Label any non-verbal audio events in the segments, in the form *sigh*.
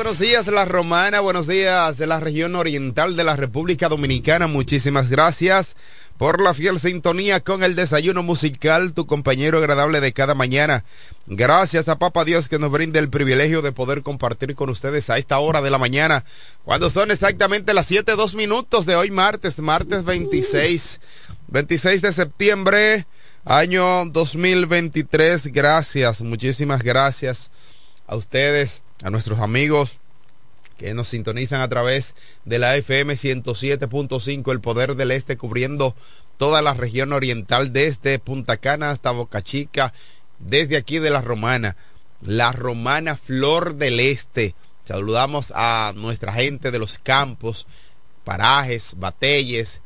Buenos días la Romana, buenos días de la región oriental de la República Dominicana. Muchísimas gracias por la fiel sintonía con el desayuno musical, tu compañero agradable de cada mañana. Gracias a Papa Dios que nos brinda el privilegio de poder compartir con ustedes a esta hora de la mañana, cuando son exactamente las siete dos minutos de hoy martes, martes 26, 26 de septiembre, año 2023. Gracias, muchísimas gracias a ustedes a nuestros amigos que nos sintonizan a través de la FM 107.5 El Poder del Este cubriendo toda la región oriental desde Punta Cana hasta Boca Chica, desde aquí de la Romana, la Romana Flor del Este. Saludamos a nuestra gente de los campos, parajes, batelles,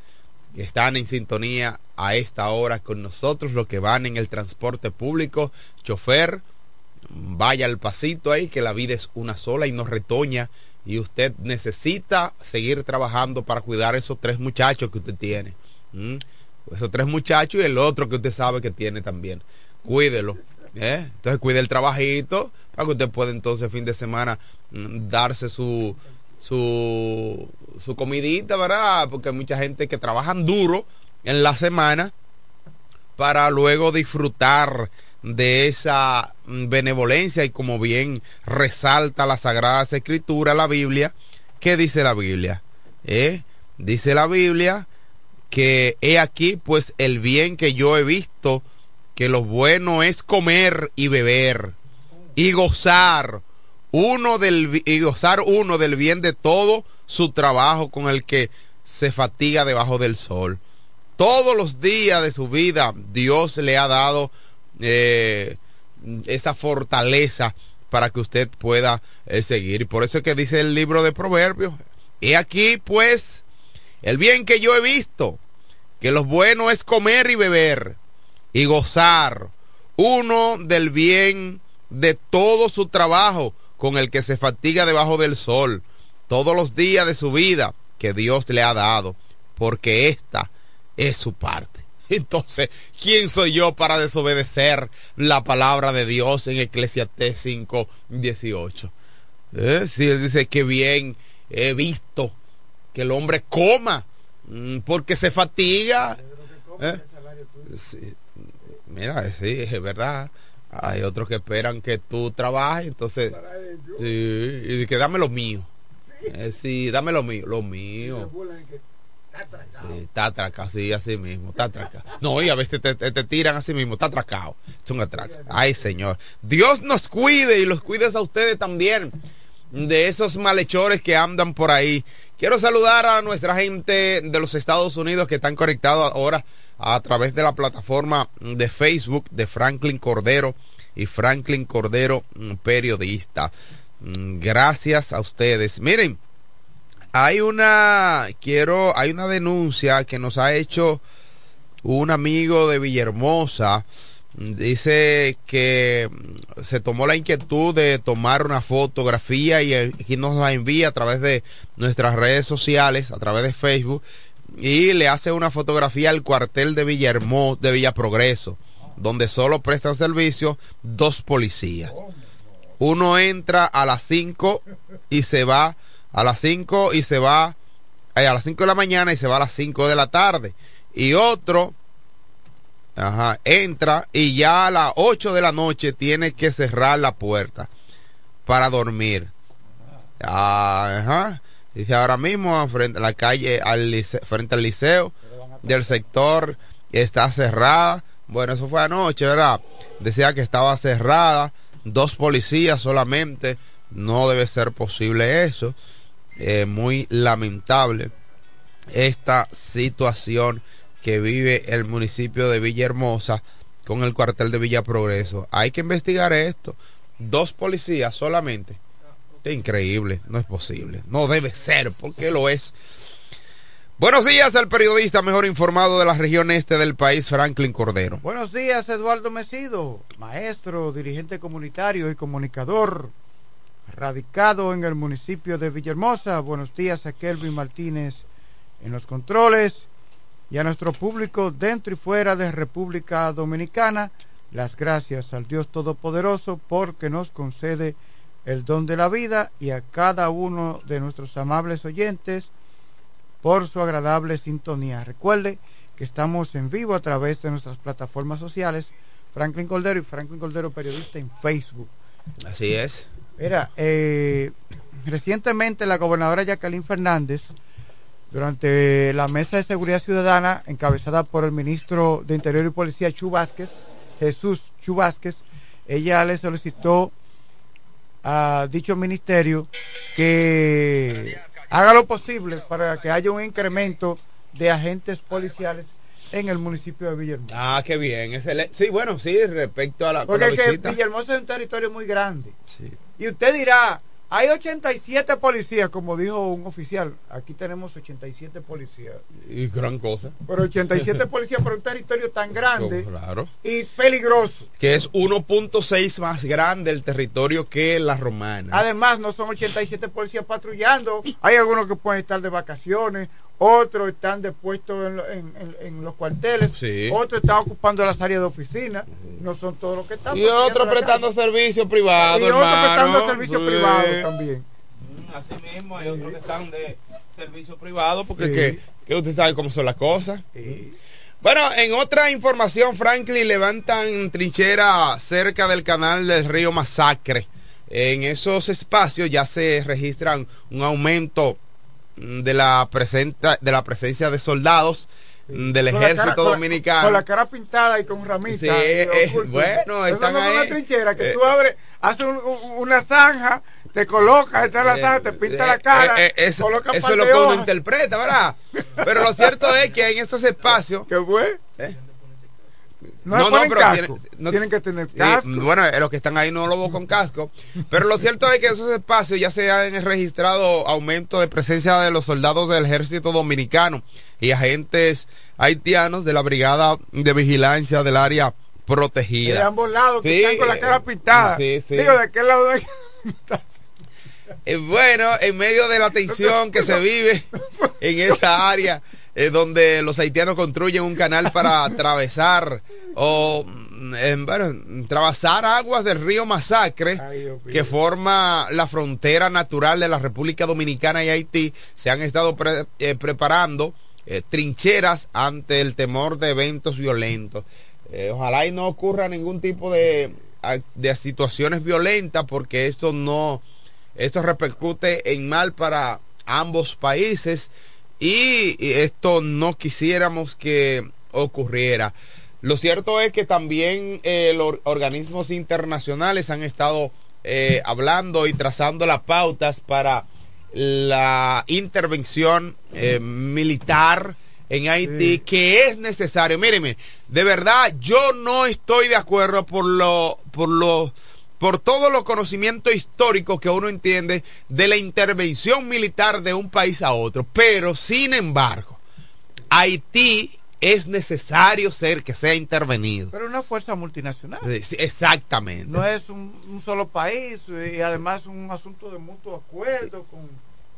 que están en sintonía a esta hora con nosotros, los que van en el transporte público, chofer, vaya al pasito ahí, que la vida es una sola y no retoña. Y usted necesita seguir trabajando para cuidar esos tres muchachos que usted tiene. Esos tres muchachos y el otro que usted sabe que tiene también. Cuídelo. ¿eh? Entonces cuide el trabajito para que usted pueda entonces fin de semana mm, darse su, su, su comidita, ¿verdad? Porque hay mucha gente que trabajan duro en la semana para luego disfrutar de esa mm, benevolencia y como bien resalta la Sagrada Escritura, la Biblia, ¿qué dice la Biblia? ¿Eh? Dice la Biblia que he aquí pues el bien que yo he visto, que lo bueno es comer y beber y gozar uno del y gozar uno del bien de todo su trabajo con el que se fatiga debajo del sol. Todos los días de su vida Dios le ha dado eh, esa fortaleza para que usted pueda eh, seguir. Por eso es que dice el libro de Proverbios, y aquí pues el bien que yo he visto, que lo bueno es comer y beber y gozar uno del bien de todo su trabajo con el que se fatiga debajo del sol todos los días de su vida que Dios le ha dado, porque esta es su parte. *laughs* Entonces, ¿quién soy yo para desobedecer la palabra de Dios en Eclesiastés 5, 18? ¿Eh? Si él dice que bien he visto que el hombre coma mm, porque se fatiga. ¿Eh? Mira, sí, es verdad. Hay otros que esperan que tú trabajes, entonces, sí, y que dame lo mío. Eh, sí, dame lo mío, lo mío. Está atracado. Sí, así mismo, está atracado. No, y a veces te, tiran así mismo, está atracado. Es un atraco. Ay, Señor. Dios nos cuide y los cuides a ustedes también de esos malhechores que andan por ahí. Quiero saludar a nuestra gente de los Estados Unidos que están conectados ahora a través de la plataforma de Facebook de Franklin Cordero y Franklin Cordero, periodista. Gracias a ustedes. Miren, hay una, quiero, hay una denuncia que nos ha hecho un amigo de Villahermosa. Dice que se tomó la inquietud de tomar una fotografía y aquí nos la envía a través de nuestras redes sociales, a través de Facebook, y le hace una fotografía al cuartel de Villahermosa, de Villa Progreso, donde solo prestan servicio dos policías. Uno entra a las 5 y se va a las 5 y se va eh, a las 5 de la mañana y se va a las 5 de la tarde. Y otro Ajá, entra y ya a las 8 de la noche tiene que cerrar la puerta para dormir. Ajá. Dice ahora mismo frente a la calle al frente al liceo del sector está cerrada. Bueno, eso fue anoche, ¿verdad? Decía que estaba cerrada, dos policías solamente. No debe ser posible eso. Eh, muy lamentable esta situación que vive el municipio de Villahermosa con el cuartel de Villa Progreso. Hay que investigar esto. Dos policías solamente. Increíble, no es posible. No debe ser, porque lo es. Buenos días al periodista mejor informado de la región este del país, Franklin Cordero. Buenos días, Eduardo Mesido, maestro, dirigente comunitario y comunicador, radicado en el municipio de Villahermosa. Buenos días a Kelvin Martínez en los controles y a nuestro público dentro y fuera de República Dominicana, las gracias al Dios Todopoderoso porque nos concede el don de la vida y a cada uno de nuestros amables oyentes por su agradable sintonía. Recuerde que estamos en vivo a través de nuestras plataformas sociales, Franklin Coldero y Franklin Coldero Periodista en Facebook. Así es. Mira, eh, recientemente la gobernadora Jacqueline Fernández durante la mesa de seguridad ciudadana encabezada por el ministro de Interior y Policía Chu Vázquez, Jesús Chu Vázquez, ella le solicitó a dicho ministerio que haga lo posible para que haya un incremento de agentes policiales en el municipio de Villahermosa. Ah, qué bien. Sí, bueno, sí, respecto a la Porque Villahermosa es un territorio muy grande. Y usted dirá, hay 87 policías, como dijo un oficial. Aquí tenemos 87 policías. Y gran cosa. Pero 87 policías por un territorio tan *laughs* grande y peligroso. Que es 1.6 más grande el territorio que la romana. Además, no son 87 policías patrullando. Hay algunos que pueden estar de vacaciones, otros están depuestos en, los cuarteles, otros están ocupando las áreas de oficina, no son todos los que están. Y otros prestando servicio privado, y otros prestando servicio privado también. Mm, así mismo, hay otros que están de servicio privado, porque que, usted sabe cómo son las cosas. Bueno, en otra información, Franklin levantan trinchera cerca del canal del río Masacre. En esos espacios ya se registran un aumento de la, presenta, de la presencia de soldados del ejército dominicano. Con la, cara pintada y con ramitas. Sí, eh, bueno, están ahí. una trinchera que eh, tú abres, haces una zanja, te colocas, está la zanja, te pinta la cara. eso, eso es lo que uno interpreta, ¿verdad? Pero lo cierto es que en esos espacios. *laughs* ¿Qué fue? No, no, pero tienen, que tener casco. bueno, eh, los que están ahí no lo con casco. Pero lo cierto es que en esos espacios ya se han registrado aumento de presencia de los soldados del ejército dominicano y agentes haitianos de la brigada de vigilancia del área protegida. De ambos lados, que están con la cara pintada. Sí, sí. Digo, ¿de qué lado de... Eh, bueno, en medio de la tensión *laughs* que se vive en esa área, es donde los haitianos construyen un canal para *laughs* atravesar o mm, bueno, atravesar aguas del río Masacre que forma la frontera natural de la República Dominicana y Haití. Se han estado eh, preparando eh, trincheras ante el temor de eventos violentos. Eh, ojalá y no ocurra ningún tipo de, de situaciones violentas porque esto no, esto repercute en mal para ambos países y esto no quisiéramos que ocurriera. Lo cierto es que también eh, los organismos internacionales han estado eh, hablando y trazando las pautas para la intervención eh, militar en Haití que es necesario. Míreme, de verdad yo no estoy de acuerdo por lo por lo por todos los conocimientos históricos que uno entiende de la intervención militar de un país a otro. Pero, sin embargo, Haití es necesario ser que sea intervenido. Pero una fuerza multinacional. Sí, exactamente. No es un, un, solo país y además un asunto de mutuo acuerdo con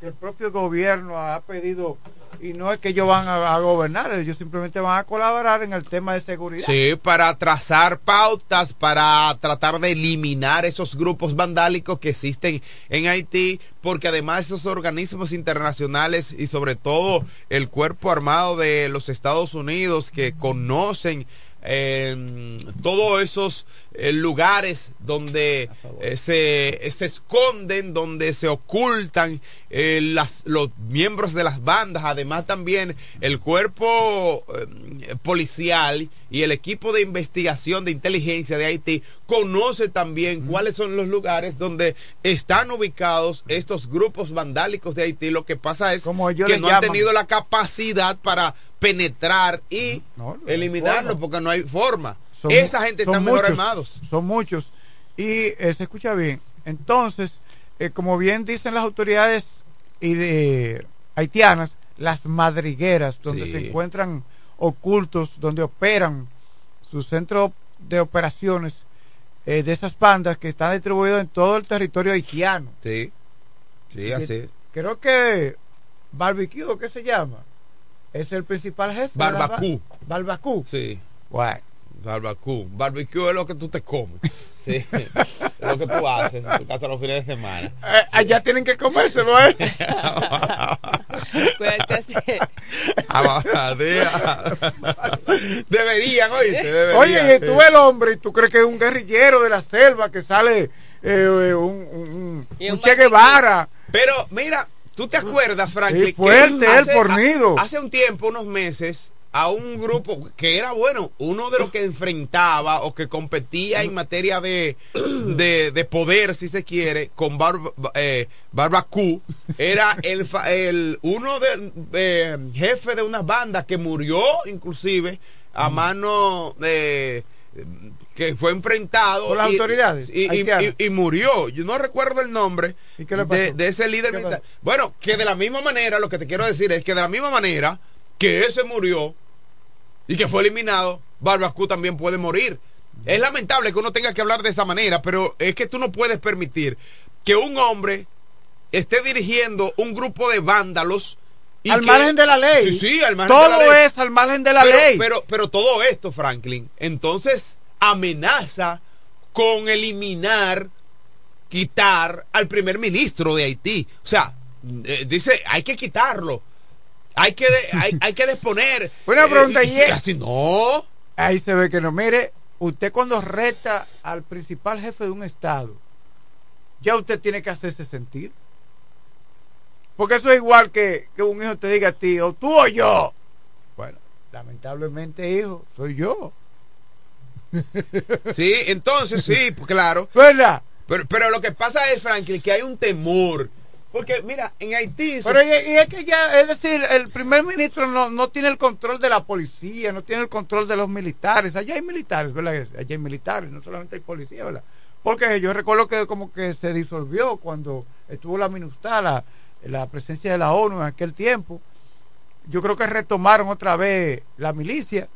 que el propio gobierno ha pedido y no es que ellos van a, a, gobernar, ellos simplemente van a colaborar en el tema de seguridad. Sí, para trazar pautas, para tratar de eliminar esos grupos vandálicos que existen en Haití, porque además esos organismos internacionales y sobre todo el cuerpo armado de los Estados Unidos que conocen eh, todos esos eh, lugares donde eh, se, se, esconden, donde se ocultan eh, las, los miembros de las bandas, además también el cuerpo policial y el equipo de investigación de inteligencia de Haití conoce también mm. cuáles son los lugares donde están ubicados estos grupos vandálicos de Haití. Lo que pasa es Como que no llaman. han tenido la capacidad para penetrar y no, no eliminarlo forma. porque no hay forma. Son, Esa gente está mejor muchos, armados. Son muchos. Y eh, se escucha bien. Entonces, eh, como bien dicen las autoridades y de, haitianas, las madrigueras, donde Sí. se encuentran ocultos, donde operan su centro de operaciones eh, de esas bandas que están distribuidos en todo el territorio haitiano. Sí, sí, así. Creo que Barbecue, ¿qué se llama? Es el principal jefe. Barbacú. Barbacú. Sí, Bueno, barbacú. Barbecue es lo que tú te comes. *laughs* Sí, es lo que tú haces en tu casa los fines de semana. eh, allá tienen que comérselo, ¿eh? *laughs* *laughs* Deberían, oíste, deberían. Oye, tú el hombre, y tú crees que es un guerrillero de la selva que sale eh, un, un, Y un un Che. Guevara. Pero mira, ¿tú te acuerdas, Franklin? Sí, fuerte, que él, fornido. Hace un tiempo, unos meses, a un grupo que era bueno, uno de los que enfrentaba o que competía en materia de, de, de poder, si se quiere, con Barba, eh, Barbacú, era el, el uno de eh, jefe de unas bandas que murió, inclusive, a mano de que fue enfrentado ¿Por las y- autoridades y, murió. Yo no recuerdo el nombre ¿Y qué le de, de ese líder ¿Qué militar. Bueno, que de la misma manera, lo que te quiero decir es que de la misma manera que ese murió y que fue eliminado, Barbacú también puede morir. Es lamentable que uno tenga que hablar de esa manera, pero es que tú no puedes permitir que un hombre esté dirigiendo un grupo de vándalos y al que- margen de la ley. Sí, sí, al margen Todo de la ley. es al margen de la pero, ley. Pero, pero todo esto, Franklin, entonces amenaza con eliminar, quitar al primer ministro de Haití. O sea, eh, dice, hay que quitarlo. Hay que, de- hay, hay que disponer. *laughs* Una pregunta, y, ¿y es- así no. Ahí se ve que no. Mire, usted cuando reta al principal jefe de un estado, ya usted tiene que hacerse sentir. Porque eso es igual que, que un hijo te diga a ti, o tú o yo. Bueno, lamentablemente, hijo, soy yo. *laughs* Sí, entonces sí, pues, claro. ¿Verdad? Pero, pero lo que pasa es, Franklin, que hay un temor. Porque, mira, en Haití... Pero y, y es que ya, es decir, el primer ministro no, no tiene el control de la policía, no tiene el control de los militares. Allá hay militares, ¿verdad? Allá hay militares, no solamente hay policía, ¿verdad? Porque yo recuerdo que como que se disolvió cuando estuvo la MINUSTA, la, la presencia de la ONU en aquel tiempo. Yo creo que retomaron otra vez la milicia.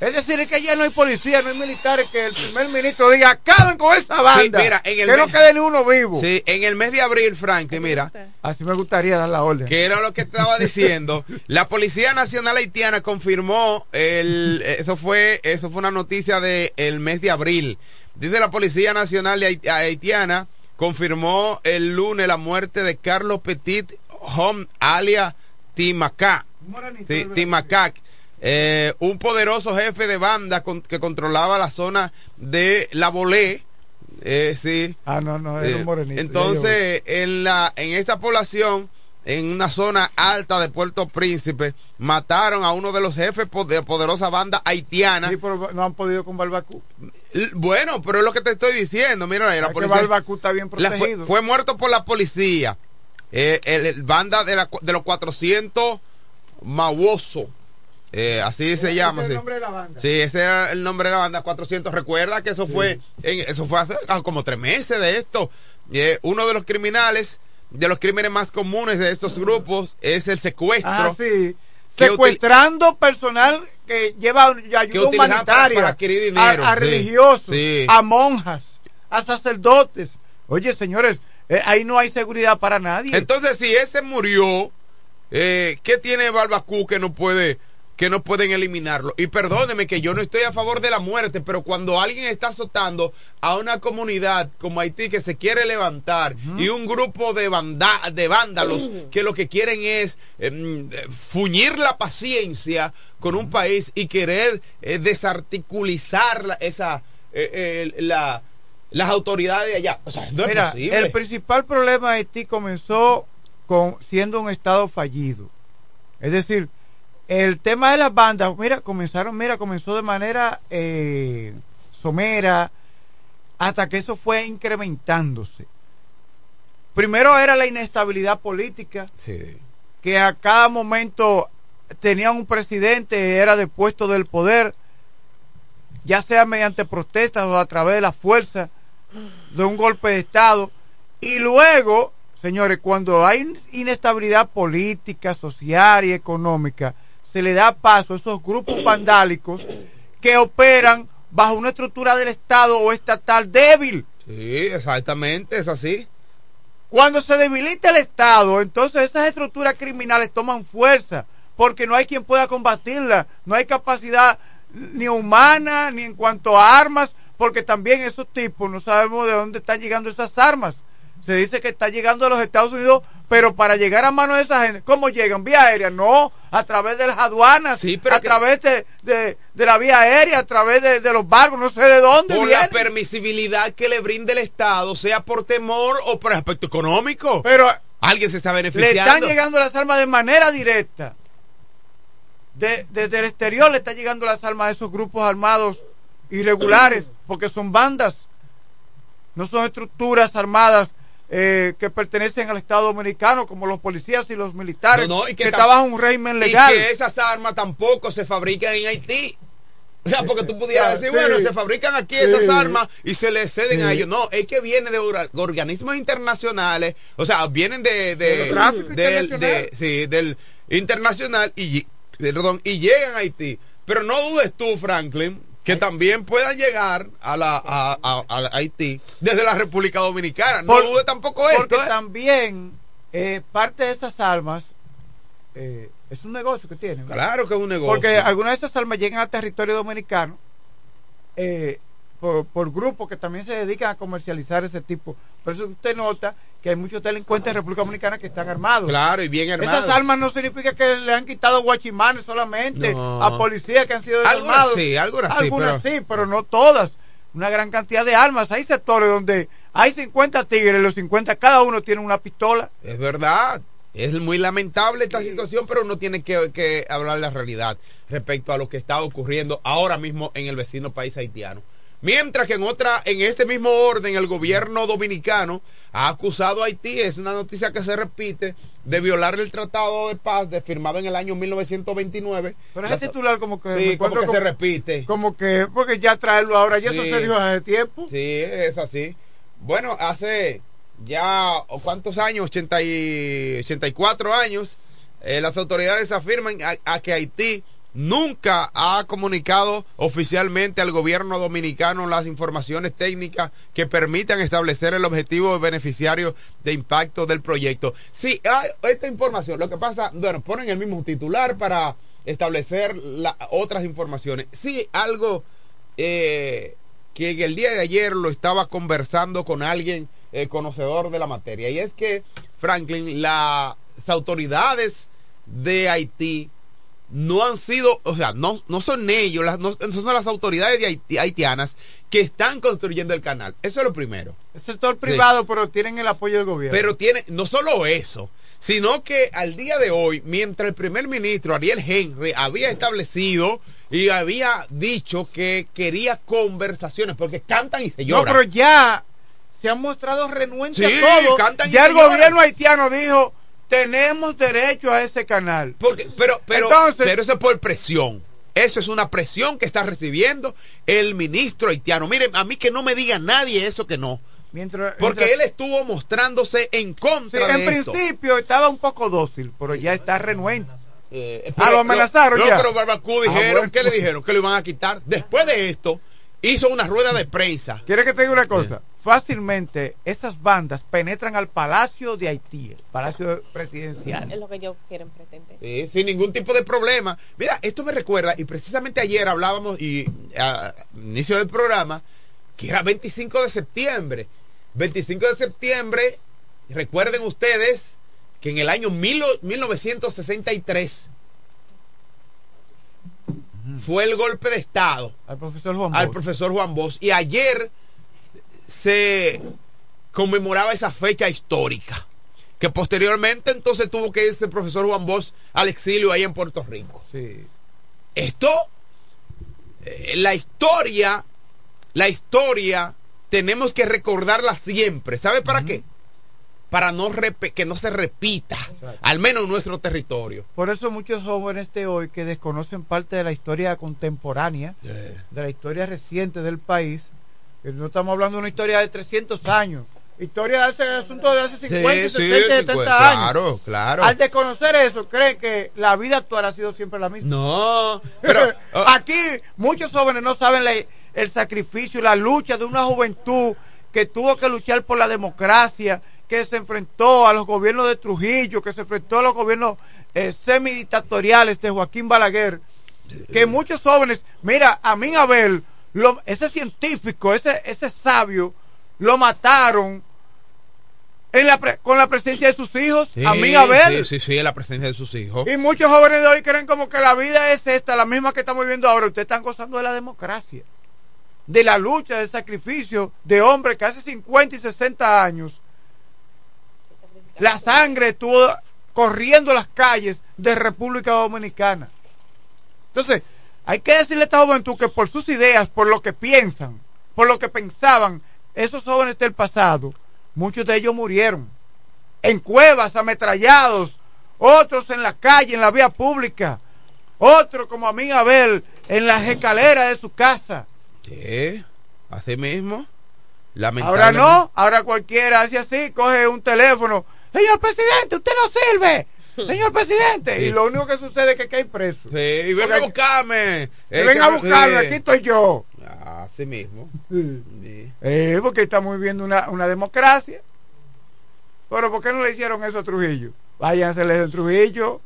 Es decir, es que allá no hay policía, no hay militares, que el primer ministro diga, acaben con esa banda. mira, en el que no mes- quede ni uno vivo. Sí, en el mes de abril, Franklin, mira, Así me gustaría dar la orden. que era lo que estaba diciendo. La Policía Nacional Haitiana confirmó el eso fue eso fue una noticia del el mes de abril. Dice la Policía Nacional de Haiti- Haitiana confirmó el lunes la muerte de Carlos Petit Hom alias Timacá. ¿verdad? Timacac, eh, un poderoso jefe de banda con- que controlaba la zona de La Bolé. Eh, sí. Ah, no, no, era Eh, un morenito. entonces, en la en esta población, en una zona alta de Puerto Príncipe, mataron a uno de los jefes de poderosa banda haitiana. Sí, pero no han podido con Balbacú. L- Bueno, pero es lo que te estoy diciendo. Mira, la Es que policía Balbacú está bien la- fue, protegido. fue muerto por la policía. Eh, el, el banda de, la, de los 400 Mawoso. Eh, así se llama. Ese es sí. el nombre de la banda. Sí, ese era el nombre de la banda 400. Recuerda que eso fue en- eso fue hace ah, como tres meses de esto. Eh, uno de los criminales, de los crímenes más comunes de estos grupos es el secuestro. Ah, sí. que Secuestrando personal que lleva ayuda utilizaban humanitaria para- para adquirir dinero, a, a sí. religiosos, a monjas, a sacerdotes. Oye, señores, eh, ahí no hay seguridad para nadie. Entonces, si ese murió, eh, ¿qué tiene Barbacú que no puede que no pueden eliminarlo? Y perdóneme que yo no estoy a favor de la muerte, pero cuando alguien está azotando a una comunidad como Haití que se quiere levantar y un grupo de banda, de vándalos que lo que quieren es em, eh, fuñir la paciencia con un país y querer eh, desarticulizar la- esa eh, eh, la las autoridades de allá. O sea, no es Mira, posible. el principal problema de Haití comenzó con siendo un estado fallido. Es decir, el tema de las bandas, mira, comenzaron, mira, comenzó de manera eh, somera hasta que eso fue incrementándose. Primero era la inestabilidad política, Sí. que a cada momento tenía un presidente, era depuesto del poder, ya sea mediante protestas o a través de la fuerza de un golpe de Estado. Y luego, señores, cuando hay inestabilidad política, social y económica, se le da paso a esos grupos vandálicos que operan bajo una estructura del Estado o estatal débil. Sí, exactamente, es así. Cuando se debilita el Estado, entonces esas estructuras criminales toman fuerza, porque no hay quien pueda combatirlas, no hay capacidad ni humana, ni en cuanto a armas, porque también esos tipos no sabemos de dónde están llegando esas armas. Se dice que está llegando a los Estados Unidos, pero para llegar a manos de esa gente, ¿cómo llegan? ¿Vía aérea? No, a través de las aduanas, Sí, pero a que- través de, de- de la vía aérea, a través de, de los barcos, no sé de dónde Por la permisibilidad que le brinde el Estado, sea por temor o por aspecto económico. Pero Alguien se está le beneficiando. están llegando las armas de manera directa. De- desde el exterior le están llegando las armas a esos grupos armados irregulares, porque son bandas, no son estructuras armadas eh, que pertenecen al Estado Dominicano, como los policías y los militares, No, no, y que que bajo un régimen Y legal. que esas armas tampoco se fabrican en Haití. O sea, porque tú pudieras decir, sí. bueno, se fabrican aquí Sí. esas armas y se les ceden a ellos. No, es que viene de orga- organismos internacionales, o sea, vienen de, de, Del de- del internacional y, perdón, y llegan a Haití. Pero no dudes tú, Franklin, que también puedan llegar a la a, a- a Haití desde la República Dominicana. No Por- dudes tampoco Porque esto. ¿eh? también eh, parte de esas armas eh, es un negocio que tienen. ¿verdad? Claro que es un negocio. Porque algunas de esas armas llegan al territorio dominicano eh, por, por grupos que también se dedican a comercializar ese tipo. Por eso usted nota que hay muchos delincuentes en República Dominicana que están armados. Claro, y bien hermano. Esas armas no significa que le han quitado guachimanes solamente No. a policías que han sido Algunas desarmados. sí, algunas sí, Algunas pero- sí, pero no todas. Una gran cantidad de armas. Hay sectores donde hay 50 tigres, los 50 cada uno tiene una pistola. Es verdad. Es muy lamentable esta situación, pero uno tiene que, que hablar la realidad respecto a lo que está ocurriendo ahora mismo en el vecino país haitiano. Mientras que en otra, en este mismo orden, el gobierno dominicano ha acusado a Haití, es una noticia que se repite, de violar el tratado de paz de, firmado en el año 1929. Pero ese La- titular como que... Sí, como se repite. Como que, porque ya traerlo ahora, ya Sí. eso se dijo hace tiempo. Sí, es así. Bueno, hace ya ¿o cuántos años, 80 y 84 años, eh, las autoridades afirman a, a que Haití nunca ha comunicado oficialmente al gobierno dominicano las informaciones técnicas que permitan establecer el objetivo beneficiario de impacto del proyecto. Sí, hay esta información, lo que pasa, bueno, ponen el mismo titular para establecer la- otras informaciones. Sí, algo eh, que en el día de ayer lo estaba conversando con alguien eh, conocedor de la materia. Y es que, Franklin, las autoridades de Haití no han sido, o sea, no, no son ellos, las, no, no son las autoridades de Haití, haitianas que están construyendo el canal. Eso es lo primero. El sector privado, pero tienen el apoyo del gobierno. Pero tiene, no solo eso, sino que al día de hoy, mientras el primer ministro Ariel Henry había establecido y había dicho que quería conversaciones, porque cantan y se no, lloran. pero ya se han mostrado renuentes Sí, cantan Ya el lloran. gobierno haitiano dijo tenemos derecho a ese canal. Porque, pero, pero, Entonces, pero eso es por presión. Eso es una presión que está recibiendo el ministro haitiano. Miren, a mí que no me diga nadie eso que no. Mientras, porque él estuvo mostrándose en contra sí, en principio estaba un poco dócil, pero ya está renuente. Eh, ah, lo amenazaron no, pero Barbacú ah, dijeron, ¿qué le dijeron? Que lo iban a quitar. Después de esto, hizo una rueda de prensa. ¿Quiere que te diga una cosa? Fácilmente esas bandas penetran al Palacio de Haití, el Palacio Presidencial. Es lo que ellos quieren pretender. Sí, sin ningún tipo de problema. Mira, esto me recuerda, y precisamente ayer hablábamos, y a inicio del programa, que era 25 de septiembre. 25 de septiembre, recuerden ustedes que en el año 1963 fue el golpe de Estado al profesor Juan al profesor Juan Bosch y ayer se conmemoraba esa fecha histórica que posteriormente entonces tuvo que irse el profesor Juan Bosch al exilio ahí en Puerto Rico. Sí. Esto, eh, la historia, la historia, tenemos que recordarla siempre. ¿Sabe para qué? Para no que no se repita, al menos en nuestro territorio. Por eso muchos jóvenes de hoy que desconocen parte de la historia contemporánea, de la historia reciente del país, no estamos hablando de una historia de 300 años. Historia de ese asunto de hace 50, 60, 70 años. Claro, claro. Al desconocer eso, creen que la vida actual ha sido siempre la misma. No, pero *laughs* oh. aquí muchos jóvenes no saben el sacrificio la lucha de una juventud que tuvo que luchar por la democracia, que se enfrentó a los gobiernos de Trujillo, que se enfrentó a los gobiernos eh, semidictatoriales de Joaquín Balaguer, que muchos jóvenes, mira, a mí Abel ese científico, ese, ese sabio, lo mataron en la con la presencia de sus hijos, a mí a ver. Sí, sí, sí, en la presencia de sus hijos. Y muchos jóvenes de hoy creen como que la vida es esta, la misma que estamos viviendo ahora. Ustedes están gozando de la democracia, de la lucha, del sacrificio de hombres que hace 50 y 60 años la sangre estuvo corriendo las calles de República Dominicana. Entonces, hay que decirle a esta juventud que por sus ideas, por lo que piensan, por lo que pensaban, esos jóvenes del pasado, muchos de ellos murieron en cuevas, ametrallados, otros en la calle, en la vía pública, otros como a mí Abel, en las escaleras de su casa. ¿Qué? ¿Así mismo? Ahora no, ahora cualquiera hace así, coge un teléfono. Señor presidente, usted no sirve *laughs* señor presidente. Y lo único que sucede es que cae preso. Sí, y ven a buscarme. ven a buscarme, aquí estoy yo. Así mismo. Eh, porque estamos viviendo una, una democracia. Pero ¿por qué no le hicieron eso a Trujillo? Váyanse a Trujillo.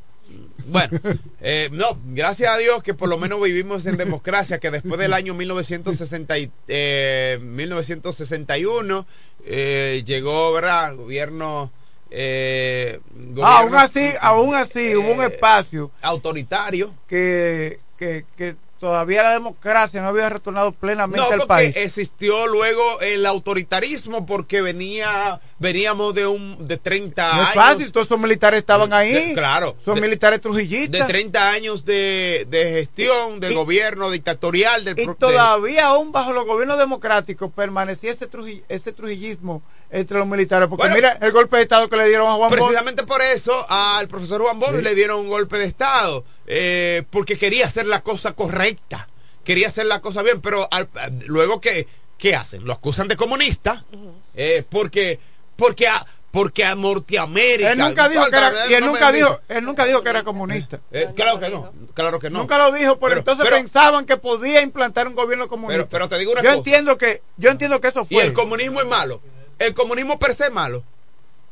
Bueno, *laughs* eh, no, gracias a Dios que por lo menos vivimos en democracia, que después del año 1960 eh, 1961 eh, llegó, ¿verdad? El gobierno eh, aún así, aún así hubo un eh, espacio autoritario que, que, que todavía la democracia no había retornado plenamente al país. Existió luego el autoritarismo porque venía veníamos de un de 30 no años. fácil, todos esos militares estaban ahí. claro. Son militares trujillistas. De 30 años de, de gestión, de gobierno dictatorial. Del, y todavía aún bajo los gobiernos democráticos permanecía ese, ese trujillismo entre los militares. Porque mira el golpe de Estado que le dieron a Juan. Precisamente por eso al profesor Juan Bosch le dieron un golpe de Estado. Eh, porque quería hacer la cosa correcta, quería hacer la cosa bien, pero luego que ¿qué hacen? Lo acusan de comunista, eh, porque, porque a, porque a Norteamérica. Él nunca dijo que era, y él nunca dijo, él nunca dijo que era comunista. Eh, claro que no, claro que no. Nunca lo dijo, pero, entonces pensaban que podía implantar un gobierno comunista. Pero, te digo una yo entiendo que, yo entiendo que eso fue. Y el comunismo es malo. El comunismo per se es malo.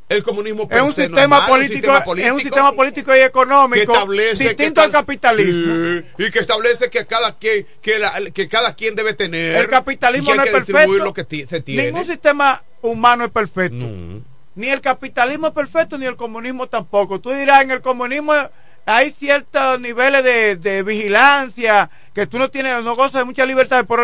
El comunismo es un sistema, político, es un sistema político y económico distinto al capitalismo y que establece que cada quien que, que cada quien debe tener el capitalismo no es perfecto ningún sistema humano es perfecto ni el capitalismo es perfecto ni el comunismo tampoco tú dirás en el comunismo hay ciertos niveles de, de vigilancia que tú no tienes no gozas de mucha libertad pero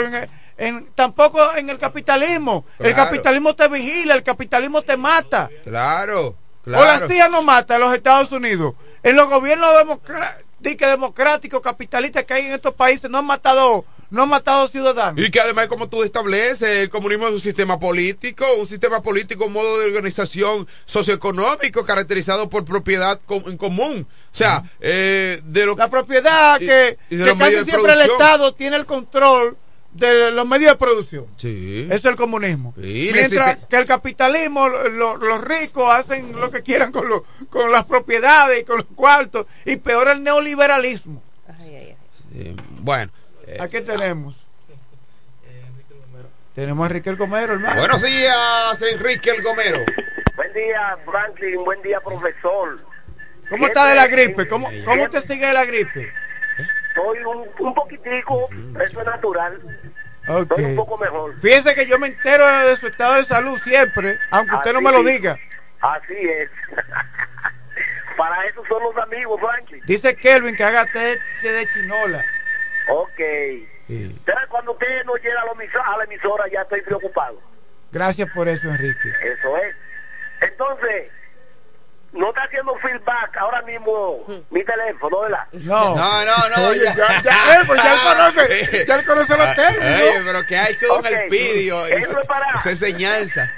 en, tampoco en el capitalismo. El capitalismo te vigila, el capitalismo te mata. Claro, claro. O la CIA no mata en los Estados Unidos. En los gobiernos democráticos, democráticos, capitalistas que hay en estos países no han matado no ha matado ciudadanos. Y que además, como tú estableces, el comunismo es un sistema político, un sistema político, un modo de organización socioeconómico caracterizado por propiedad en común. O sea, eh, de lo La propiedad que, casi siempre el Estado tiene el control de los medios de producción. Sí. Eso es el comunismo. Mientras que el capitalismo, los ricos hacen lo que quieran con, con las propiedades y con los cuartos. Y peor el neoliberalismo. bueno. ¿A qué tenemos? *laughs* Tenemos a Enrique el Gomero, hermano. Buenos días, Enrique el Gomero. Buen día, Franklin. Buen día, profesor. ¿Cómo está de la gripe? ¿Cómo, cómo te sigue de la gripe? Estoy un, un poquitico, eso es natural. Estoy un poco mejor. Fíjese que yo me entero de su estado de salud siempre, aunque usted no me lo diga. Así es. *laughs* Para eso son los amigos, Franklin. Dice Kelvin que haga té, de chinola. Ok. Cuando usted no llega a la emisora ya estoy preocupado. Gracias por eso, Enrique. Eso es. Entonces, no está haciendo feedback ahora mismo mi teléfono, ¿verdad? No, no, no, no ya, ya, ya, él, pues ya él conoce, ya él conoce los términos. Oye, pero ¿qué ha hecho Don okay. Elpidio? Eso es para... Esa enseñanza.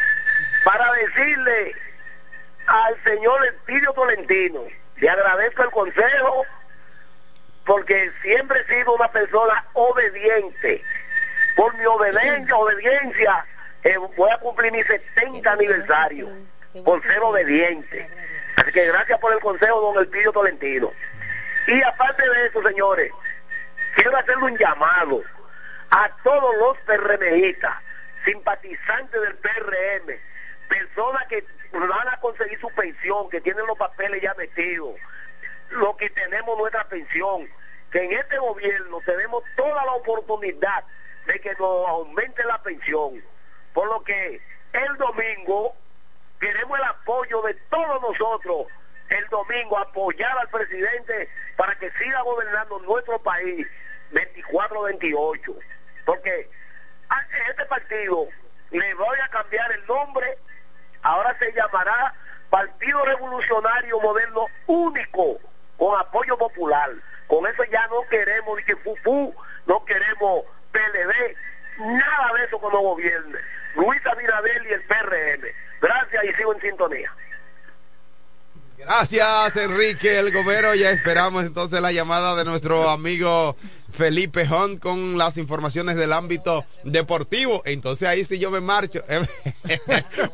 Para decirle al señor Elpidio Tolentino, le agradezco el consejo, porque siempre he sido una persona obediente. Por mi obediencia, obediencia eh, voy a cumplir mi 70 aniversario, por ser obediente. Así que gracias por el consejo, don Elpidio Tolentino. Y aparte de eso, señores, quiero hacerle un llamado a todos los PRMistas, simpatizantes del PRM, personas que van a conseguir su pensión, que tienen los papeles ya metidos, lo que tenemos nuestra pensión, que en este gobierno tenemos toda la oportunidad de que nos aumente la pensión. Por lo que el domingo queremos el apoyo de todos nosotros el domingo, apoyar al presidente para que siga gobernando nuestro país 24-28. Porque a este partido le voy a cambiar el nombre, ahora se llamará Partido Revolucionario Moderno Único, con apoyo popular. Con eso ya no queremos ni que FUFU, no queremos PLD, nada de eso como gobierne. Luis Abinadel y el PRM. Gracias y sigo en sintonía. Gracias, Enrique El Gobero. Ya esperamos entonces la llamada de nuestro amigo Felipe Hunt con las informaciones del ámbito deportivo. Entonces ahí sí yo me marcho.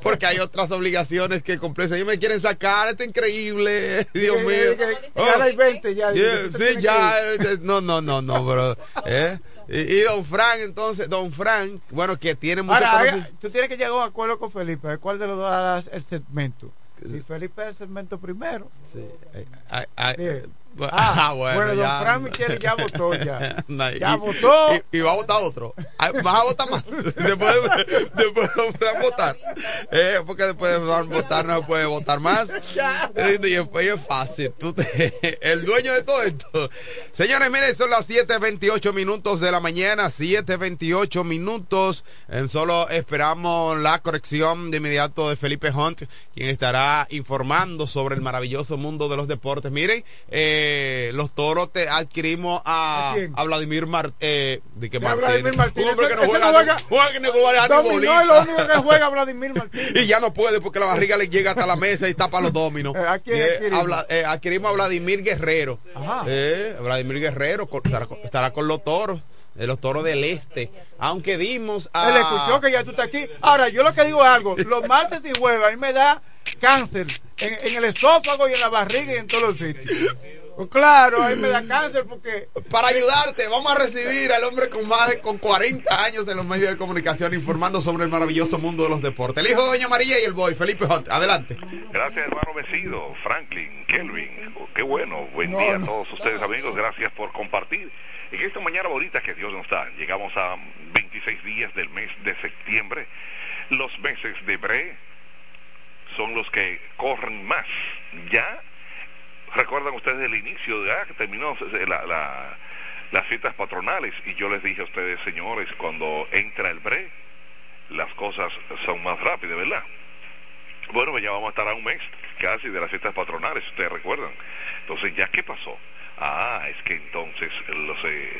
Porque hay otras obligaciones que cumplir. Ellos me quieren sacar, esto es increíble. Dios mío. Ya hay 20, ya. sí, ya. No, no, no, no, bro. ¿Eh? Y, don Frank, entonces, don Frank, bueno, que tiene mucho Ahora, Tú tienes que llegar a un acuerdo con Felipe. ¿Cuál de los dos hagas el segmento? Si Felipe es el segmento primero. Sí. Ah, ah, *laughs* bueno, bueno don Fran Michel ya votó ya. *laughs* ya votó. Y, va a votar otro. Vas a votar más. *laughs* después, de, después de votar. Eh, porque después de votar no puede votar más. Y después es fácil. Tú el dueño de todo esto. Señores, miren, son las 7.28 minutos de la mañana. 7.28 minutos. En solo esperamos la corrección de inmediato de Felipe Hunt, quien estará informando sobre el maravilloso mundo de los deportes. Miren, eh, eh, los toros te adquirimos a, ¿A, Vladimir Martínez. Eh, ¿De qué Vladimir Martínez. Un hombre que no juega, no juega, juega, que no juega dominó es lo único que juega Vladimir *laughs* Martínez. y ya no puede porque la barriga le llega hasta la mesa y tapa los dominos. *laughs* Eh, aquí adquirimos? Eh, adquirimos a Vladimir Guerrero. Ajá. Vladimir Guerrero estará, estará con los toros de los toros del este. Aunque dimos a. Él escuchó que ya tú estás aquí. Ahora, yo lo que digo es algo: los martes y jueves a mí me da cáncer en, en, el esófago y en la barriga y en todos los sitios. Pues claro, ahí me da cáncer porque... Para ayudarte, vamos a recibir al hombre con más de con 40 años en los medios de comunicación informando sobre el maravilloso mundo de los deportes. El hijo de Doña María y el boy, Felipe Hunt. Adelante. Gracias, hermano Vecido, Franklin, Kelvin. Qué bueno. Buen día a todos ustedes, amigos. Gracias por compartir. En esta mañana bonita que Dios nos da, llegamos a 26 días del mes de septiembre. Los meses de Bre son los que corren más. Ya recuerdan ustedes el inicio, ya que terminó las fiestas patronales y yo les dije a ustedes, señores, cuando entra el bre, las cosas son más rápidas, ¿verdad? Bueno, pues ya vamos a estar a un mes casi de las fiestas patronales, ustedes recuerdan. Entonces, ¿ya qué pasó? Ah, es que entonces los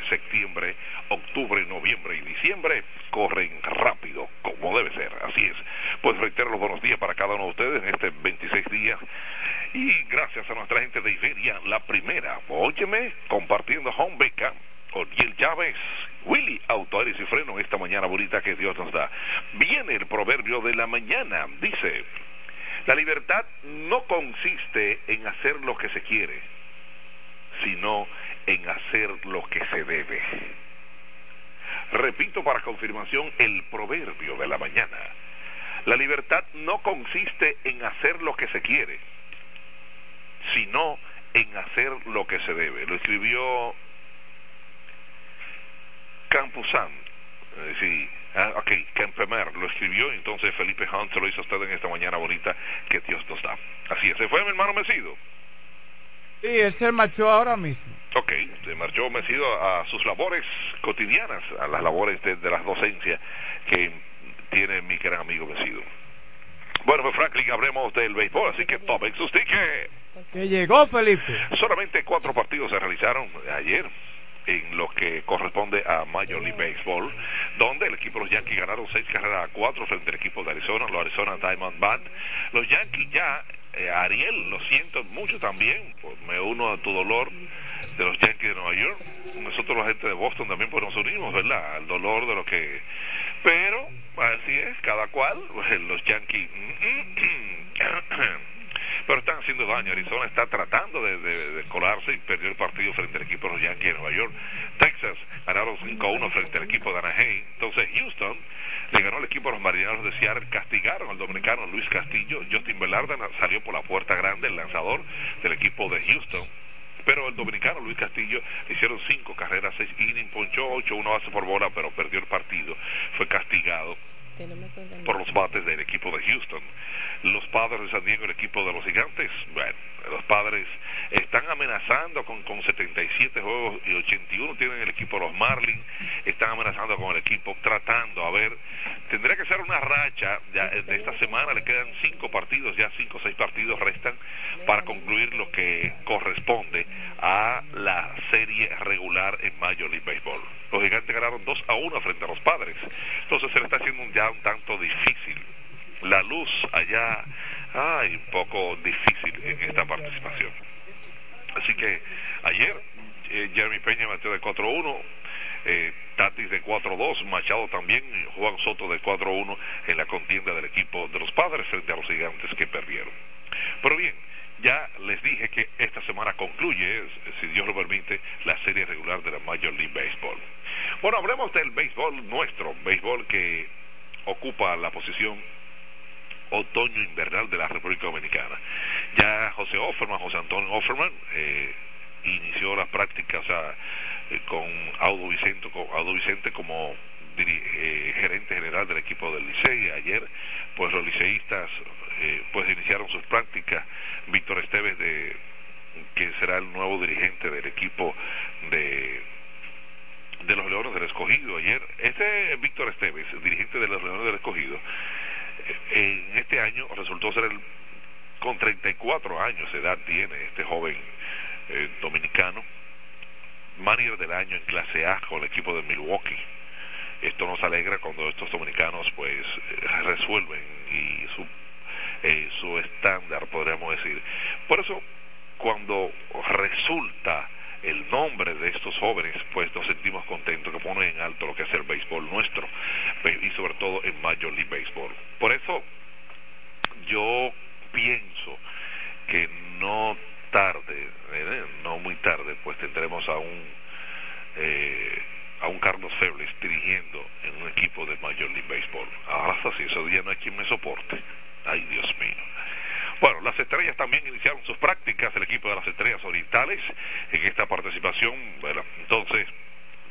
septiembre, octubre, noviembre y diciembre corren rápido, como debe ser, así es. Pues reitero los buenos días para cada uno de ustedes en este 26 días. Y gracias a nuestra gente de Iberia, la primera, óyeme, compartiendo Home Beca, el Chávez, Willy Auto y Freno, esta mañana bonita que Dios nos da. Viene el proverbio de la mañana, dice, la libertad no consiste en hacer lo que se quiere, sino en hacer lo que se debe. Repito para confirmación el proverbio de la mañana. La libertad no consiste en hacer lo que se quiere, sino en hacer lo que se debe. Lo escribió Campusan. Eh, sí, ah, ok, Kempemer lo escribió, entonces Felipe Hunt se lo hizo a usted en esta mañana bonita que Dios nos da. Así es, se fue mi hermano Mesido. Sí, él se marchó ahora mismo. Ok, se marchó Mesido a sus labores cotidianas, a las labores de, de las docencias que tiene mi gran amigo Mesido. Bueno, pues Franklin, hablemos del béisbol, así que tomen sus tickets. Que llegó Felipe. Solamente cuatro partidos se realizaron ayer en lo que corresponde a Major League Baseball, donde el equipo de los Yankees ganaron seis carreras a cuatro frente al equipo de Arizona, los Arizona Diamondbacks. Los Yankees ya, eh, Ariel, lo siento mucho también, pues me uno a tu dolor de los Yankees de Nueva York. Nosotros la gente de Boston también pues nos unimos, ¿verdad? Al dolor de lo que... Pero, así es, cada cual, pues, los Yankees... *clears throat* *coughs* pero están haciendo daño. Arizona está tratando de, colarse y perdió el partido frente al equipo de los Yankees de Nueva York. Texas ganaron 5-1 frente al equipo de Anaheim. Entonces Houston le ganó al equipo de los Marineros de Seattle, castigaron al dominicano Luis Castillo. Justin Velarda salió por la puerta grande, el lanzador del equipo de Houston. Pero el dominicano Luis Castillo hicieron cinco carreras, seis innings, ponchó ocho, uno base por bola, pero perdió el partido. Fue castigado por los bates del equipo de Houston. Los padres de San Diego, el equipo de los gigantes, bueno, los padres están amenazando con, con 77 juegos y 81 tienen el equipo de los Marlins, están amenazando con el equipo, tratando, a ver, tendría que ser una racha ya, de esta semana, le quedan cinco partidos, ya cinco o seis partidos restan para concluir lo que corresponde a la serie regular en Major League Baseball. Los gigantes ganaron 2 a 1 frente a los padres. Entonces se le está haciendo ya un tanto difícil. La luz allá, ay, un poco difícil en esta participación. Así que ayer eh, Jeremy Peña metió de 4-1, eh, Tatis de 4-2, Machado también, Juan Soto de 4-1 en la contienda del equipo de los padres frente a los gigantes que perdieron. Pero bien, ya les dije que esta semana concluye, si Dios lo permite, la serie regular de la Major League Baseball. Bueno, hablemos del béisbol nuestro, béisbol que ocupa la posición otoño-invernal de la República Dominicana. Ya José Offerman, José Antonio Offerman, eh, inició las prácticas eh, con Audo Vicente, con Audo Vicente como eh, gerente general del equipo del Licey. Ayer, pues los liceístas eh, pues iniciaron sus prácticas. Víctor Esteves, de, que será el nuevo dirigente del equipo de de los Leones del Escogido ayer. Este Víctor Esteves, dirigente de los Leones del Escogido, en este año resultó ser el, con 34 años de edad tiene este joven eh, dominicano, manager del año en clase A con el equipo de Milwaukee. Esto nos alegra cuando estos dominicanos pues resuelven y su eh, su estándar, podríamos decir. Por eso, cuando resulta el nombre de estos jóvenes, pues nos sentimos contentos que ponen en alto lo que es el béisbol nuestro y sobre todo en Major League Baseball. Por eso yo pienso que no tarde, ¿eh? no muy tarde, pues tendremos a un eh, a un Carlos Febles dirigiendo en un equipo de Major League Baseball. Ahora sí, ese día no hay quien me soporte. Ay, Dios mío. Bueno, las estrellas también iniciaron sus prácticas, el equipo de las estrellas orientales, en esta participación, bueno, entonces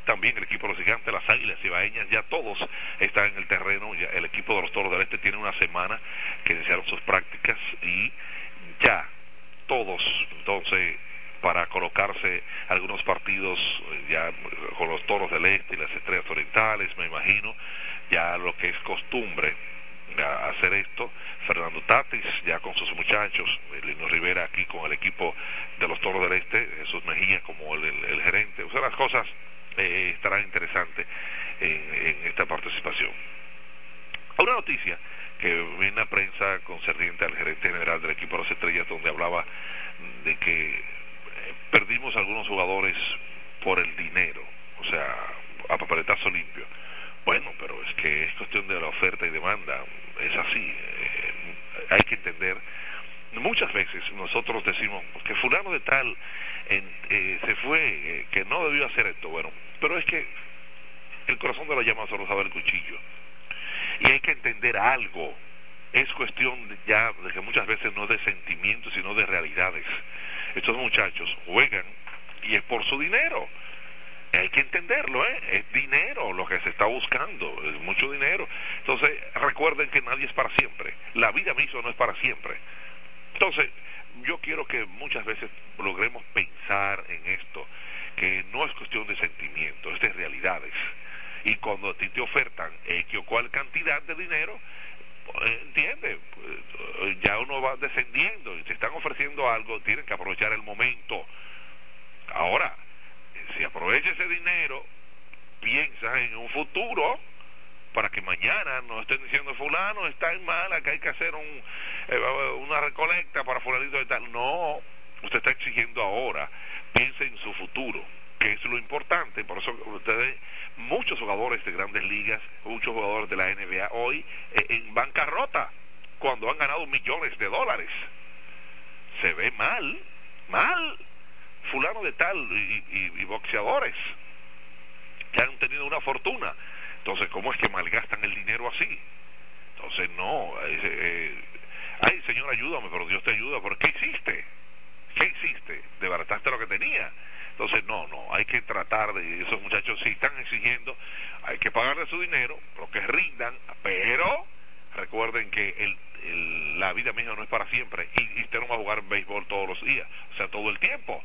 también el equipo de los gigantes, las águilas ibaeñas, ya todos están en el terreno, ya el equipo de los toros del este tiene una semana que iniciaron sus prácticas y ya todos, entonces, para colocarse algunos partidos ya con los toros del este y las estrellas orientales, me imagino, ya lo que es costumbre a hacer esto. Fernando Tatis ya con sus muchachos, Lino Rivera aquí con el equipo de los Toros del Este, Jesús Mejía como el, gerente. O sea, las cosas eh, estarán interesantes en, esta participación. Una noticia que viene en la prensa concerniente al gerente general del equipo de las estrellas, donde hablaba de que eh, perdimos algunos jugadores por el dinero, o sea, a papeletazo limpio. Bueno, pero es que es cuestión de la oferta y demanda, es así, eh, hay que entender. Muchas veces nosotros decimos que fulano de tal eh, se fue, que no debió hacer esto, bueno, pero es que el corazón de la llama solo sabe el cuchillo. Y hay que entender algo. Es cuestión ya de que muchas veces no de sentimientos, sino de realidades. Estos muchachos juegan y es por su dinero. Hay que entenderlo, ¿eh? Es dinero lo que se está buscando, es mucho dinero. Entonces, recuerden que nadie es para siempre. La vida misma no es para siempre. Entonces, yo quiero que muchas veces logremos pensar en esto, que no es cuestión de sentimientos, es de realidades y cuando ti te ofertan X o cual cantidad de dinero, pues, entiende, pues, ya uno va descendiendo y te están ofreciendo algo, tienen que aprovechar el momento. Ahora, si aprovecha ese dinero, piensa en un futuro para que mañana no estén diciendo fulano está en mala, que hay que hacer un, eh, una recolecta para fulanito de tal. No, usted está exigiendo ahora, piense en su futuro que es lo importante, por eso ustedes, muchos jugadores de grandes ligas, muchos jugadores de la NBA hoy eh, en bancarrota, cuando han ganado millones de dólares. Se ve mal, mal, fulano de tal y, boxeadores que han tenido una fortuna. Entonces, ¿cómo es que malgastan el dinero así? Entonces, no, eh, eh, ay, Señor, ayúdame, pero Dios te ayuda, ¿por qué hiciste? ¿Qué hiciste? ¿Debarataste lo que tenía? Entonces, no, no, hay que tratar de, esos muchachos si están exigiendo, hay que pagarle su dinero, lo que rindan, pero recuerden que el, la vida misma no es para siempre y, usted no va a jugar béisbol todos los días, o sea, todo el tiempo.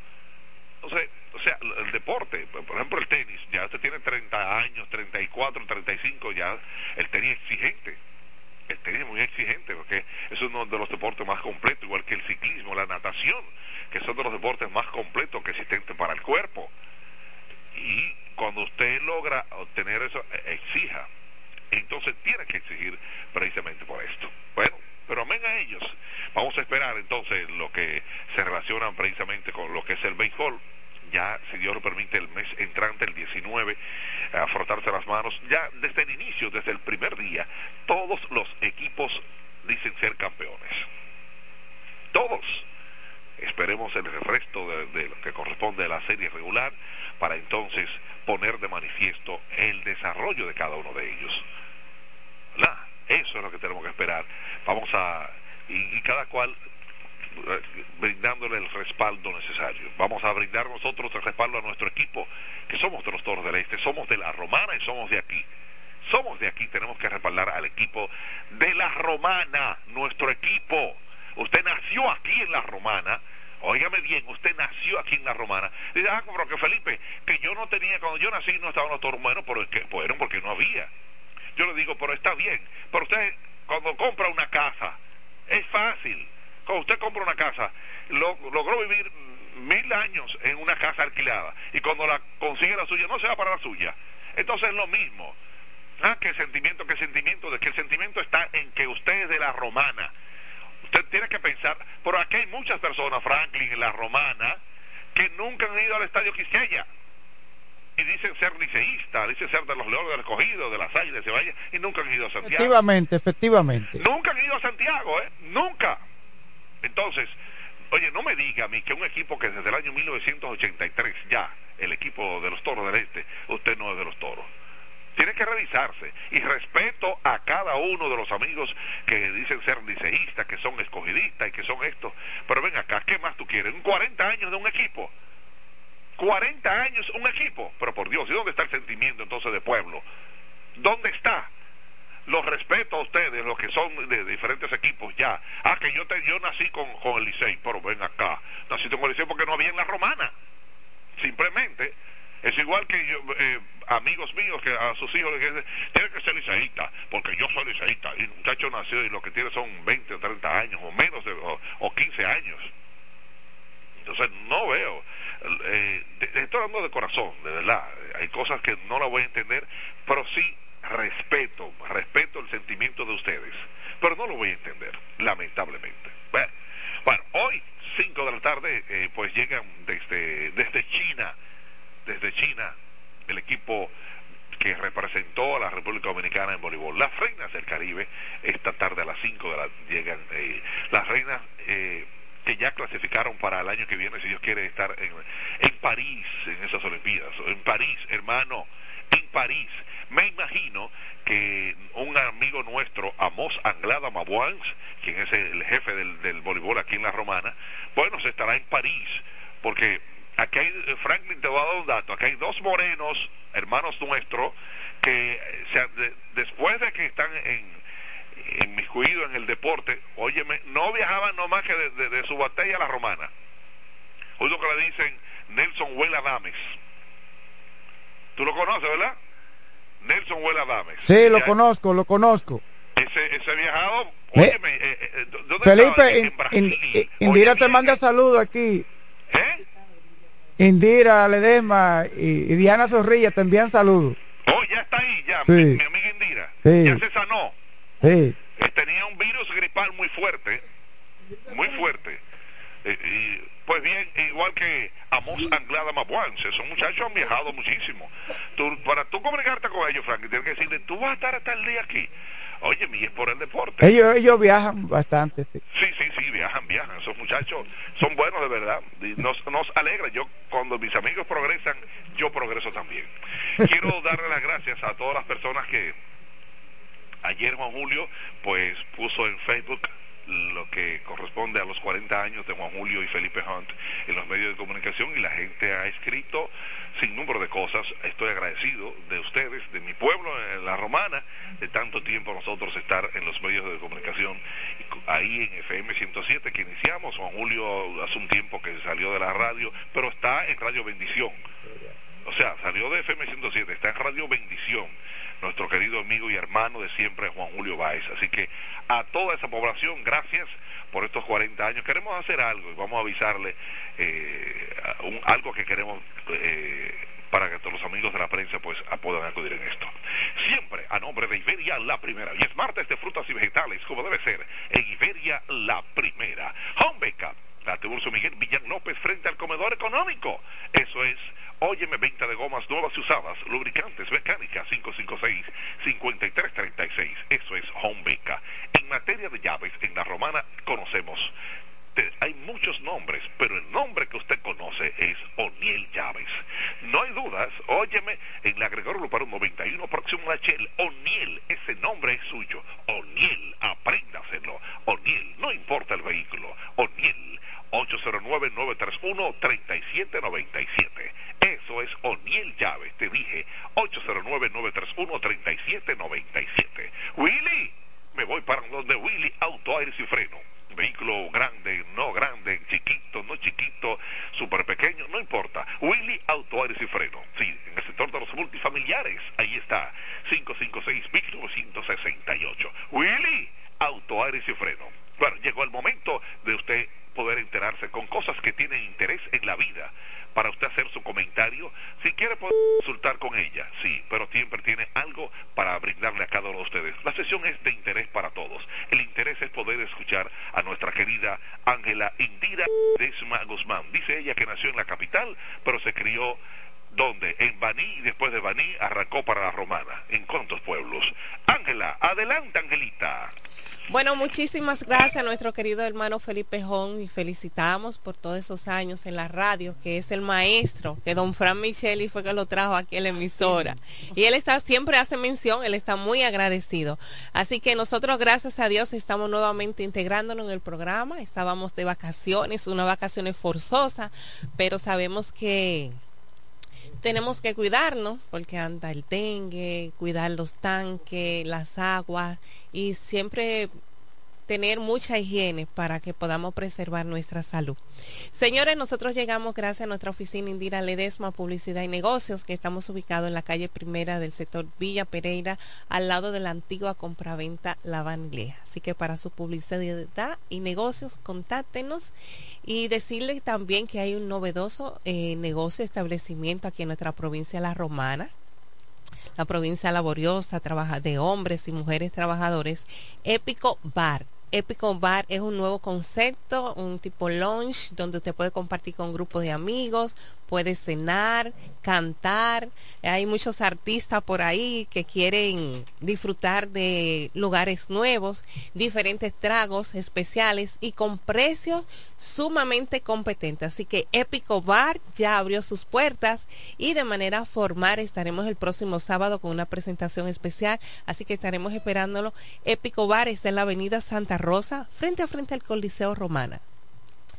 Entonces, o sea, el deporte, por ejemplo el tenis, ya usted tiene 30 años, 34, 35, ya el tenis exigente el tenis es muy exigente porque es uno de los deportes más completos, igual que el ciclismo, la natación, que son de los deportes más completos que existen para el cuerpo. Y cuando usted logra obtener eso, e, exija. Entonces tiene que exigir precisamente por esto. Bueno, pero amén a ellos. Vamos a esperar entonces lo que se relaciona precisamente con lo que es el béisbol ya, si Dios lo permite, el mes entrante, el 19, a frotarse las manos. Ya desde el inicio, desde el primer día, todos los equipos dicen ser campeones. Todos. Esperemos el resto de, lo que corresponde a la serie regular para entonces poner de manifiesto el desarrollo de cada uno de ellos. Eso es lo que tenemos que esperar. Vamos a... y cada cual brindándole el respaldo necesario. Vamos a brindar nosotros el respaldo a nuestro equipo, que somos de los Toros del Este, somos de la Romana y somos de aquí. Somos de aquí, tenemos que respaldar al equipo de la Romana, nuestro equipo. Usted nació aquí en la Romana, Óigame bien, usted nació aquí en la Romana. Dice, ah, pero que Felipe, que yo no tenía, cuando yo nací no estaban los toros buenos, pero es que fueron porque no había. Yo le digo, pero está bien. Pero usted, cuando compra una casa, es fácil cuando usted compra una casa, logró vivir mil años en una casa alquilada y cuando la consigue la suya no se va para la suya. Entonces es lo mismo. Ah, qué sentimiento, qué sentimiento, de que el sentimiento está en que usted es de la romana. Usted tiene que pensar, pero aquí hay muchas personas, Franklin, en la romana, que nunca han ido al estadio Quisqueya. Y dicen ser liceístas, dicen ser de los Leones del Escogido, de las Águilas de Valle, y nunca han ido a Santiago. Efectivamente, efectivamente. Nunca han ido a Santiago, ¿eh? Nunca. Entonces, oye, no me diga a mí que un equipo que desde el año 1983 ya, el equipo de los Toros del Este, usted no es de los Toros. Tiene que revisarse. Y respeto a cada uno de los amigos que dicen ser liceístas, que son escogidistas y que son estos. Pero ven acá, ¿qué más tú quieres? ¿Un 40 años de un equipo? 40 años un equipo. Pero por Dios, ¿y dónde está el sentimiento entonces de pueblo? ¿Dónde está? los respeto a ustedes, los que son de diferentes equipos ya. Ah, que yo te, yo nací con, con el Licey, pero ven acá. Nací con el Licey porque no había en la romana. Simplemente. Es igual que yo, eh, amigos míos que a sus hijos les dicen, tiene que ser liceísta, porque yo soy liceísta. Y el muchacho nació y lo que tiene son 20 o 30 años, o menos, de, o, 15 años. Entonces no veo, eh, estoy hablando de corazón, de verdad, hay cosas que no la voy a entender, pero sí respeto, respeto el sentimiento de ustedes, pero no lo voy a entender, lamentablemente. Bueno, bueno hoy, 5 de la tarde, eh, pues llegan desde, desde China, desde China, el equipo que representó a la República Dominicana en voleibol. Las reinas del Caribe, esta tarde a las 5 de la llegan, eh, las reinas eh, que ya clasificaron para el año que viene, si Dios quiere estar en, en París, en esas Olimpiadas, en París, hermano, en París. Me imagino que un amigo nuestro, Amos Anglada Mabuans, quien es el jefe del, del voleibol aquí en la Romana, bueno, se estará en París, porque aquí hay, eh, Franklin te va a dar un dato, aquí hay dos morenos, hermanos nuestros, que eh, después de que están en inmiscuidos en el deporte, óyeme, no viajaban nomás que de, su batalla a la romana. Oigo que le dicen Nelson Huela Dames. Tú lo conoces, ¿verdad? Nelson Huela Dames. Sí, lo conozco, lo conozco. Ese, ese viajado, óyeme, eh, Felipe, Indira te manda saludos aquí. ¿Eh? Indira Ledesma y, Diana Zorrilla te envían saludos. Oh, ya está ahí, ya, mi, amiga Indira. Ya se sanó. Sí. Tenía un virus gripal muy fuerte, muy fuerte. Eh, y, pues bien, igual que Amos Anglada Mabuance, esos muchachos han viajado muchísimo. para tú comunicarte con ellos, Frank, tienes que decirle, tú vas a estar hasta el día aquí. Oye, mi es por el deporte. Ellos, ellos viajan bastante, sí. Sí, sí, sí, viajan, viajan. Esos muchachos son buenos de verdad. Nos, nos alegra. Yo, cuando mis amigos progresan, yo progreso también. Quiero darle las gracias a todas las personas que ayer Juan Julio, pues puso en Facebook lo que corresponde a los 40 años de Juan Julio y Felipe Hunt en los medios de comunicación y la gente ha escrito sin número de cosas. Estoy agradecido de ustedes, de mi pueblo, en la romana, de tanto tiempo nosotros estar en los medios de comunicación. Ahí en FM 107 que iniciamos, Juan Julio hace un tiempo que salió de la radio, pero está en Radio Bendición. O sea, salió de FM 107, está en Radio Bendición nuestro querido amigo y hermano de siempre, Juan Julio Báez. Así que a toda esa población, gracias por estos 40 años. Queremos hacer algo y vamos a avisarle eh, algo que queremos eh, para que todos los amigos de la prensa pues puedan acudir en esto. Siempre a nombre de Iberia la primera. Y es martes de frutas y vegetales, como debe ser, en Iberia la primera. Home Backup, la Miguel Villán López frente al comedor económico. Eso es Óyeme, venta de gomas nuevas y usadas, lubricantes, mecánica 556-5336. Eso es Home Beca. En materia de llaves, en la romana conocemos. hay muchos nombres, pero el nombre que usted conoce es O'Neill Llaves. No hay dudas, óyeme, en la Gregorio Luperón 91, próximo a Shell, O'Neill, ese nombre es suyo. O'Neill, apréndaselo. O'Neill, no importa el vehículo. O'Neill, 809-931-3797. Eso es O'Neill Llaves, te dije, 809-931-3797. Willy, me voy para donde Willy, auto, aires y freno. Vehículo grande, no grande, chiquito, no chiquito, súper pequeño, no importa. Willy Auto Aires y Freno. Sí, en el sector de los multifamiliares. Ahí está. 556-1968. Willy Auto Aires y Freno. Bueno, llegó el momento de usted poder enterarse con cosas que tienen interés en la vida para usted hacer su comentario. Si quiere poder consultar con ella, sí, pero siempre tiene algo para brindarle a cada uno de ustedes. La sesión es de interés para todos. El interés es poder escuchar a nuestra querida Ángela Indira Desma Guzmán. Dice ella que nació en la capital, pero se crió ¿Dónde? En Baní y después de Baní arrancó para la Romana. ¿En cuántos pueblos? Ángela, adelante, Angelita. Bueno, muchísimas gracias a nuestro querido hermano Felipe Jón y felicitamos por todos esos años en la radio, que es el maestro, que don Fran Micheli fue que lo trajo aquí a la emisora. Y él está, siempre hace mención, él está muy agradecido. Así que nosotros, gracias a Dios, estamos nuevamente integrándonos en el programa. Estábamos de vacaciones, una vacaciones forzosa, pero sabemos que tenemos que cuidarnos porque anda el dengue, cuidar los tanques, las aguas y siempre tener mucha higiene para que podamos preservar nuestra salud. Señores, nosotros llegamos gracias a nuestra oficina Indira Ledesma, Publicidad y Negocios, que estamos ubicados en la calle primera del sector Villa Pereira, al lado de la antigua compraventa La Vanglea. Así que para su publicidad y negocios, contáctenos y decirles también que hay un novedoso eh, negocio, establecimiento aquí en nuestra provincia La Romana la provincia laboriosa, trabaja de hombres y mujeres trabajadores, Épico Bar Épico Bar es un nuevo concepto, un tipo lunch donde usted puede compartir con un grupo de amigos, puede cenar, cantar. Hay muchos artistas por ahí que quieren disfrutar de lugares nuevos, diferentes tragos especiales y con precios sumamente competentes. Así que Épico Bar ya abrió sus puertas y de manera formal estaremos el próximo sábado con una presentación especial. Así que estaremos esperándolo. Épico Bar está en la avenida Santa Rosa, frente a frente al Coliseo Romana.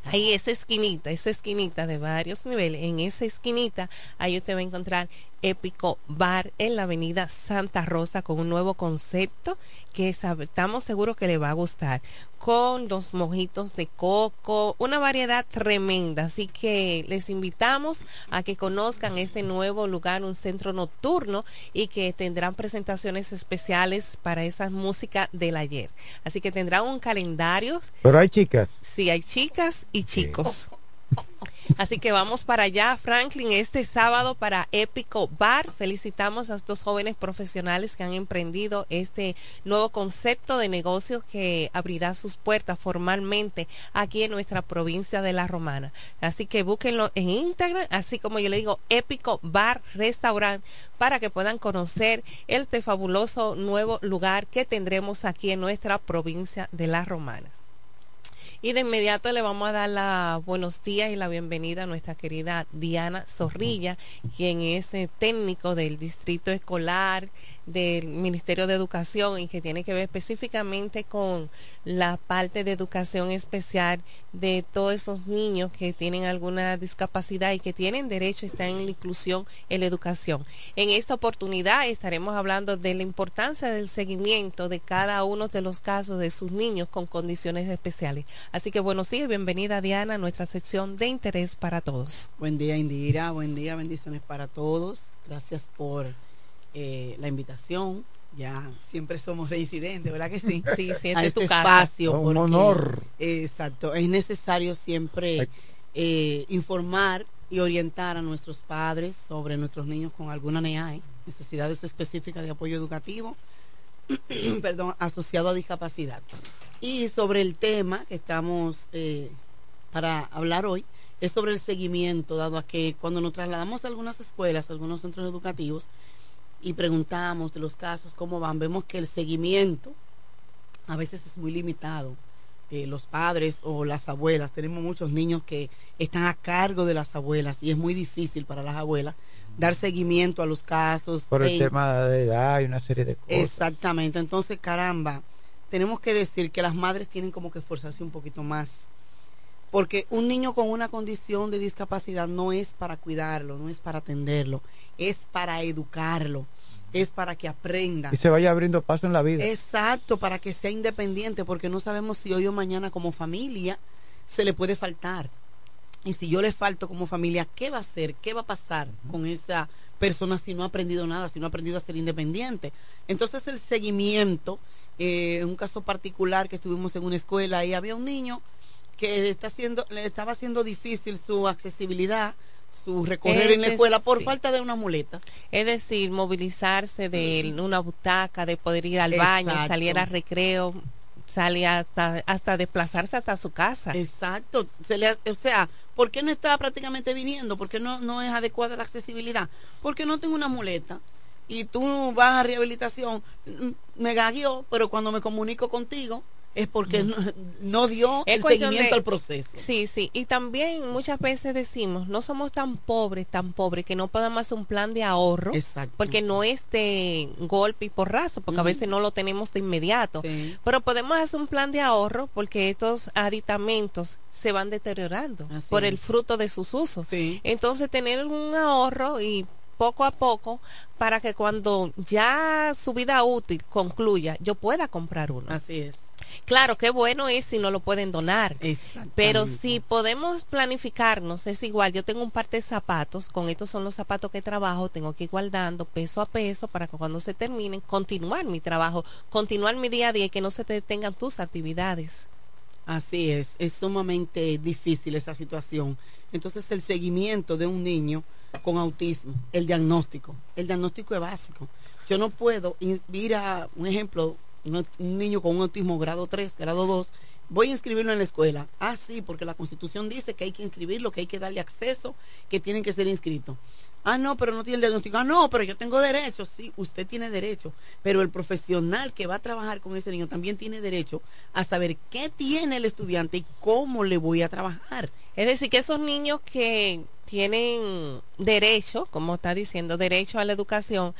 Ahí esa esquinita, esa esquinita de varios niveles, en esa esquinita, ahí usted va a encontrar Épico Bar en la avenida Santa Rosa con un nuevo concepto que estamos seguros que le va a gustar. Con los mojitos de coco, una variedad tremenda. Así que les invitamos a que conozcan este nuevo lugar, un centro nocturno y que tendrán presentaciones especiales para esa música del ayer. Así que tendrán un calendario. Pero hay chicas. Sí, hay chicas y chicos. *laughs* Así que vamos para allá, Franklin, este sábado para Épico Bar. Felicitamos a estos jóvenes profesionales que han emprendido este nuevo concepto de negocios que abrirá sus puertas formalmente aquí en nuestra provincia de La Romana. Así que búsquenlo en Instagram, así como yo le digo, Épico Bar Restaurant, para que puedan conocer este fabuloso nuevo lugar que tendremos aquí en nuestra provincia de La Romana. Y de inmediato le vamos a dar los buenos días y la bienvenida a nuestra querida Diana Zorrilla, quien es eh, técnico del Distrito Escolar del Ministerio de Educación y que tiene que ver específicamente con la parte de educación especial de todos esos niños que tienen alguna discapacidad y que tienen derecho a estar en la inclusión en la educación. En esta oportunidad estaremos hablando de la importancia del seguimiento de cada uno de los casos de sus niños con condiciones especiales. Así que buenos días, bienvenida Diana a nuestra sección de interés para todos. Buen día Indira, buen día, bendiciones para todos. Gracias por eh, la invitación. Ya siempre somos reincidentes, ¿verdad que sí? *laughs* Sí, sí, a este espacio. Un honor. exacto, es necesario siempre eh, informar y orientar a nuestros padres sobre nuestros niños con alguna NEAE, necesidades específicas de apoyo educativo, *clears throat* perdón, asociado a discapacidad. Y sobre el tema que estamos eh, para hablar hoy, es sobre el seguimiento, dado a que cuando nos trasladamos a algunas escuelas, a algunos centros educativos, y preguntamos de los casos, cómo van, vemos que el seguimiento a veces es muy limitado. Eh, los padres o las abuelas, tenemos muchos niños que están a cargo de las abuelas y es muy difícil para las abuelas dar seguimiento a los casos. Por el tema de edad y una serie de cosas. Exactamente, entonces caramba, tenemos que decir que las madres tienen como que esforzarse un poquito más. Porque un niño con una condición de discapacidad no es para cuidarlo, no es para atenderlo, es para educarlo, es para que aprenda. Y se vaya abriendo paso en la vida. Exacto, para que sea independiente, porque no sabemos si hoy o mañana como familia se le puede faltar. Y si yo le falto como familia, ¿qué va a hacer? ¿Qué va a pasar con esa persona si no ha aprendido nada, si no ha aprendido a ser independiente? Entonces el seguimiento, eh, en un caso particular que estuvimos en una escuela y había un niño que está haciendo, le estaba haciendo difícil su accesibilidad, su recorrer en la escuela por falta de una muleta. Es decir, movilizarse de una butaca, de poder ir al baño, salir al recreo, salir hasta, hasta desplazarse hasta su casa. Exacto. Se le, o sea, ¿por qué no está prácticamente viniendo? ¿Por qué no, no es adecuada la accesibilidad? Porque no tengo una muleta y tú vas a rehabilitación, me gagueó, pero cuando me comunico contigo, es porque no, dio el seguimiento al proceso. Sí, sí. Y también muchas veces decimos, no somos tan pobres, tan pobres, que no podemos hacer un plan de ahorro. Exacto. Porque no es de golpe y porrazo, porque a veces no lo tenemos de inmediato. Pero podemos hacer un plan de ahorro porque estos aditamentos se van deteriorando por el fruto de sus usos. Entonces, tener un ahorro y poco a poco para que cuando ya su vida útil concluya, yo pueda comprar uno. Así es. Claro, qué bueno es si no lo pueden donar. Pero si podemos planificarnos, es igual, yo tengo un par de zapatos, con estos son los zapatos que trabajo, tengo que ir guardando peso a peso para que cuando se terminen, continuar mi trabajo, continuar mi día a día y que no se detengan tus actividades. Así es, es sumamente difícil esa situación. Entonces el seguimiento de un niño con autismo, el diagnóstico, el diagnóstico es básico. Yo no puedo ir a, un ejemplo, un, niño con un autismo grado 3, grado 2, voy a inscribirlo en la escuela. Ah, sí, porque la constitución dice que hay que inscribirlo, que hay que darle acceso, que tienen que ser inscritos. Ah, no, pero no tiene el diagnóstico. Ah, no, pero yo tengo derecho. Sí, usted tiene derecho. Pero el profesional que va a trabajar con ese niño también tiene derecho a saber qué tiene el estudiante y cómo le voy a trabajar. Es decir, que esos niños que tienen derecho, como está diciendo, derecho a la educación,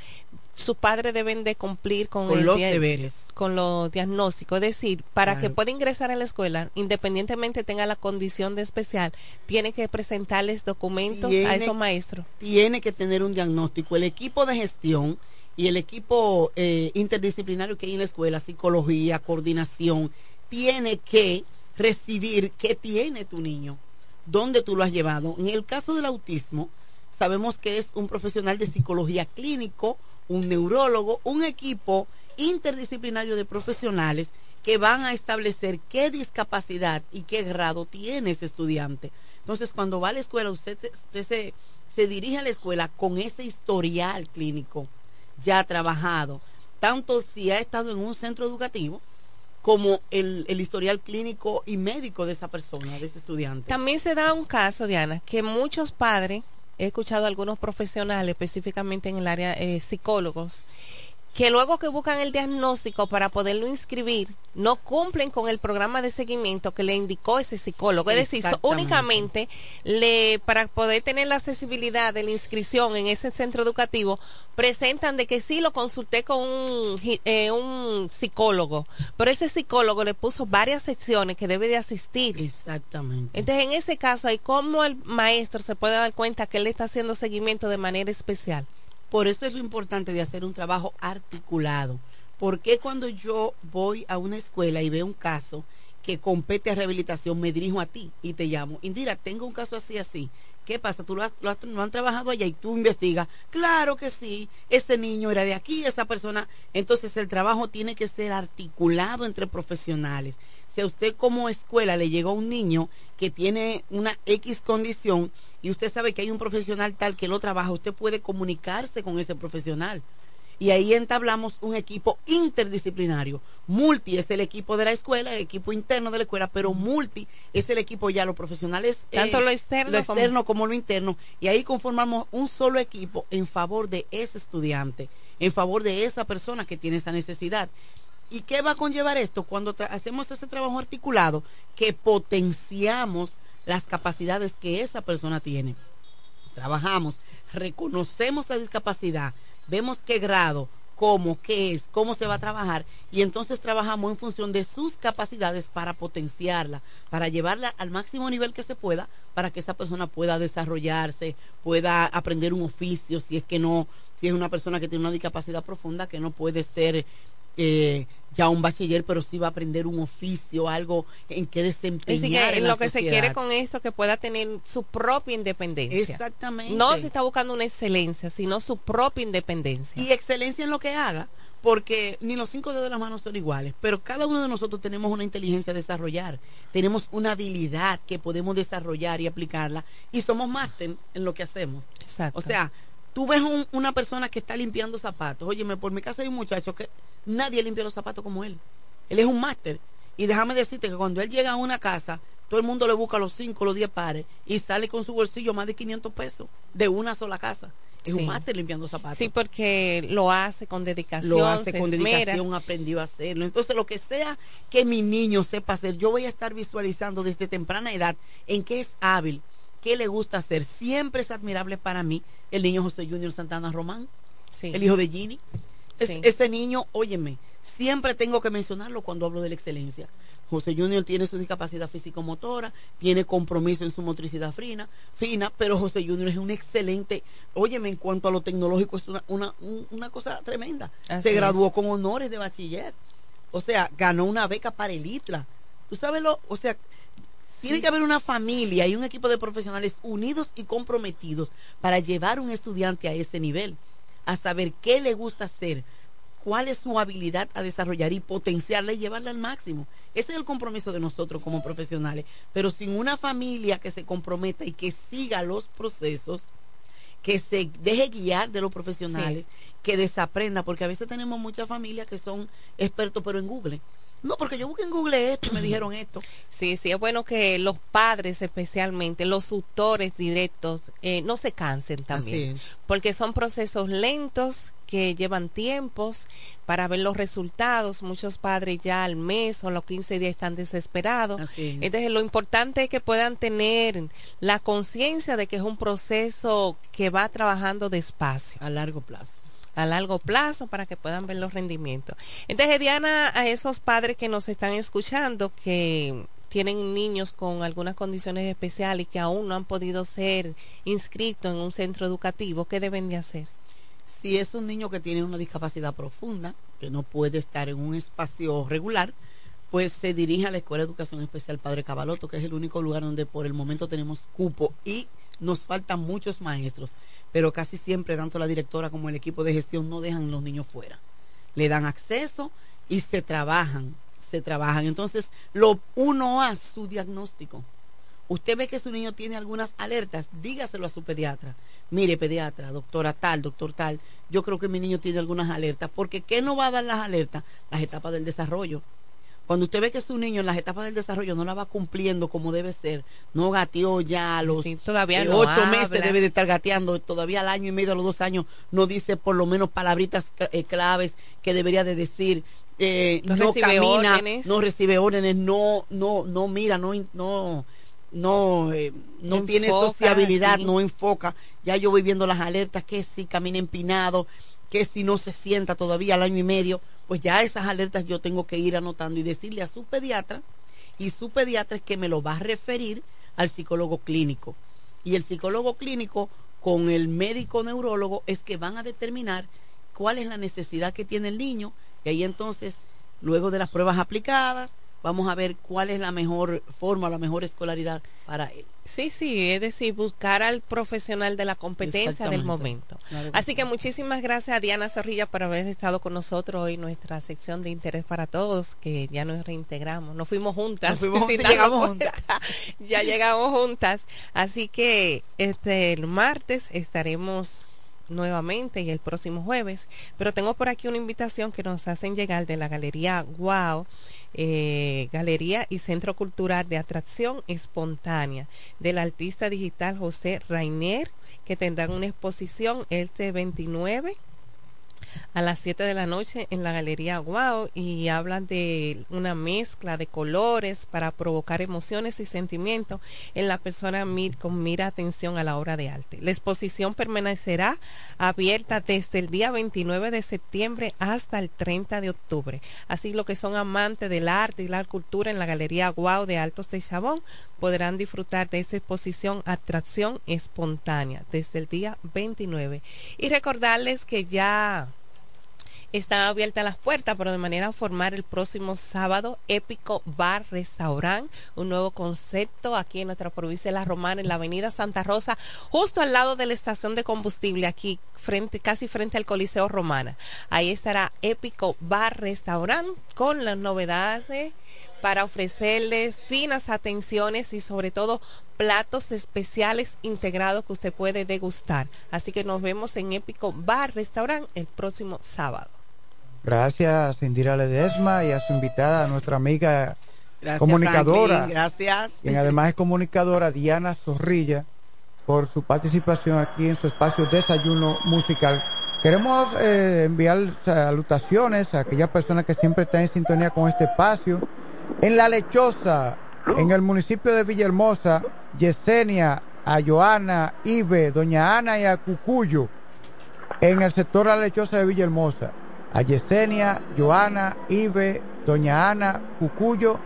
sus padres deben de cumplir con, los deberes. Con los diagnósticos. Es decir, para que pueda ingresar a la escuela, independientemente tenga la condición de especial, tiene que presentarles documentos a esos maestros. Tiene que tener un diagnóstico. El equipo de gestión y el equipo eh, interdisciplinario que hay en la escuela, psicología, coordinación, tiene que recibir qué tiene tu niño, dónde tú lo has llevado. En el caso del autismo, sabemos que es un profesional de psicología clínico un neurólogo, un equipo interdisciplinario de profesionales que van a establecer qué discapacidad y qué grado tiene ese estudiante. Entonces, cuando va a la escuela, usted, se, se dirige a la escuela con ese historial clínico ya trabajado, tanto si ha estado en un centro educativo, como el, el, historial clínico y médico de esa persona, de ese estudiante. También se da un caso, Diana, que muchos padres he escuchado a algunos profesionales, específicamente en el área eh, psicólogos, que luego que buscan el diagnóstico para poderlo inscribir, no cumplen con el programa de seguimiento que le indicó ese psicólogo. Es decir, únicamente le, para poder tener la accesibilidad de la inscripción en ese centro educativo, presentan de que sí lo consulté con un, eh, un psicólogo, pero ese psicólogo le puso varias secciones que debe de asistir. Exactamente. Entonces, en ese caso, hay cómo el maestro se puede dar cuenta que él está haciendo seguimiento de manera especial. Por eso es lo importante de hacer un trabajo articulado. Porque cuando yo voy a una escuela y veo un caso que compete a rehabilitación, me dirijo a ti y te llamo? Indira, tengo un caso así, así. ¿Qué pasa? ¿Tú lo, has, lo, han trabajado allá y tú investigas? Claro que sí, ese niño era de aquí, esa persona. Entonces el trabajo tiene que ser articulado entre profesionales si a usted como escuela le llegó un niño que tiene una X condición y usted sabe que hay un profesional tal que lo trabaja, usted puede comunicarse con ese profesional. Y ahí entablamos un equipo interdisciplinario. Multi es el equipo de la escuela, el equipo interno de la escuela, pero multi es el equipo ya, los profesionales. Tanto lo externo, lo externo como... como lo interno. Y ahí conformamos un solo equipo en favor de ese estudiante, en favor de esa persona que tiene esa necesidad. ¿Y qué va a conllevar esto cuando hacemos ese trabajo articulado? Que potenciamos las capacidades que esa persona tiene. Trabajamos, reconocemos la discapacidad, vemos qué grado, cómo, qué es, cómo se va a trabajar y entonces trabajamos en función de sus capacidades para potenciarla, para llevarla al máximo nivel que se pueda, para que esa persona pueda desarrollarse, pueda aprender un oficio, si es que no, si es una persona que tiene una discapacidad profunda que no puede ser eh, ya un bachiller, pero sí va a aprender un oficio, algo en que desempeñar. en lo que se quiere con esto, que pueda tener su propia independencia. Exactamente. No se está buscando una excelencia, sino su propia independencia. Y excelencia en lo que haga, porque ni los cinco dedos de las manos son iguales, pero cada uno de nosotros tenemos una inteligencia a desarrollar, tenemos una habilidad que podemos desarrollar y aplicarla, y somos máster en lo que hacemos. Exacto. O sea, tú ves una persona que está limpiando zapatos, óyeme, por mi casa hay un muchacho que nadie limpia los zapatos como él. Él es un máster. Y déjame decirte que cuando él llega a una casa, todo el mundo le busca los 5, los 10 pares y sale con su bolsillo más de 500 pesos de una sola casa. Es un máster limpiando zapatos. Sí, porque lo hace con dedicación. Lo hace con dedicación, aprendió a hacerlo. Entonces, lo que sea que mi niño sepa hacer, yo voy a estar visualizando desde temprana edad en qué es hábil, qué le gusta hacer. Siempre es admirable para mí el niño José Junior Santana Román, el hijo de Ginny. Este niño, óyeme, siempre tengo que mencionarlo cuando hablo de la excelencia. José Junior tiene su discapacidad físico-motora, tiene compromiso en su motricidad fina, fina, pero José Junior es un excelente, óyeme, en cuanto a lo tecnológico, es una, una, una cosa tremenda. Se graduó con honores de bachiller. O sea, ganó una beca para el ITLA. ¿Tú sabes lo? O sea, tiene que haber una familia y un equipo de profesionales unidos y comprometidos para llevar un estudiante a ese nivel, a saber qué le gusta hacer, cuál es su habilidad a desarrollar y potenciarla y llevarla al máximo. Ese es el compromiso de nosotros como profesionales. Pero sin una familia que se comprometa y que siga los procesos, que se deje guiar de los profesionales, que desaprenda, porque a veces tenemos muchas familias que son expertos pero en Google no, porque yo busqué en Google esto y me dijeron esto. Sí, sí, es bueno que los padres especialmente, los tutores directos, eh, no se cansen también. Porque son procesos lentos que llevan tiempos para ver los resultados. Muchos padres ya al mes o los 15 días están desesperados. Entonces, lo importante es que puedan tener la conciencia de que es un proceso que va trabajando despacio. A largo plazo a largo plazo para que puedan ver los rendimientos. Entonces, Diana, a esos padres que nos están escuchando, que tienen niños con algunas condiciones especiales y que aún no han podido ser inscritos en un centro educativo, ¿qué deben de hacer? Si es un niño que tiene una discapacidad profunda, que no puede estar en un espacio regular, pues se dirige a la Escuela de Educación Especial Padre Cabaloto, que es el único lugar donde por el momento tenemos cupo y nos faltan muchos maestros pero casi siempre tanto la directora como el equipo de gestión no dejan los niños fuera. Le dan acceso y se trabajan, se trabajan. Entonces, lo uno a su diagnóstico. Usted ve que su niño tiene algunas alertas, dígaselo a su pediatra. Mire, pediatra, doctora tal, doctor tal, yo creo que mi niño tiene algunas alertas, porque ¿qué no va a dar las alertas? Las etapas del desarrollo. Cuando usted ve que su niño en las etapas del desarrollo no la va cumpliendo como debe ser, no gateó ya a los todavía eh, ocho meses debe de estar gateando, todavía al año y medio, a los dos años, no dice por lo menos palabritas eh, claves que debería de decir, eh, no, camina, no recibe órdenes, no, no, no mira, no, no, no, no tiene sociabilidad, no enfoca. Ya yo voy viendo las alertas que si camina empinado, que si no se sienta todavía al año y medio pues ya esas alertas yo tengo que ir anotando y decirle a su pediatra y su pediatra es que me lo va a referir al psicólogo clínico. Y el psicólogo clínico con el médico neurólogo es que van a determinar cuál es la necesidad que tiene el niño y ahí entonces, luego de las pruebas aplicadas, vamos a ver cuál es la mejor forma, la mejor escolaridad para él. Sí, sí, es decir, buscar al profesional de la competencia del momento. Así que muchísimas gracias a Diana Zorrilla por haber estado con nosotros hoy en nuestra sección de interés para todos, que ya nos reintegramos. Nos fuimos juntas. Nos fuimos *laughs* juntas, llegamos juntas. *laughs* ya llegamos juntas. Así que este el martes estaremos nuevamente y el próximo jueves. Pero tengo por aquí una invitación que nos hacen llegar de la Galería Wow eh, Galería y Centro Cultural de Atracción Espontánea del artista digital José Rainer, que tendrán una exposición este 29 a las 7 de la noche en la Galería Wow y hablan de una mezcla de colores para provocar emociones y sentimientos en la persona con mira atención a la obra de arte. La exposición permanecerá abierta desde el día 29 de septiembre hasta el 30 de octubre. Así lo que son amantes del arte y la cultura en la Galería Wow de Altos de Chabón podrán disfrutar de esa exposición Atracción Espontánea desde el día 29. Y recordarles que ya están abiertas las puertas, pero de manera formal el próximo sábado, Épico Bar Restaurant, un nuevo concepto aquí en nuestra provincia de La Romana, en la avenida Santa Rosa, justo al lado de la estación de combustible, aquí frente, casi frente al Coliseo Romana. Ahí estará Épico Bar Restaurant con las novedades para ofrecerle finas atenciones y sobre todo platos especiales integrados que usted puede degustar. Así que nos vemos en Épico Bar Restaurant el próximo sábado. Gracias Indira Ledesma y a su invitada, nuestra amiga comunicadora. gracias. Quien además es comunicadora, Diana Zorrilla, por su participación aquí en su espacio Desayuno Musical. Queremos eh, enviar salutaciones a aquellas personas que siempre están en sintonía con este espacio. En La Lechosa, en el municipio de Villahermosa, Yesenia, a Joana, Ibe, Doña Ana y a Cucuyo, en el sector La Lechosa de Villahermosa a Yesenia, Joana, Ibe, Doña Ana, Cucuyo,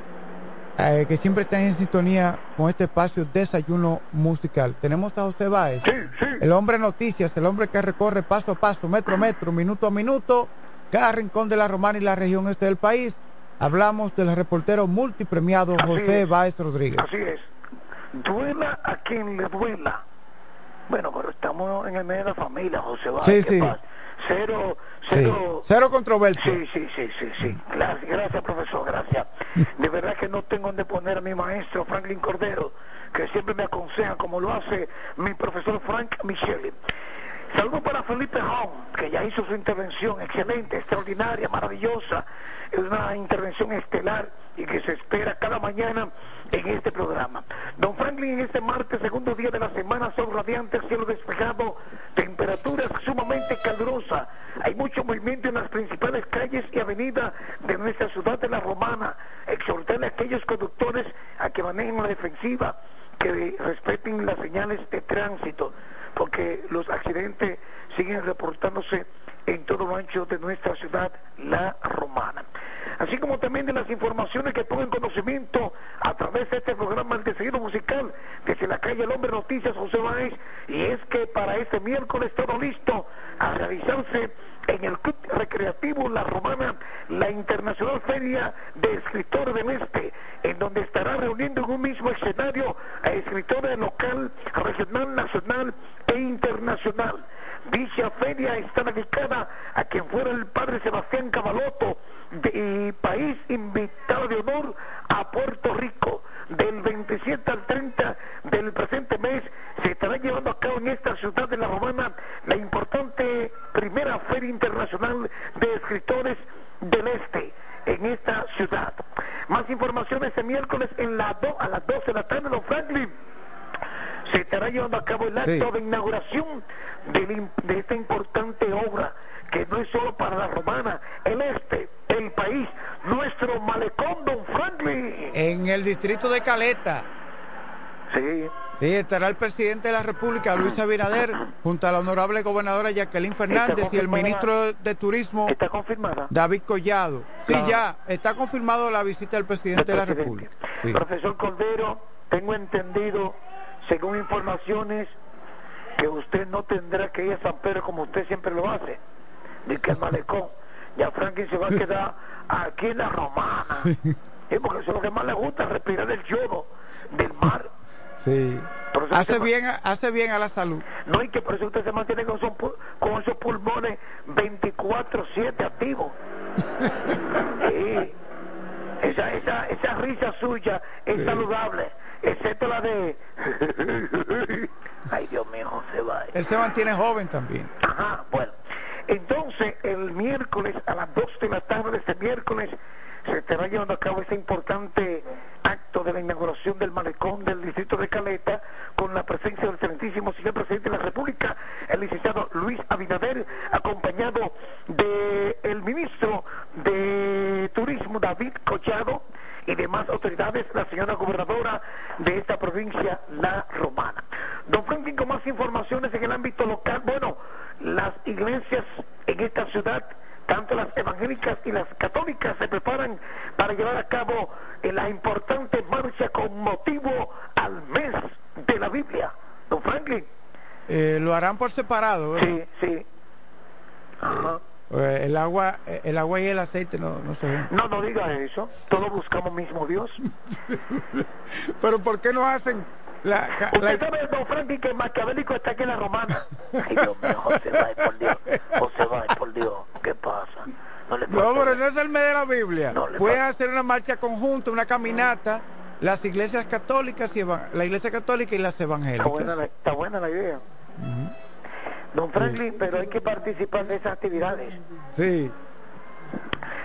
eh, que siempre están en sintonía con este espacio Desayuno Musical. Tenemos a José Báez, el hombre noticias, el hombre que recorre paso a paso, metro a metro, minuto a minuto, cada rincón de la Romana y la región este del país, hablamos del reportero multipremiado José Báez Rodríguez. Así es. Duela a quien le duela. Bueno, pero estamos en el medio de la familia, José Báez. Sí, sí. Cero, cero. Cero controversia. Sí, sí, sí, sí, sí. Gracias, gracias, profesor, gracias. De verdad que no tengo donde poner a mi maestro Franklin Cordero, que siempre me aconseja como lo hace mi profesor Frank Micheli. Saludos para Felipe Hong, que ya hizo su intervención excelente, extraordinaria, maravillosa. Es una intervención estelar y que se espera cada mañana en este programa. Don Franklin, en este martes, segundo día de la semana, son radiantes, cielo despejado, temperaturas sumamente calurosas. Hay mucho movimiento en las principales calles y avenidas de nuestra ciudad de la Romana. Exhortarle a aquellos conductores a que manejen la defensiva, que respeten las señales de tránsito porque los accidentes siguen reportándose en todo lo ancho de nuestra ciudad, la romana. Así como también de las informaciones que pongo en conocimiento a través de este programa El Desayuno Musical, desde la calle El Hombre Noticias José Báez, y es que para este miércoles todo listo a realizarse en el Club Recreativo La Romana la Internacional Feria de Escritores del Este, en donde estará reuniendo en un mismo escenario a escritores local, regional, nacional e internacional. Dicha feria está dedicada a quien fuera el padre Sebastián Cavaloto, de país invitado de honor a Puerto Rico. Del 27 al 30 del presente mes se estará llevando a cabo en esta ciudad de La Romana la importante primera feria internacional de escritores del Este en esta ciudad. Más información este miércoles en la a las 12 de la tarde, don Franklin se estará llevando a cabo el acto de inauguración de, de, esta importante obra que no es solo para la romana, el este, el país, nuestro malecón, don Franklin. En el distrito de Caleta. Sí. Sí, estará el presidente de la República, Luis Abinader, junto a la honorable gobernadora Jacqueline Fernández y el ministro de Turismo, ¿Está confirmada? David Collado. Sí, ya, está confirmado la visita del presidente de la República. Sí. Profesor Cordero, tengo entendido, según informaciones, que usted no tendrá que ir a San Pedro como usted siempre lo hace, de que el malecón. Ya Franklin se va a quedar aquí en la romana. Sí. porque eso es lo que más le gusta, respirar el yodo del mar. Sí. Hace bien, hace bien a la salud. No, y que por eso usted se mantiene con, esos, con esos pulmones 24-7 activos. *laughs* sí. Esa, esa, esa risa suya es sí. saludable, excepto la de... *laughs* Ay, Dios mío, José va. Él se mantiene joven también. Ajá, bueno. Entonces, el miércoles a las 2 de la tarde de este miércoles se estará llevando a cabo ese importante acto de la inauguración del malecón del distrito de Caleta con la presencia del excelentísimo señor presidente de la República, el licenciado Luis Abinader, acompañado del el ministro de Turismo David Collado y demás autoridades, la señora gobernadora de esta provincia, La Romana. Don Franklin, con más informaciones en el ámbito local, bueno, las iglesias en esta ciudad tanto las evangélicas y las católicas se preparan para llevar a cabo la importante marcha con motivo al mes de la Biblia. Don Franklin. Eh, lo harán por separado. ¿verdad? Sí, sí. Ajá. Eh, el agua, el agua y el aceite no, no se ven. No, no diga eso. Todos buscamos mismo Dios. *laughs* Pero ¿por qué no hacen la, Usted la... sabe, don Franklin, que Maquiavélico está aquí en la romana. Ay, Dios mío, José Bay, por Dios. José Bay, por Dios. ¿Qué pasa? No, le no pero no es el mes de la Biblia. No Pueden hacer una marcha conjunta, una caminata, las iglesias católicas y la iglesia católica y las evangélicas. Está buena la, está buena la idea. Uh -huh. Don Franklin, sí. pero hay que participar de esas actividades. Sí.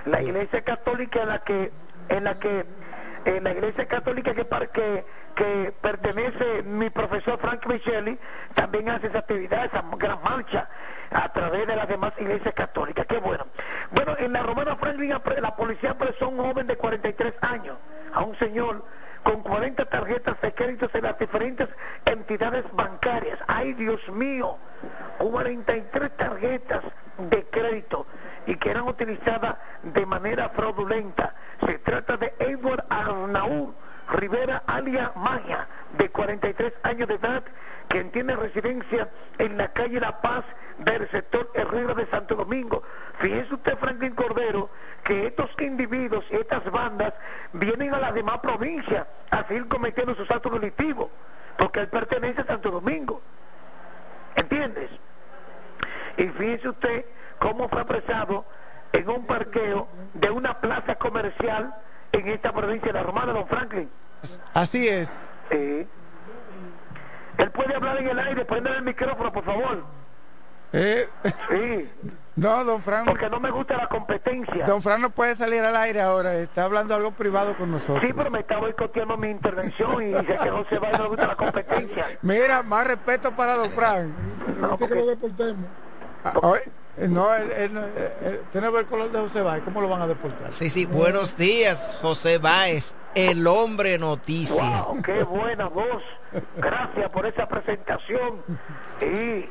La iglesia católica en la que, en la que, en la iglesia católica que, que que pertenece mi profesor Frank Micheli, también hace esa actividad, esa gran marcha a través de las demás iglesias católicas. Qué bueno. Bueno, en la Romana Franklin la policía apresó a un joven de 43 años, a un señor con 40 tarjetas de créditos en las diferentes entidades bancarias. ¡Ay, Dios mío! 43 tarjetas de crédito y que eran utilizadas de manera fraudulenta. Se trata de Edward Arnaud Rivera Alia Magia, de 43 años de edad, quien tiene residencia en la calle La Paz del sector Herrera de Santo Domingo. Fíjese usted, Franklin Cordero, que estos individuos y estas bandas vienen a las demás provincias a seguir cometiendo sus actos delictivos, porque él pertenece a Santo Domingo. ¿Entiendes? Y fíjese usted cómo fue apresado en un parqueo de una plaza comercial en esta provincia de la Romana, don Franklin. Así es. Él puede hablar en el aire, prender el micrófono, por favor. Eh. Sí. *laughs* No, don Fran. Porque no me gusta la competencia. Don Fran no puede salir al aire ahora, está hablando algo privado con nosotros. Sí, pero me está boicoteando mi intervención y dice que no se va y no me gusta la competencia. Mira, más respeto para don Fran. No, porque... que lo deportemos. Ah, no, él, tiene que ver con el de José Báez. ¿Cómo lo van a deportar? Sí, sí. Buenos días, José Báez, el hombre noticia. Wow, qué buena voz. Gracias por esa presentación. Y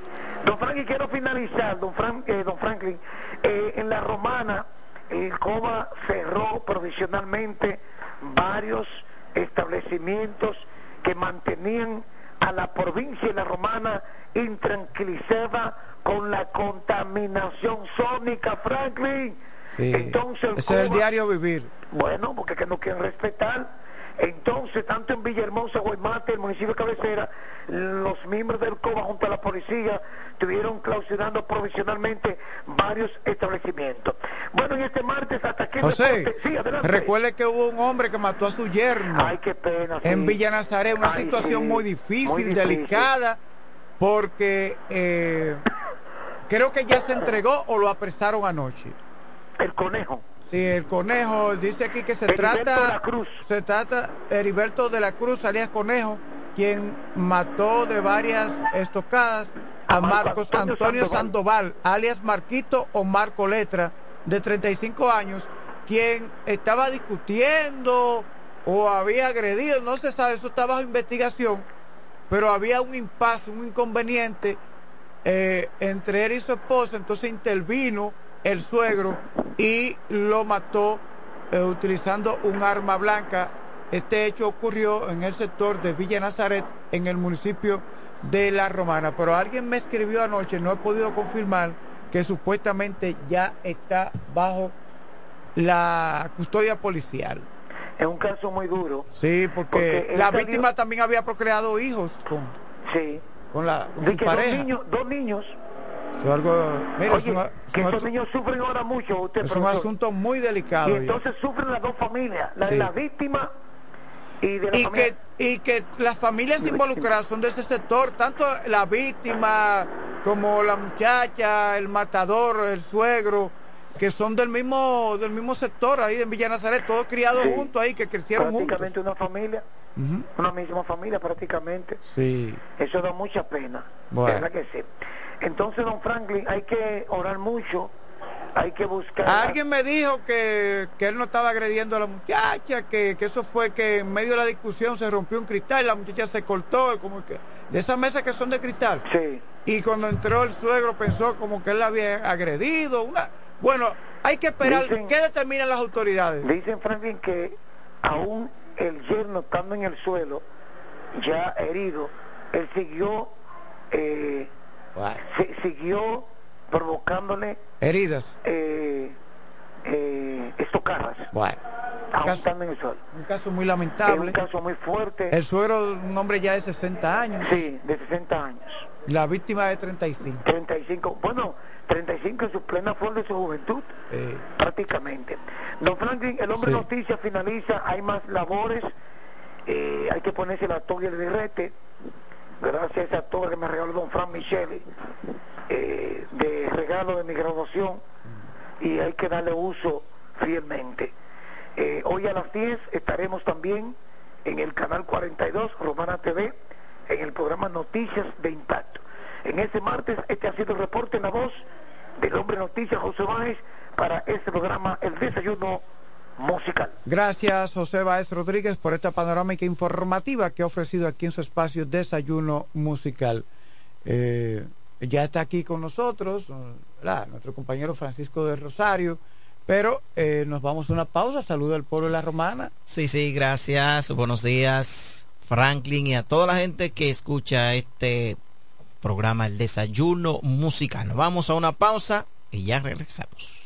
don Franklin, quiero finalizar, don, eh, don Franklin. Eh, en la romana, el COBA cerró provisionalmente varios establecimientos que mantenían a la provincia de la romana intranquilizada con la contaminación sónica, Franklin. Entonces, es el diario vivir. Bueno, porque que no quieren respetar. Entonces, tanto en Villahermosa, Guaymate, el municipio de cabecera, los miembros del COBA junto a la policía estuvieron clausurando provisionalmente varios establecimientos. Bueno, y este martes hasta aquí... José, sí, recuerde que hubo un hombre que mató a su yerno. Ay, qué pena. En Villa Nazaret, una situación muy, difícil, delicada, porque... Eh, Creo que ya se entregó o lo apresaron anoche. El conejo. Sí, el conejo dice aquí que se trata de la Cruz. se trata Heriberto de la Cruz alias Conejo, quien mató de varias estocadas a, Marcos Antonio, Sandoval. alias Marquito o Marco Letra, de 35 años, quien estaba discutiendo o había agredido, no se sabe, eso está bajo investigación, pero había un impasse, un inconveniente eh, entre él y su esposa, entonces intervino el suegro y lo mató eh, utilizando un arma blanca. Este hecho ocurrió en el sector de Villa Nazaret, en el municipio de La Romana. Pero alguien me escribió anoche, no he podido confirmar, que supuestamente ya está bajo la custodia policial. Es un caso muy duro. Sí, porque, la víctima también había procreado hijos con... Sí con la Dos niños, dos niños. algo, que esos niños sufren ahora mucho. Usted, es un asunto muy delicado. Y entonces sufren las dos familias, la de la víctima y de la y Que, y que las familias involucradas son de ese sector, tanto la víctima como la muchacha, el matador, el suegro, que son del mismo del mismo sector ahí en Villa Nazaret, todos criados juntos ahí, que crecieron Prácticamente una familia una misma familia prácticamente. Sí. Eso da mucha pena. Bueno. que sí? Entonces, don Franklin, hay que orar mucho, hay que buscar... Alguien me dijo que, que él no estaba agrediendo a la muchacha, que, que, eso fue que en medio de la discusión se rompió un cristal la muchacha se cortó, como que de esas mesas que son de cristal. Sí. Y cuando entró el suegro pensó como que él la había agredido. Una... Bueno, hay que esperar. ¿Qué determinan las autoridades? Dicen, Franklin, que aún el yerno estando en el suelo, ya herido, él siguió, eh, siguió provocándole heridas, eh, eh, estocadas. Bueno. estando en el suelo. Un caso muy lamentable. un caso muy fuerte. El suegro, un hombre ya de 60 años. Sí, de 60 años. La víctima de 35. 35. Bueno, 35 en su plena flor de su juventud, prácticamente. Don Franklin, el hombre noticia finaliza, hay más labores, eh, hay que ponerse la toga de birrete, gracias a esa toga que me regaló don Fran Michele, eh, de regalo de mi graduación, y hay que darle uso fielmente. Eh, hoy a las 10 estaremos también en el canal 42, Romana TV, en el programa Noticias de Impacto. En ese martes, este ha sido el reporte en la voz del hombre noticia José Báez para este programa El Desayuno Musical. Gracias José Báez Rodríguez por esta panorámica informativa que ha ofrecido aquí en su espacio Desayuno Musical. Eh, ya está aquí con nosotros nuestro compañero Francisco de Rosario. Pero eh, nos vamos a una pausa. Saludo al pueblo de la Romana. Sí, sí, gracias. Buenos días, Franklin, y a toda la gente que escucha este programa El Desayuno Musical. vamos a una pausa y ya regresamos.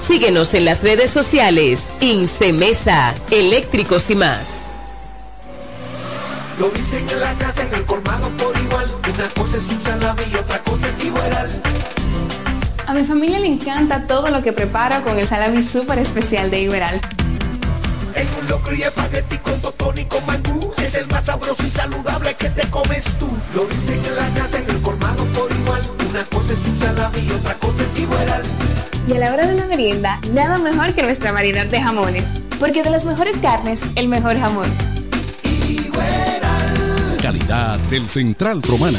Síguenos en las redes sociales. Incemesa, eléctricos y más. Lo dicen en la casa, en el colmado por igual. Una cosa es un salami y otra cosa es igual. A mi familia le encanta todo lo que prepara con el salami súper especial de Iberal. En un locro y espagueti con totón y con mangú Es el más sabroso y saludable que te comes tú Lo dicen en la casa, en el colmado por igual Una cosa es un salami y otra cosa es igual y a la hora de la merienda, nada mejor que nuestra variedad de jamones. Porque de las mejores carnes, el mejor jamón. Calidad del Central Romana.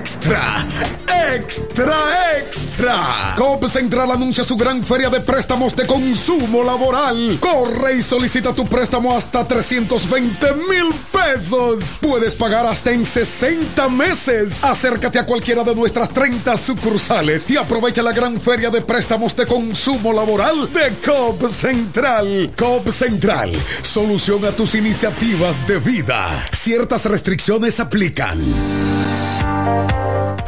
Extra, extra, extra. COP Central anuncia su gran feria de préstamos de consumo laboral. Corre y solicita tu préstamo hasta 320 mil pesos. Puedes pagar hasta en 60 meses. Acércate a cualquiera de nuestras 30 sucursales y aprovecha la gran feria de préstamos de consumo laboral de COP Central. COP Central, solución a tus iniciativas de vida. Ciertas restricciones aplican. Thank you.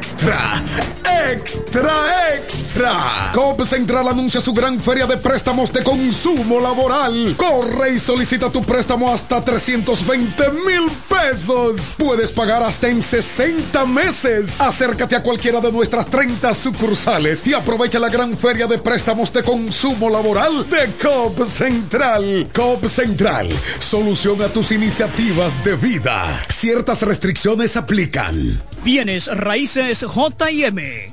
Extra, extra, extra. COP Central anuncia su gran feria de préstamos de consumo laboral. Corre y solicita tu préstamo hasta 320 mil pesos. Puedes pagar hasta en 60 meses. Acércate a cualquiera de nuestras 30 sucursales y aprovecha la gran feria de préstamos de consumo laboral de COP Central. COP Central, solución a tus iniciativas de vida. Ciertas restricciones aplican. Bienes raíces JM,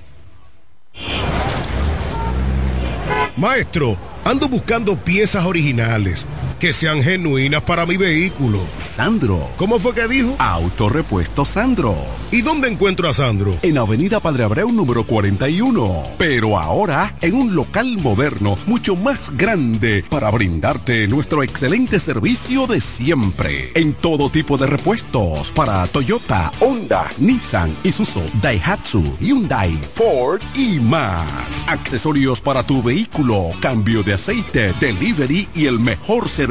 Maestro, ando buscando piezas originales que sean genuinas para mi vehículo. Sandro. ¿Cómo fue que dijo? Autorepuesto Sandro. ¿Y dónde encuentro a Sandro? En Avenida Padre Abreu número 41. Pero ahora en un local moderno, mucho más grande, para brindarte nuestro excelente servicio de siempre. En todo tipo de repuestos para Toyota, Honda, Nissan, Isuzu, Daihatsu, Hyundai, Ford y más. Accesorios para tu vehículo, cambio de aceite, delivery y el mejor servicio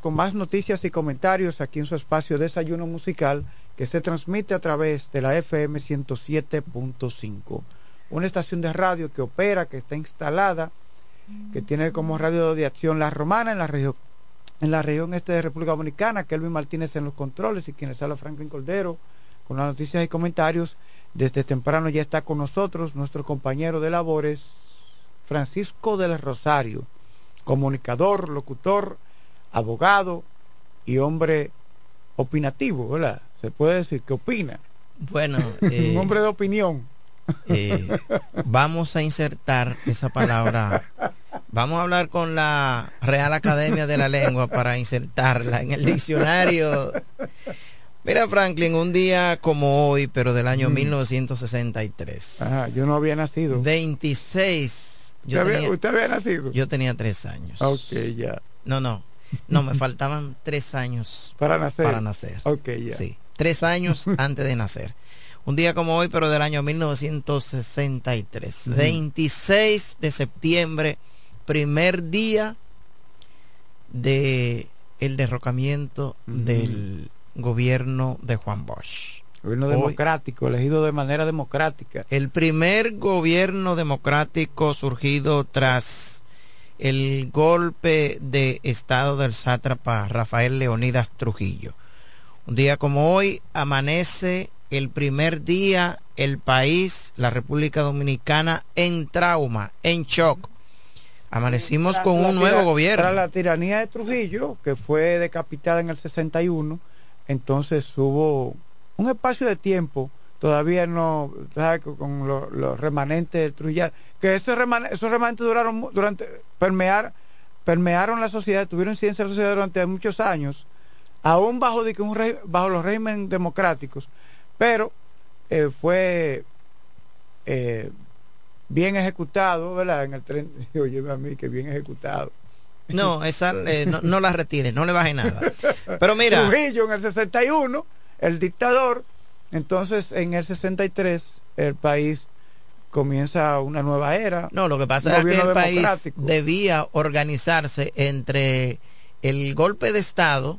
Con más noticias y comentarios aquí en su espacio Desayuno Musical que se transmite a través de la FM 107.5, una estación de radio que opera, que está instalada, que tiene como radio de acción La Romana en la región en la región este de República Dominicana, Kelvin Martínez en los controles y quienes habla Franklin Cordero con las noticias y comentarios. Desde temprano ya está con nosotros nuestro compañero de labores, Francisco del Rosario, comunicador, locutor, abogado y hombre opinativo, ¿verdad? Se puede decir que opina. Bueno, *laughs* un hombre de opinión. Eh, vamos a insertar esa palabra. Vamos a hablar con la Real Academia de la Lengua para insertarla en el diccionario. Mira, Franklin, un día como hoy, pero del año 1963. Ajá, yo no había nacido. 26. Yo ¿Usted, tenía, ¿Usted había nacido? Yo tenía tres años. Ok, ya. No, no. No, me faltaban tres años para nacer. Para nacer. Ok, ya. Sí, tres años *laughs* antes de nacer. Un día como hoy, pero del año 1963. 26 de septiembre, primer día de el derrocamiento del gobierno de Juan Bosch. Gobierno democrático, elegido de manera democrática. El primer gobierno democrático surgido tras el golpe de estado del sátrapa Rafael Leonidas Trujillo. Un día como hoy amanece el primer día el país, la República Dominicana, en trauma, en shock. Amanecimos con la un nuevo gobierno. La tiranía de Trujillo, que fue decapitada en el 61, entonces hubo un espacio de tiempo, todavía no, ¿sabes? con lo- los remanentes de Trujillo, que esos, reman- esos remanentes duraron durante, permear, permearon la sociedad, tuvieron incidencia en la sociedad durante muchos años, aún bajo, de que un bajo los regímenes democráticos, pero eh, fue eh, bien ejecutado, ¿verdad? En el tren, *laughs* oye a mí que bien ejecutado. No, esa eh, no, no la retire, no le baje nada. Pero mira, *laughs* Trujillo en el 61, el dictador, entonces en el 63 el país comienza una nueva era. no, lo que pasa es que el país debía organizarse entre el golpe de Estado,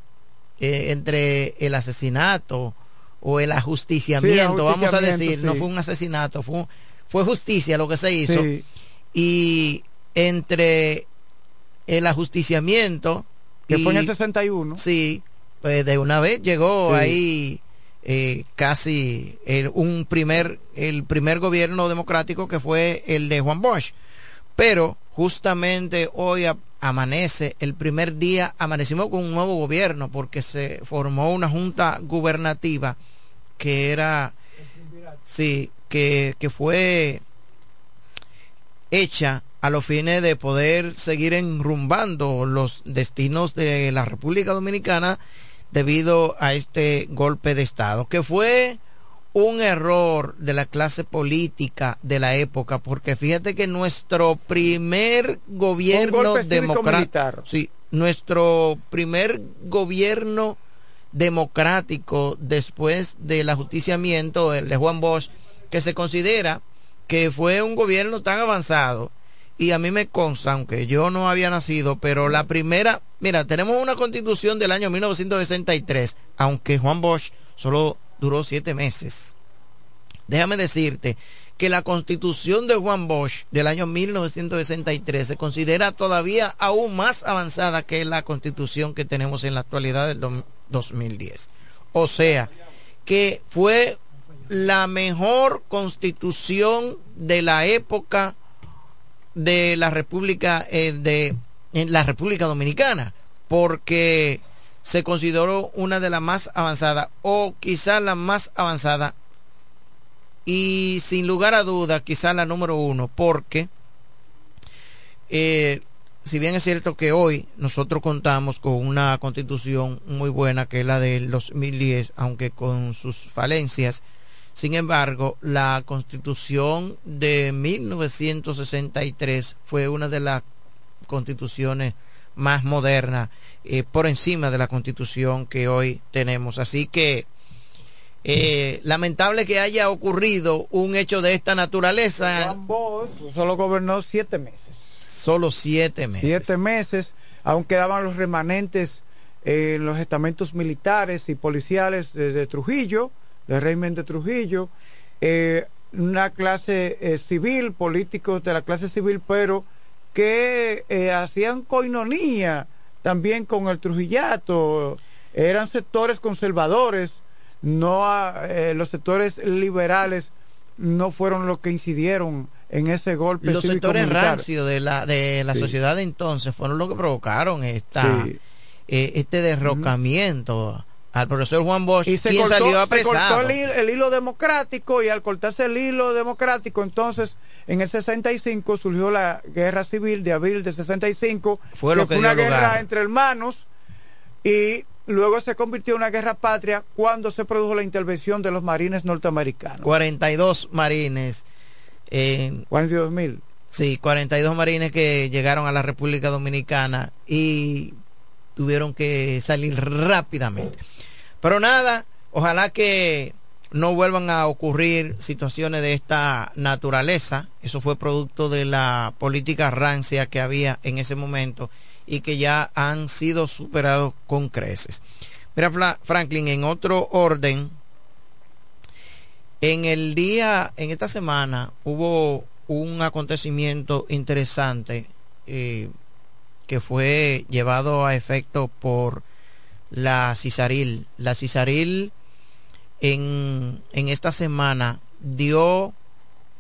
eh, entre el asesinato o el ajusticiamiento, Sí, vamos a decir, no fue un asesinato, fue, un- fue justicia lo que se hizo, Sí. y entre el ajusticiamiento que fue en el y- 61. Sí, pues de una vez llegó ahí eh, casi el, un primer, el primer gobierno democrático que fue el de Juan Bosch. Pero justamente hoy amanece, el primer día amanecimos con un nuevo gobierno porque se formó una junta gubernativa que era, sí, que, que fue hecha a los fines de poder seguir enrumbando los destinos de la República Dominicana debido a este golpe de Estado, que fue un error de la clase política de la época, porque fíjate que nuestro primer gobierno democrático, sí, nuestro primer gobierno democrático después del ajusticiamiento, el de Juan Bosch, que se considera que fue un gobierno tan avanzado y a mí me consta, aunque yo no había nacido, pero la primera, mira, tenemos una constitución del año 1963, aunque Juan Bosch solo duró siete meses. Déjame decirte que la constitución de Juan Bosch del año 1963 se considera todavía aún más avanzada que la constitución que tenemos en la actualidad del 2010. O sea, que fue la mejor constitución de la época de la República eh, de la República Dominicana, porque se consideró una de las más avanzadas o quizá la más avanzada y sin lugar a dudas quizá la número uno porque eh, si bien es cierto que hoy nosotros contamos con una constitución muy buena que es la del 2010 aunque con sus falencias sin embargo la constitución de 1963 fue una de las constituciones más modernas eh, por encima de la constitución que hoy tenemos así que eh, lamentable que haya ocurrido un hecho de esta naturaleza. Juan Bosch solo gobernó siete meses. Solo siete meses. Siete meses, aún quedaban los remanentes en los estamentos militares y policiales desde Trujillo, de Trujillo, eh, una clase eh, civil, políticos de la clase civil, pero que hacían coinonía también con el Trujillato, eran sectores conservadores no eh, los sectores liberales no fueron los que incidieron en ese golpe los sectores rancios de la de la sociedad de entonces fueron los que provocaron esta eh, este derrocamiento al profesor Juan Bosch y se salió apresado se cortó el, hilo democrático y al cortarse el hilo democrático entonces en el 65 surgió la guerra civil de abril de 65 fue lo que, fue una guerra entre hermanos y Luego se convirtió en una guerra patria cuando se produjo la intervención de los marines norteamericanos. 42 marines. Eh, 42 mil. Sí, 42 marines que llegaron a la República Dominicana y tuvieron que salir rápidamente. Pero nada, ojalá que no vuelvan a ocurrir situaciones de esta naturaleza. Eso fue producto de la política rancia que había en ese momento y que ya han sido superados con creces. Mira, Franklin, en otro orden, en el día, en esta semana, hubo un acontecimiento interesante eh, que fue llevado a efecto por la Cisaril. La Cisaril en, en esta semana dio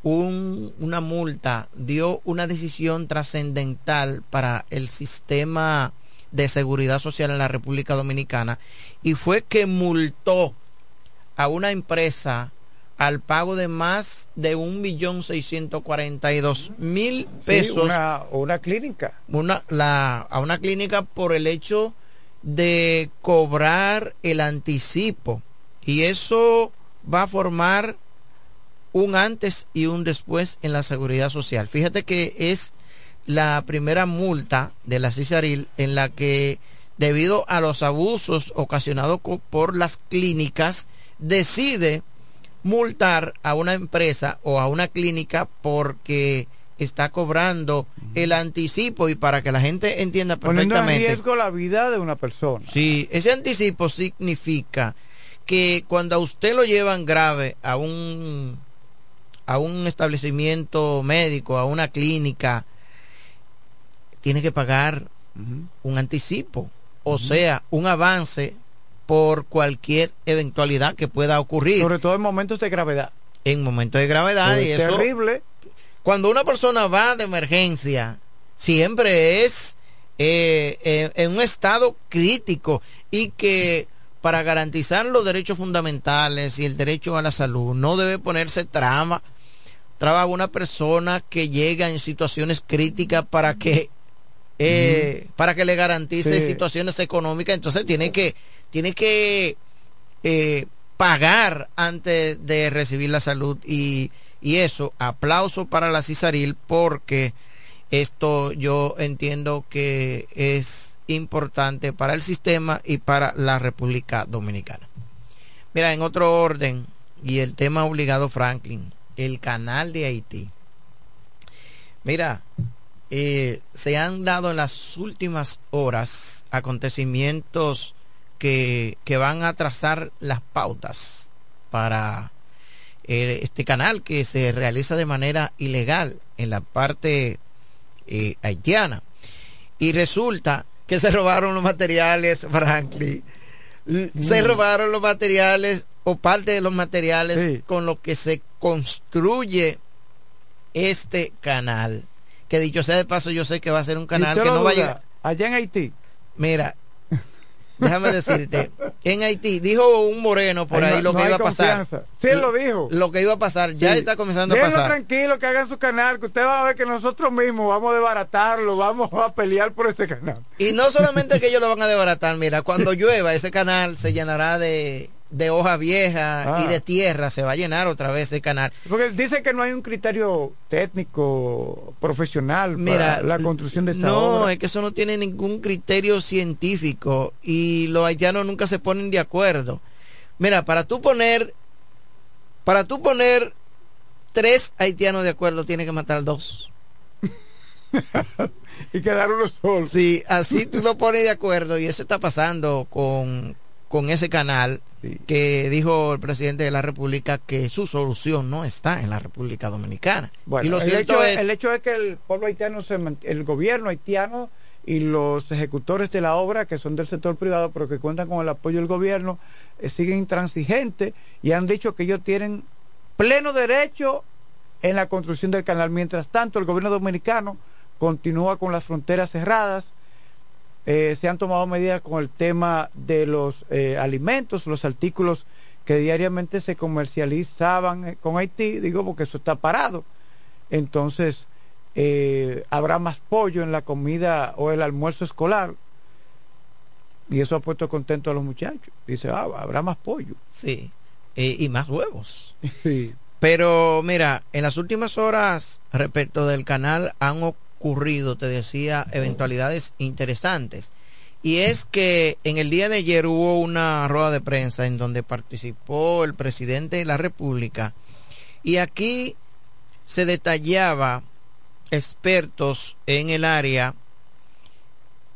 un, una multa, dio una decisión trascendental para el sistema de seguridad social en la República Dominicana y fue que multó a una empresa al pago de más de un millón seiscientos cuarenta y dos mil pesos una, una clínica una, la, a una clínica por el hecho de cobrar el anticipo y eso va a formar un antes y un después en la seguridad social. Fíjate que es la primera multa de la CISARIL en la que debido a los abusos ocasionados por las clínicas decide multar a una empresa o a una clínica porque está cobrando el anticipo y para que la gente entienda perfectamente. Poniendo en riesgo la vida de una persona. Sí, ese anticipo significa que cuando a usted lo llevan grave a un a un establecimiento médico, a una clínica, tiene que pagar un anticipo, o sea, un avance por cualquier eventualidad que pueda ocurrir. Sobre todo en momentos de gravedad. En momentos de gravedad. y eso, terrible. Cuando una persona va de emergencia, siempre es eh, eh, en un estado crítico y que para garantizar los derechos fundamentales y el derecho a la salud no debe ponerse trama traba una persona que llega en situaciones críticas para que eh, para que le garantice situaciones económicas entonces tiene que tiene que eh, pagar antes de recibir la salud y, y eso aplauso para la Cisaril porque esto yo entiendo que es importante para el sistema y para la República Dominicana. Mira, en otro orden, y el tema obligado Franklin, el canal de Haití. Mira, eh, se han dado en las últimas horas acontecimientos que, que van a trazar las pautas para eh, este canal que se realiza de manera ilegal en la parte eh, haitiana. Y resulta que se robaron los materiales, Franklin. Se mm. robaron los materiales o parte de los materiales con los que se construye este canal. Que dicho sea de paso, yo sé que va a ser un canal que no va a llegar. Allá en Haití. Mira, déjame decirte, en Haití dijo un moreno por ahí lo que iba a pasar. Sí, lo dijo. Lo que iba a pasar, ya está comenzando a pasar. tranquilo, que hagan su canal, que usted va a ver que nosotros mismos vamos a desbaratarlo, vamos a pelear por ese canal. Y no solamente que ellos lo van a desbaratar, mira, cuando llueva ese canal se llenará de de hoja vieja y de ah. tierra se va a llenar otra vez el canal. Porque dice que no hay un criterio técnico, profesional para la construcción de esta No, es que eso no tiene ningún criterio científico y los haitianos nunca se ponen de acuerdo. Mira, para tú poner, para tú poner tres haitianos de acuerdo, tiene que matar dos. *laughs* y quedar uno solo. Sí, así tú lo pones de acuerdo y eso está pasando con, con ese canal que dijo el presidente de la República que su solución no está en la República Dominicana. y lo el, hecho es, el hecho es que el pueblo haitiano, el gobierno haitiano y los ejecutores de la obra, que son del sector privado, pero que cuentan con el apoyo del gobierno, eh, siguen intransigentes y han dicho que ellos tienen pleno derecho en la construcción del canal. Mientras tanto, el gobierno dominicano continúa con las fronteras cerradas, eh, se han tomado medidas con el tema de los eh, alimentos, los artículos que diariamente se comercializaban eh, con Haití, digo porque eso está parado. Entonces, habrá más pollo en la comida o el almuerzo escolar. Y eso ha puesto contento a los muchachos. Dice, ah, habrá más pollo. Sí, y más huevos. *laughs* Pero mira, en las últimas horas, respecto del canal, han ocurrido ocurrido, te decía, eventualidades interesantes. Y es que en el día de ayer hubo una rueda de prensa en donde participó el presidente de la República y aquí se detallaba expertos en el área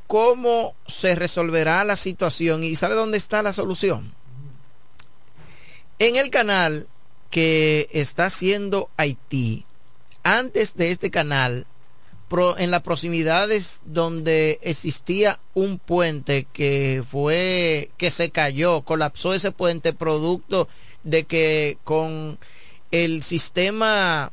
cómo se resolverá la situación y sabe dónde está la solución. En el canal que está haciendo Haití, antes de este canal en las proximidades donde existía un puente que fue que se cayó, colapsó ese puente producto de que con el sistema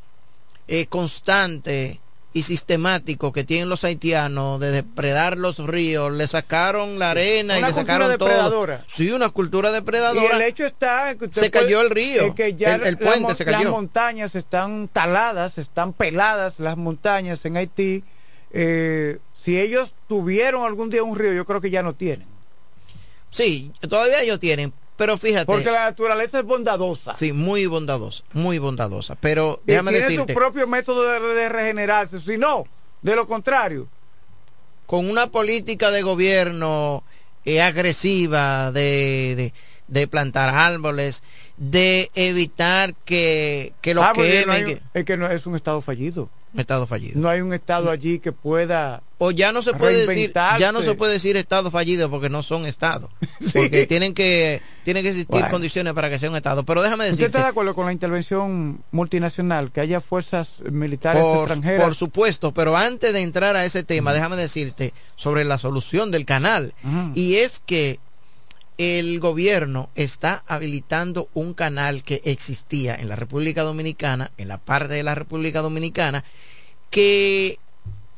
eh, constante y sistemático que tienen los haitianos de depredar los ríos, le sacaron la arena y le sacaron depredadora. todo. Sí, una cultura depredadora. Y el hecho está que se cayó el río, que ya el, puente se cayó. Las montañas están taladas, están peladas las montañas en Haití. Eh, si ellos tuvieron algún día un río, yo creo que ya no tienen. Sí, todavía ellos tienen, pero fíjate. Porque la naturaleza es bondadosa. Sí, muy bondadosa, muy bondadosa. Pero déjame tiene decirte. su propio método de, regenerarse. Si no, de lo contrario. Con una política de gobierno eh, agresiva de, de, plantar árboles, de evitar que, que los ah, quemen. es que no es un estado fallido estado fallido. No hay un estado allí que pueda o ya no se puede decir ya no se puede decir estado fallido porque no son estados. *laughs* Porque tienen que tienen que existir condiciones para que sea un estado, pero déjame decir ¿Usted está de acuerdo con la intervención multinacional que haya fuerzas militares extranjeras? Por supuesto, pero antes de entrar a ese tema, déjame decirte sobre la solución del canal. Y es que el gobierno está habilitando un canal que existía en la República Dominicana, en la parte de la República Dominicana, que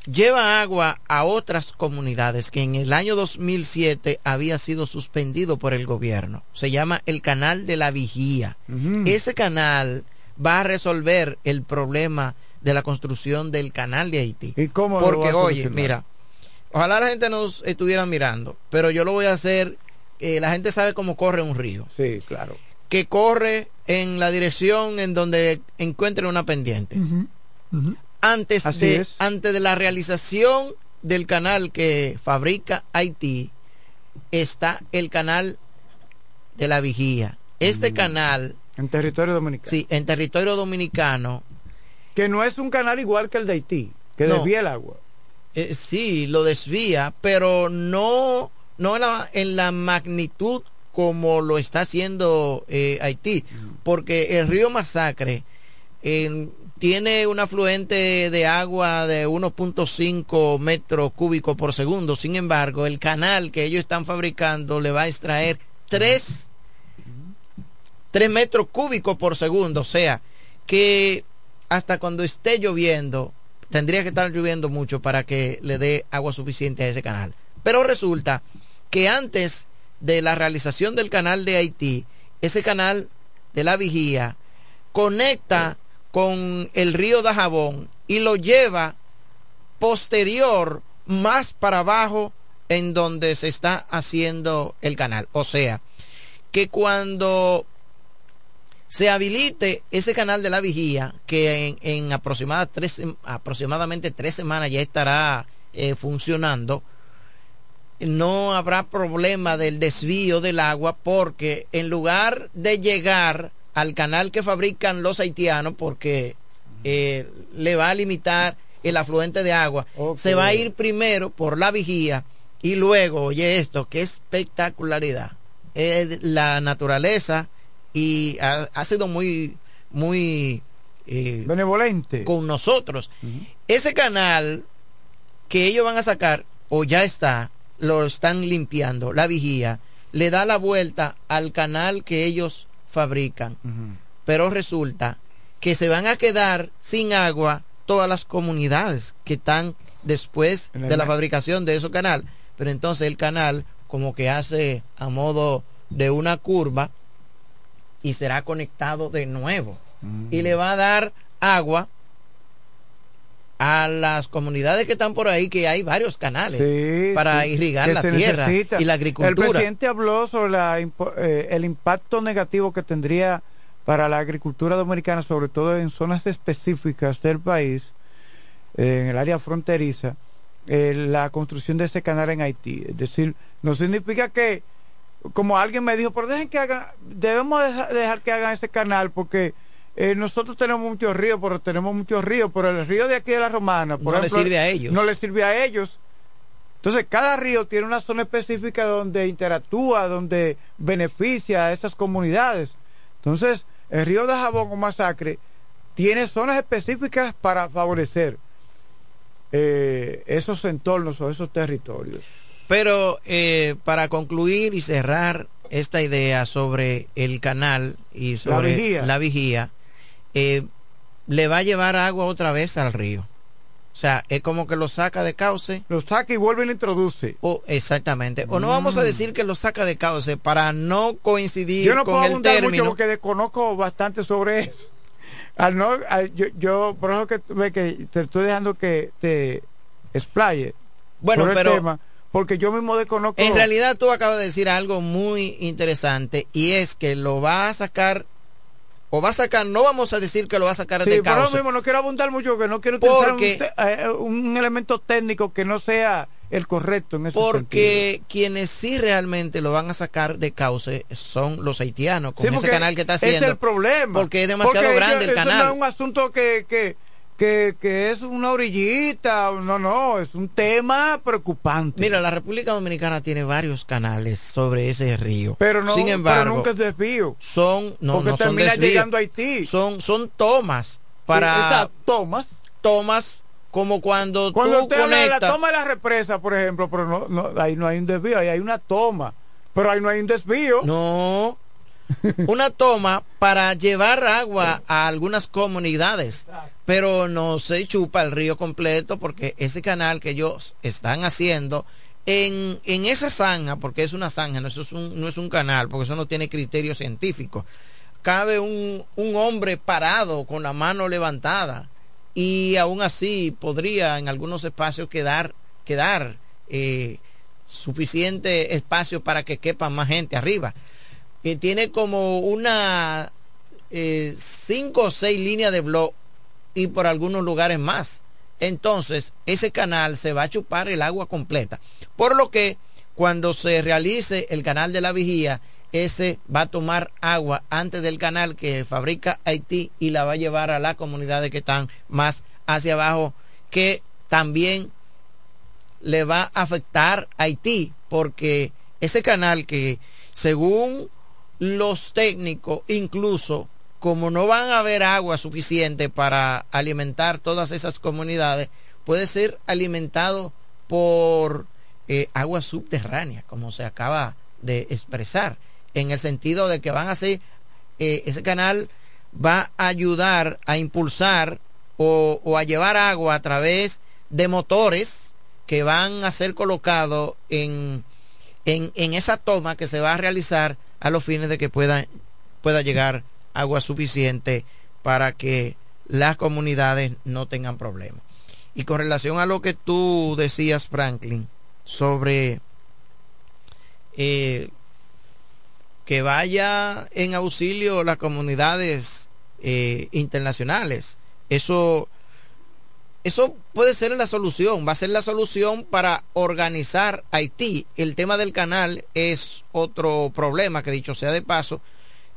lleva agua a otras comunidades que en el año 2007 había sido suspendido por el gobierno. Se llama el Canal de la Vigía. Ese canal va a resolver el problema de la construcción del canal de Haití. ¿Y cómo Porque, oye, mira, ojalá la gente nos estuviera mirando, pero yo lo voy a hacer eh, la gente sabe cómo corre un río. Sí, claro. Que corre en la dirección en donde encuentre una pendiente. Antes, de, antes de la realización del canal que fabrica Haití, está el canal de la vigía. Este mm. canal En territorio dominicano. Sí, en territorio dominicano. Que no es un canal igual que el de Haití, que desvía el agua. Eh, sí, lo desvía, pero no, no en, la, en la magnitud como lo está haciendo eh, Haití, porque el río Masacre tiene un afluente de agua de 1.5 metros cúbicos por segundo, sin embargo, el canal que ellos están fabricando le va a extraer 3, 3 metros cúbicos por segundo, o sea, que hasta cuando esté lloviendo, tendría que estar lloviendo mucho para que le dé agua suficiente a ese canal. Pero resulta que antes de la realización del canal de Haití, ese canal de la vigía conecta con el río Dajabón y lo lleva posterior más para abajo en donde se está haciendo el canal. O sea, que cuando se habilite ese canal de la vigía, que en, aproximadamente tres semanas ya estará eh, funcionando, no habrá problema del desvío del agua porque en lugar de llegar al canal que fabrican los haitianos, porque eh, le va a limitar el afluente de agua, se va a ir primero por la vigía y luego, oye esto, qué espectacularidad. la naturaleza y ha, sido muy, muy eh, benevolente con nosotros. Ese canal que ellos van a sacar, o ya está, lo están limpiando, la vigía, le da la vuelta al canal que ellos fabrican. Pero resulta que se van a quedar sin agua todas las comunidades que están después de la fabricación de ese canal. Pero entonces el canal como que hace a modo de una curva y será conectado de nuevo. Y le va a dar agua a las comunidades que están por ahí, que hay varios canales para irrigar la tierra y la agricultura. El presidente habló sobre eh, el impacto negativo que tendría para la agricultura dominicana, sobre todo en zonas específicas del país, en el área fronteriza, eh, la construcción de ese canal en Haití. Es decir, no significa que como alguien me dijo, pero dejen que hagan, debemos dejar, que hagan ese canal porque eh, nosotros tenemos muchos ríos, pero tenemos muchos ríos, pero el río de aquí de la Romana, por no le sirve a ellos. No le sirve a ellos. Entonces, cada río tiene una zona específica donde interactúa, donde beneficia a esas comunidades. Entonces, el río de Jabón o Masacre tiene zonas específicas para favorecer eh, esos entornos o esos territorios. Pero eh, para concluir y cerrar esta idea sobre el canal y sobre la vigía, eh, le va a llevar agua otra vez al río. O sea, es como que lo saca de cauce. Lo saca y vuelve y lo introduce. O, exactamente. O no vamos a mm. decir que lo saca de cauce para no coincidir yo no con puedo el término. mucho porque desconozco bastante sobre eso. Al no, yo, yo, por eso que, que te estoy dejando que te explaye. Bueno, pero porque yo mismo desconozco. En realidad tú acabas de decir algo muy interesante y es que lo va a sacar o va a sacar, no vamos a decir que lo va a sacar de cauce. Pero mismo no quiero abundar mucho, que no quiero utilizar eh, un, elemento técnico que no sea el correcto en ese Porque quienes sí realmente lo van a sacar de cauce son los haitianos, con ese canal que está haciendo. Es el problema. Porque es demasiado grande el canal. no es un asunto que, que que, que es una orillita, no, no, es un tema preocupante. Mira, la República Dominicana tiene varios canales sobre ese río. Pero no, Sin embargo, nunca es desvío. Son, no, porque no termina son llegando a Haití. Son, son tomas para... tomas. Tomas como cuando, cuando tú usted conectas... la toma de la represa, por ejemplo, pero no, no, ahí no hay un desvío, ahí hay una toma. Pero ahí no hay un desvío. No, *laughs* una toma para llevar agua a algunas comunidades, pero no se chupa el río completo porque ese canal que ellos están haciendo en, en esa zanja, porque es una zanja, no, es un, no es un canal, porque eso no tiene criterio científico, cabe un, un hombre parado con la mano levantada y aún así podría en algunos espacios quedar, quedar eh, suficiente espacio para que quepa más gente arriba que tiene como una eh, cinco o seis líneas de blog y por algunos lugares más. Entonces, ese canal se va a chupar el agua completa. Por lo que cuando se realice el canal de la vigía, ese va a tomar agua antes del canal que fabrica Haití y la va a llevar a las comunidades que están más hacia abajo, que también le va a afectar a Haití, porque ese canal que según los técnicos, incluso como no van a haber agua suficiente para alimentar todas esas comunidades, puede ser alimentado por eh, agua subterránea, como se acaba de expresar, en el sentido de que van a ser, eh, ese canal va a ayudar a impulsar o, o, a llevar agua a través de motores que van a ser colocados en, en, en esa toma que se va a realizar a los fines de que pueda, pueda llegar agua suficiente para que las comunidades no tengan problemas. Y con relación a lo que tú decías, Franklin, sobre eh, que vaya en auxilio las comunidades eh, internacionales, eso, eso puede ser la solución, va a ser la solución para organizar Haití. El tema del canal es otro problema que dicho sea de paso,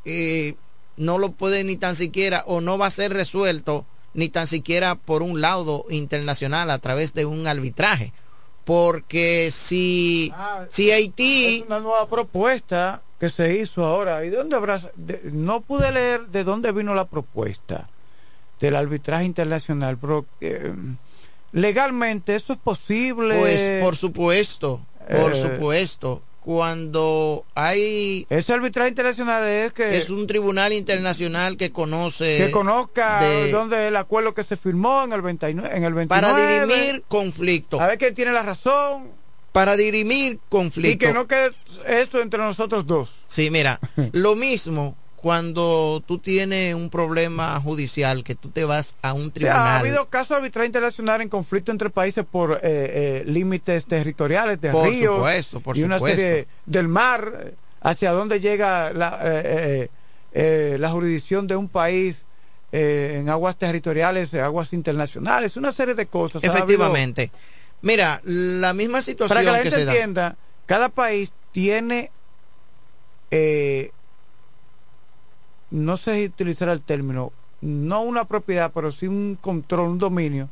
eh, no lo puede ni tan siquiera o no va a ser resuelto ni tan siquiera por un laudo internacional a través de un arbitraje. Porque si, ah, si Haití... Es una nueva propuesta que se hizo ahora. ¿Y de dónde habrá...? no pude leer de dónde vino la propuesta del arbitraje internacional, pero eh, legalmente eso es posible. Pues por supuesto, por eh, supuesto. Cuando hay ese arbitraje internacional es que es un tribunal internacional que conoce que conozca dónde el acuerdo que se firmó en el 29 en el 29 para dirimir conflictos a ver quién tiene la razón. Para dirimir conflictos y que no quede esto entre nosotros dos. Sí mira *laughs* lo mismo cuando tú tienes un problema judicial que tú te vas a un tribunal. ha habido casos de arbitraje internacional en conflicto entre países por eh, eh, límites territoriales de por ríos supuesto, por y una serie del mar hacia dónde llega la, eh, la jurisdicción de un país en aguas territoriales, aguas internacionales, una serie de cosas. Efectivamente. Mira, la misma situación para que la gente entienda, cada país tiene eh, no sé utilizar el término, no una propiedad, pero sí un control, un dominio.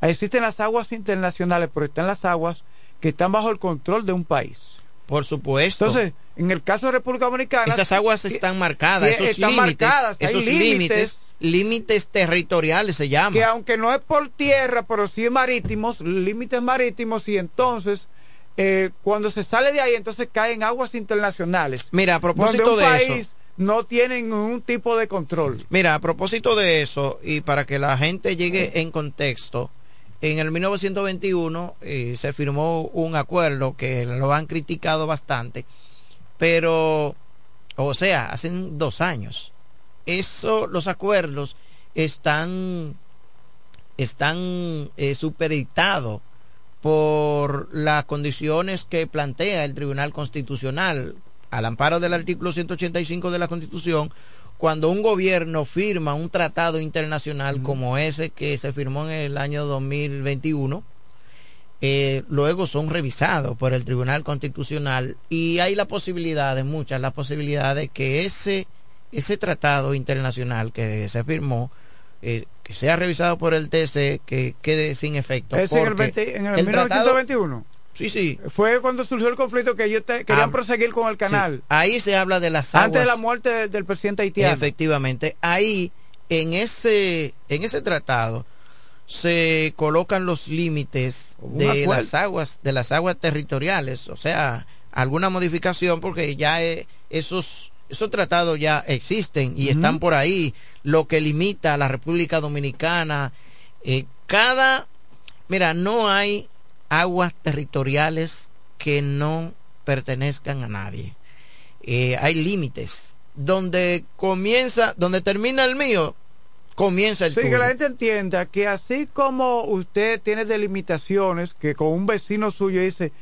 Existen las aguas internacionales, pero están las aguas que están bajo el control de un país. Por supuesto. Entonces, en el caso de República Dominicana... Esas aguas están marcadas, esos límites, esos límites, límites territoriales se llaman. Que aunque no es por tierra, pero sí marítimos, límites marítimos, y entonces... Eh, cuando se sale de ahí, entonces caen aguas internacionales. Mira, a propósito de eso, no tienen ningún tipo de control. Mira, a propósito de eso, y para que la gente llegue en contexto, en el 1921 eh, se firmó un acuerdo que lo han criticado bastante, pero, o sea, hace dos años. Eso, los acuerdos están, están eh, supeditados por las condiciones que plantea el Tribunal Constitucional al amparo del artículo 185 de la Constitución, cuando un gobierno firma un tratado internacional como ese que se firmó en el año 2021, eh, luego son revisados por el Tribunal Constitucional y hay la posibilidad, de muchas, la posibilidad de que ese, ese tratado internacional que se firmó, eh, que sea revisado por el TC, que quede sin efecto. ¿Es en el, en el, 1921? Sí, sí. Fue cuando surgió el conflicto que ellos querían ah, proseguir con el canal. Ahí se habla de las aguas. Antes de la muerte del presidente haitiano. Efectivamente. Ahí, en ese, en ese tratado, se colocan los límites de las aguas, de las aguas territoriales. O sea, alguna modificación porque ya eh, esos, esos tratados ya existen y están por ahí. Lo que limita a la República Dominicana. Eh, cada, mira, no hay aguas territoriales que no pertenezcan a nadie. Eh, hay límites. Donde comienza, donde termina el mío, comienza el sí, que la gente entienda que así como usted tiene delimitaciones, que con un vecino suyo dice,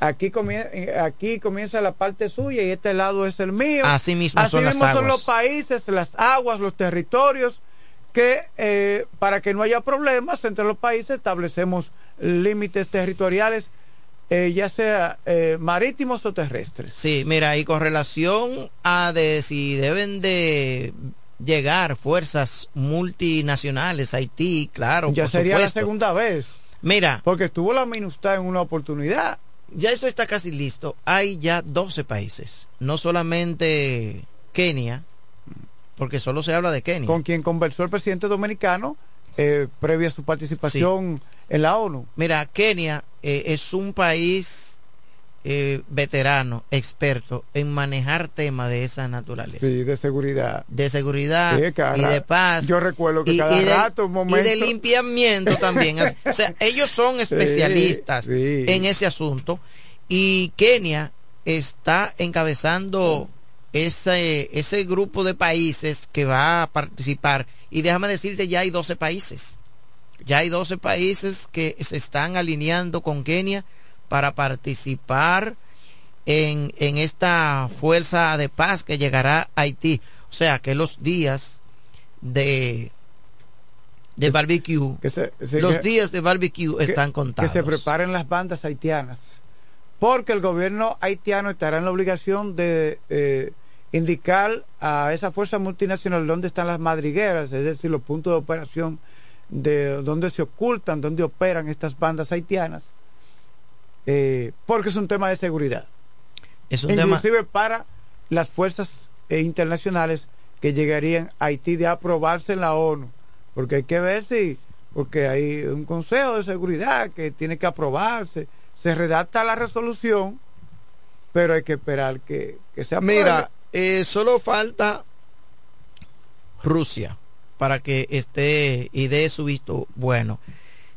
aquí comienza, eh, aquí comienza la parte suya y este lado es el mío. Así mismo, son, las aguas. son los países, las aguas, los territorios, que eh, para que no haya problemas entre los países establecemos límites territoriales eh, ya sea eh, marítimos o terrestres. Sí, mira, y con relación a de si deben de llegar fuerzas multinacionales, Haití, claro. Ya sería la segunda vez. Mira. Porque estuvo la MINUSTA en una oportunidad. Ya eso está casi listo. Hay ya 12 países, no solamente Kenia, porque solo se habla de Kenia. Con quien conversó el presidente dominicano eh, previa a su participación en la ONU. Mira, Kenia eh, es un país eh, veterano, experto en manejar temas de esa naturaleza. Sí, de seguridad. De seguridad y de paz. Yo recuerdo que cada rato, un momento... Y de limpiamiento también. *laughs* o sea, ellos son especialistas en ese asunto. Y Kenia está encabezando ese, ese grupo de países que va a participar. Y déjame decirte, ya hay 12 países. Ya hay 12 países que se están alineando con Kenia para participar en, en esta fuerza de paz que llegará a Haití. O sea que los días de de barbecue, los días de barbecue están contados. Que se preparen las bandas haitianas, porque el gobierno haitiano estará en la obligación de eh, indicar a esa fuerza multinacional dónde están las madrigueras, es decir, los puntos de operación de dónde se ocultan, dónde operan estas bandas haitianas, eh, porque es un tema de seguridad. Es un Inclusive para las fuerzas eh, internacionales que llegarían a Haití de aprobarse en la ONU, porque hay que ver si, porque hay un Consejo de Seguridad que tiene que aprobarse, se redacta la resolución, pero hay que esperar que, que se apruebe. Mira, eh, solo falta Rusia para que esté y dé su visto bueno.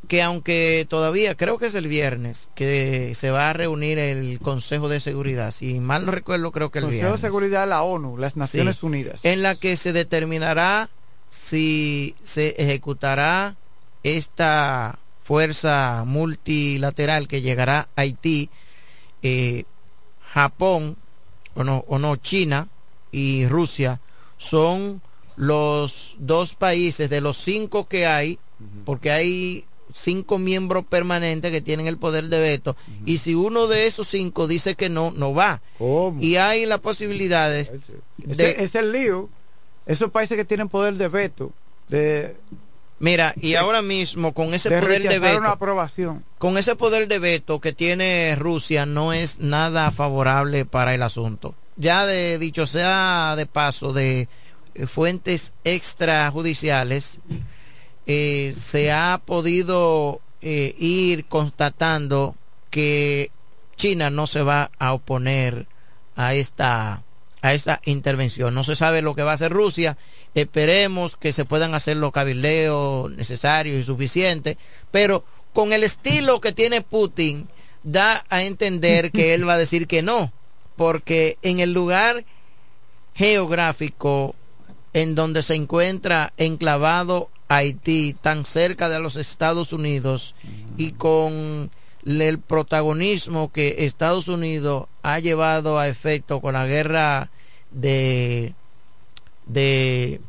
Que aunque todavía creo que es el viernes que se va a reunir el Consejo de Seguridad, si mal no recuerdo, creo que el Consejo viernes. de Seguridad de la ONU, las Naciones Unidas. En la que se determinará si se ejecutará esta fuerza multilateral que llegará a Haití, eh, Japón o no, o no, China y Rusia son los dos países de los cinco que hay, porque hay cinco miembros permanentes que tienen el poder de veto, y si uno de esos cinco dice que no, no va. Y hay las posibilidades. De... Es, el lío. Esos países que tienen poder de veto. De, Mira, y ahora mismo con ese poder de veto, una aprobación. con ese poder de veto que tiene Rusia, no es nada favorable para el asunto. Ya de dicho sea de paso, de fuentes extrajudiciales, eh, se ha podido eh, ir constatando que China no se va a oponer a esta a esta intervención. No se sabe lo que va a hacer Rusia. Esperemos que se puedan hacer los cabildeos necesarios y suficientes, pero con el estilo que tiene Putin da a entender que él va a decir que no, porque en el lugar geográfico en donde se encuentra enclavado Haití, tan cerca de los Estados Unidos y con el protagonismo que Estados Unidos ha llevado a efecto con la guerra de de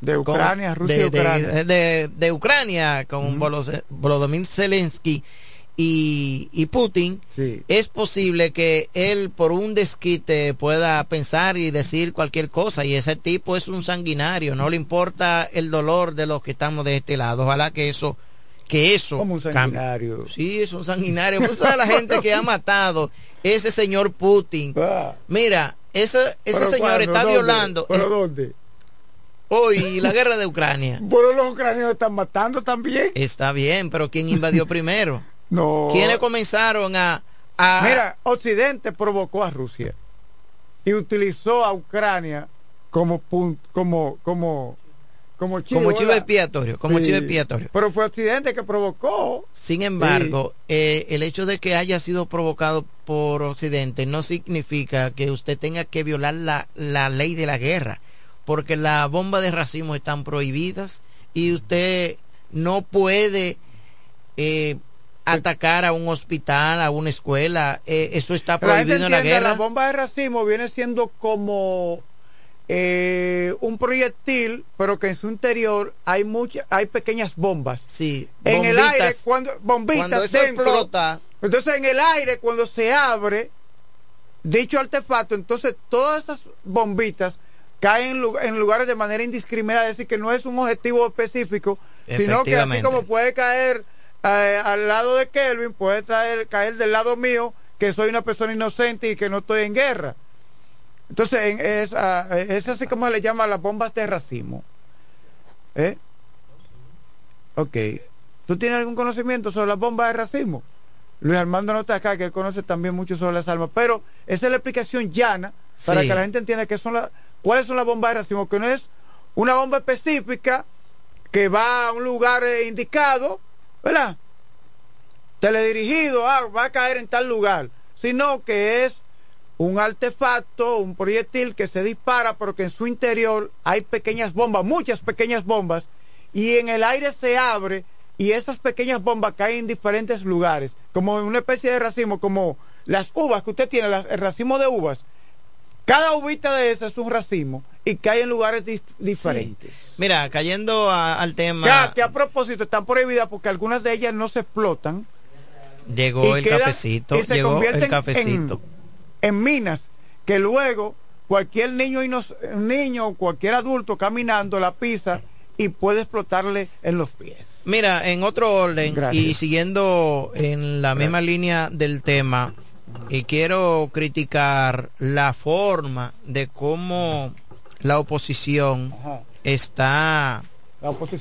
de Ucrania, Rusia de, Ucrania. De, de, Ucrania con Volodymyr Zelensky y, y Putin, es posible que él por un desquite pueda pensar y decir cualquier cosa y ese tipo es un sanguinario, no le importa el dolor de los que estamos de este lado. Ojalá que eso que eso como un sanguinario cambie. sí es un sanguinario pues toda la gente que ha *laughs* matado ese señor Putin. Mira ese ese señor está violando ¿Pero dónde? hoy la guerra de Ucrania. *laughs* Pero los ucranianos están matando también. Está bien pero quién invadió *laughs* primero no quiénes comenzaron a, a mira Occidente provocó a Rusia y utilizó a Ucrania como punto, como como como chivo, como chivo expiatorio, como sí, chivo expiatorio. Pero fue accidente que provocó. Sin embargo, sí. eh, el hecho de que haya sido provocado por Occidente no significa que usted tenga que violar la, la ley de la guerra, porque las bombas de racismo están prohibidas y usted no puede eh, atacar a un hospital, a una escuela, eh, eso está prohibido la en la guerra. La bomba de racismo viene siendo como eh, un proyectil, pero que en su interior hay muchas, hay pequeñas bombas. Sí. En el aire, cuando bombitas cuando eso dentro, explota. Entonces en el aire, cuando se abre dicho artefacto, entonces todas esas bombitas caen en lugares de manera indiscriminada, es decir, que no es un objetivo específico, sino que así como puede caer eh, al lado de Kelvin, puede traer, caer del lado mío, que soy una persona inocente y que no estoy en guerra. Entonces, es, es así como se le llama las bombas de racimo. ¿Eh? Ok. ¿Tú tienes algún conocimiento sobre las bombas de racimo? Luis Armando no está acá, que él conoce también mucho sobre las armas, pero esa es la explicación llana para que la gente entienda que son las, cuáles son las bombas de racimo, que no es una bomba específica que va a un lugar eh, indicado, ¿verdad? Teledirigido, ah, va a caer en tal lugar, sino que es un artefacto, un proyectil que se dispara, pero que en su interior hay pequeñas bombas, muchas pequeñas bombas, y en el aire se abre y esas pequeñas bombas caen en diferentes lugares, como una especie de racimo, como las uvas que usted tiene, el racimo de uvas. Cada uvita de esas es un racimo y cae en lugares diferentes. Mira, cayendo al tema. Que, a propósito están prohibidas porque algunas de ellas no se explotan. Llegó el cafecito. llegó el cafecito. En, minas que luego cualquier niño, niño o cualquier adulto caminando la pisa y puede explotarle en los pies. Mira, en otro orden y siguiendo en la misma línea del tema, y quiero criticar la forma de cómo la oposición está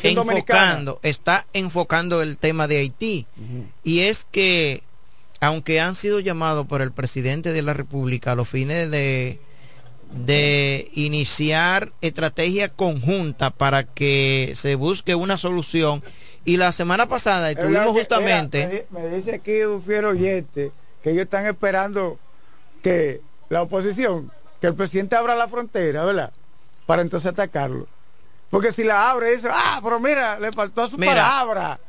enfocando, está enfocando el tema de Haití. Y es que, aunque han sido llamados por el presidente de la República a los fines de de iniciar estrategia conjunta para que se busque una solución y la semana pasada estuvimos justamente... me, dice aquí un fiel oyente que ellos están esperando que la oposición, que el presidente abra la frontera, ¿verdad? Para entonces atacarlo. Porque si la abre, dice, ah, pero mira, le faltó su palabra.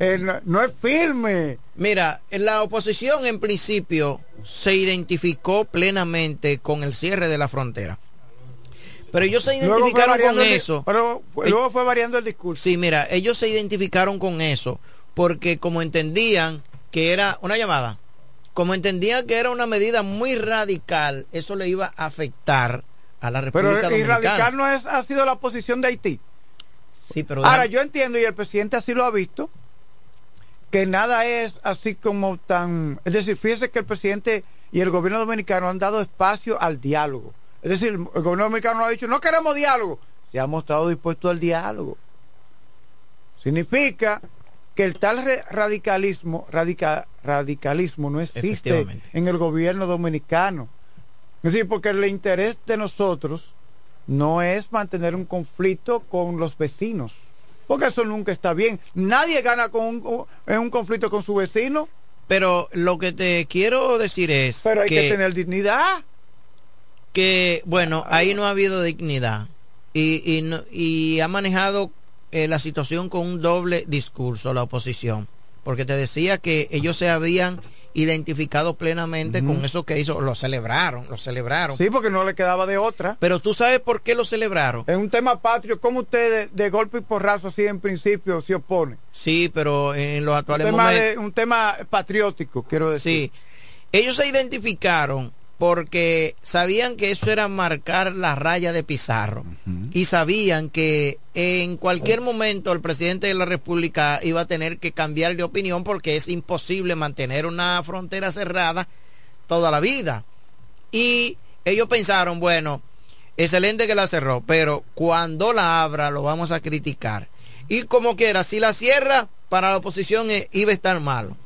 Eh, no, es firme. Mira, la oposición en principio se identificó plenamente con el cierre de la frontera. Pero ellos se identificaron con eso. Pero luego fue variando el discurso. Sí, mira, ellos se identificaron con eso porque como entendían que era una llamada, como entendían que era una medida muy radical, eso le iba a afectar a la República pero, Dominicana. Y radical no es, ha sido la posición de Haití. Sí, pero ahora yo entiendo y el presidente así lo ha visto que nada es así como tan, es decir, fíjese que el presidente y el gobierno dominicano han dado espacio al diálogo. Es decir, el gobierno dominicano ha dicho, no queremos diálogo. Se ha mostrado dispuesto al diálogo. Significa que el tal radicalismo, radicalismo no existe en el gobierno dominicano. Es decir, porque el interés de nosotros no es mantener un conflicto con los vecinos. Porque eso nunca está bien. Nadie gana con en un conflicto con su vecino. Pero lo que te quiero decir es. Pero hay que tener dignidad que, bueno, ahí no ha habido dignidad y, y, y ha manejado eh, la situación con un doble discurso la oposición, porque te decía que ellos se habían identificado plenamente con eso que hizo, lo celebraron, lo celebraron. Sí, porque no le quedaba de otra. Pero tú sabes por qué lo celebraron. Es un tema patrio, ¿cómo usted de, golpe y porrazo así en principio se opone? Sí, pero en los actuales un momentos... un tema patriótico, quiero decir. Sí, ellos se identificaron porque sabían que eso era marcar la raya de Pizarro y sabían que en cualquier momento el presidente de la República iba a tener que cambiar de opinión porque es imposible mantener una frontera cerrada toda la vida. Y ellos pensaron, bueno, excelente que la cerró, pero cuando la abra lo vamos a criticar. Y como quiera, si la cierra, para la oposición eh, iba a estar malo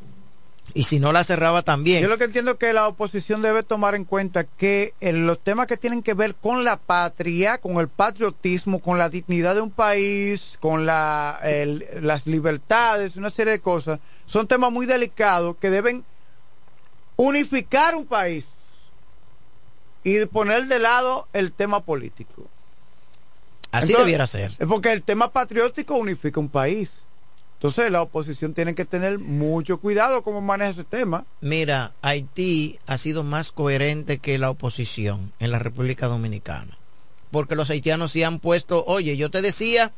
y si no la cerraba también. Yo lo que entiendo es que la oposición debe tomar en cuenta que en los temas que tienen que ver con la patria, con el patriotismo, con la dignidad de un país, con la, las libertades, una serie de cosas, son temas muy delicados que deben unificar un país y poner de lado el tema político. Así debiera ser. Porque el tema patriótico unifica un país. Entonces la oposición tiene que tener mucho cuidado cómo maneja ese tema. Mira, Haití ha sido más coherente que la oposición en la República Dominicana. porque los haitianos sí han puesto, oye, yo te decía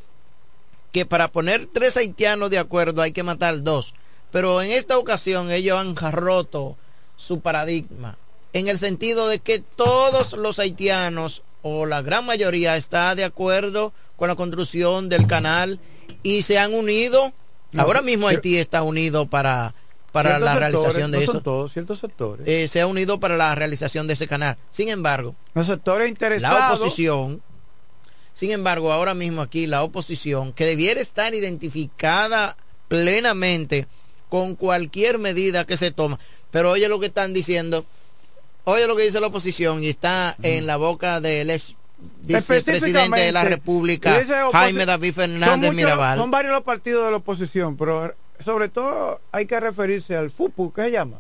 que para poner tres haitianos de acuerdo hay que matar dos, pero en esta ocasión ellos han roto su paradigma, en el sentido de que todos los haitianos o la gran mayoría está de acuerdo con la construcción del canal y se han unido. Ahora mismo Haití está unido para para la realización de eso. todos ciertos sectores. Eh, se ha unido para la realización de ese canal. Sin embargo, los sectores interesados. La oposición, sin embargo, ahora mismo aquí la oposición, que debiera estar identificada plenamente con cualquier medida que se toma. Pero oye lo que están diciendo, oye lo que dice la oposición y está en la boca del ex vicepresidente de la República, Jaime David Fernández Mirabal. Son varios los partidos de la oposición, pero sobre todo hay que referirse al FUPU, ¿qué se llama?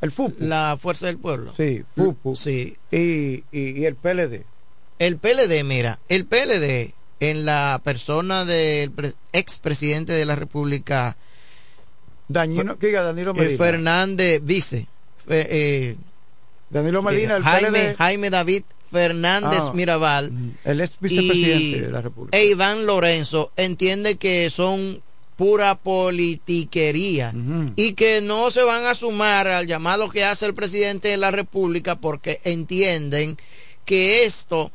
El FUPU. La Fuerza del Pueblo. Sí, FUPU. Sí. Y, y, el PLD. El PLD, mira, el PLD en la persona del expresidente de la República, Danilo, Danilo Medina. Fernández Vice. Eh, Danilo Medina, el Jaime, Jaime David Fernández ah, Mirabal, el ex vicepresidente de la República. E Iván Lorenzo entiende que son pura politiquería y que no se van a sumar al llamado que hace el presidente de la República porque entienden que esto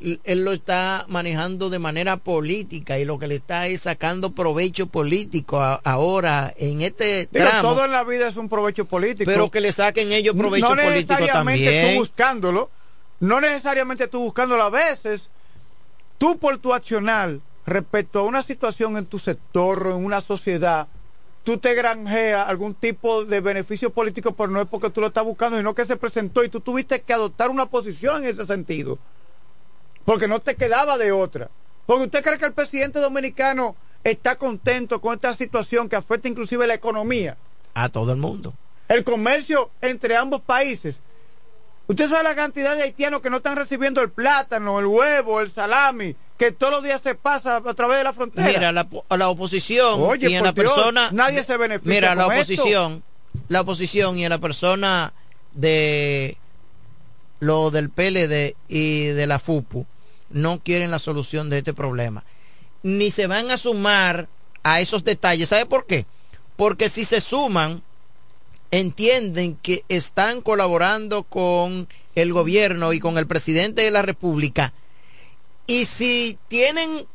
él lo está manejando de manera política y lo que le está es sacando provecho político ahora en este tramo. todo en la vida es un provecho político. Pero que le saquen ellos provecho político también. No necesariamente tú buscándolo, no necesariamente tú buscándolo a veces, tú por tu accional respecto a una situación en tu sector o en una sociedad, tú te granjeas algún tipo de beneficio político, pero no es porque tú lo estás buscando, sino que se presentó y tú tuviste que adoptar una posición en ese sentido. Porque no te quedaba de otra. Porque usted cree que el presidente dominicano está contento con esta situación que afecta inclusive la economía. A todo el mundo. El comercio entre ambos países. Usted sabe la cantidad de haitianos que no están recibiendo el plátano, el huevo, el salami, que todos los días se pasa a través de la frontera. Mira, la, la oposición y en la persona. Nadie se beneficia. Mira, la oposición, la oposición y en la persona de lo del PLD y de la FUPU no quieren la solución de este problema. Ni se van a sumar a esos detalles. ¿Sabe por qué? Porque si se suman, entienden que están colaborando con el gobierno y con el presidente de la República y si tienen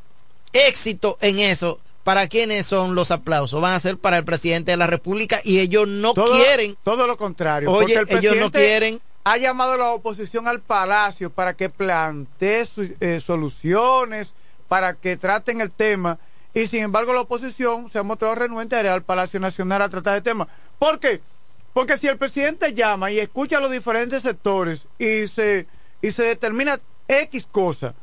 éxito en eso, ¿para quiénes son los aplausos? Van a ser para el presidente de la República y ellos no quieren. Todo lo contrario. Oye, ellos no quieren. Ha llamado a la oposición al Palacio para que plantee eh, soluciones, para que traten el tema. Y sin embargo, la oposición se ha mostrado renuente a ir al Palacio Nacional a tratar el tema. ¿Por qué? Porque si el presidente llama y escucha a los diferentes sectores y se, y se determina X cosa,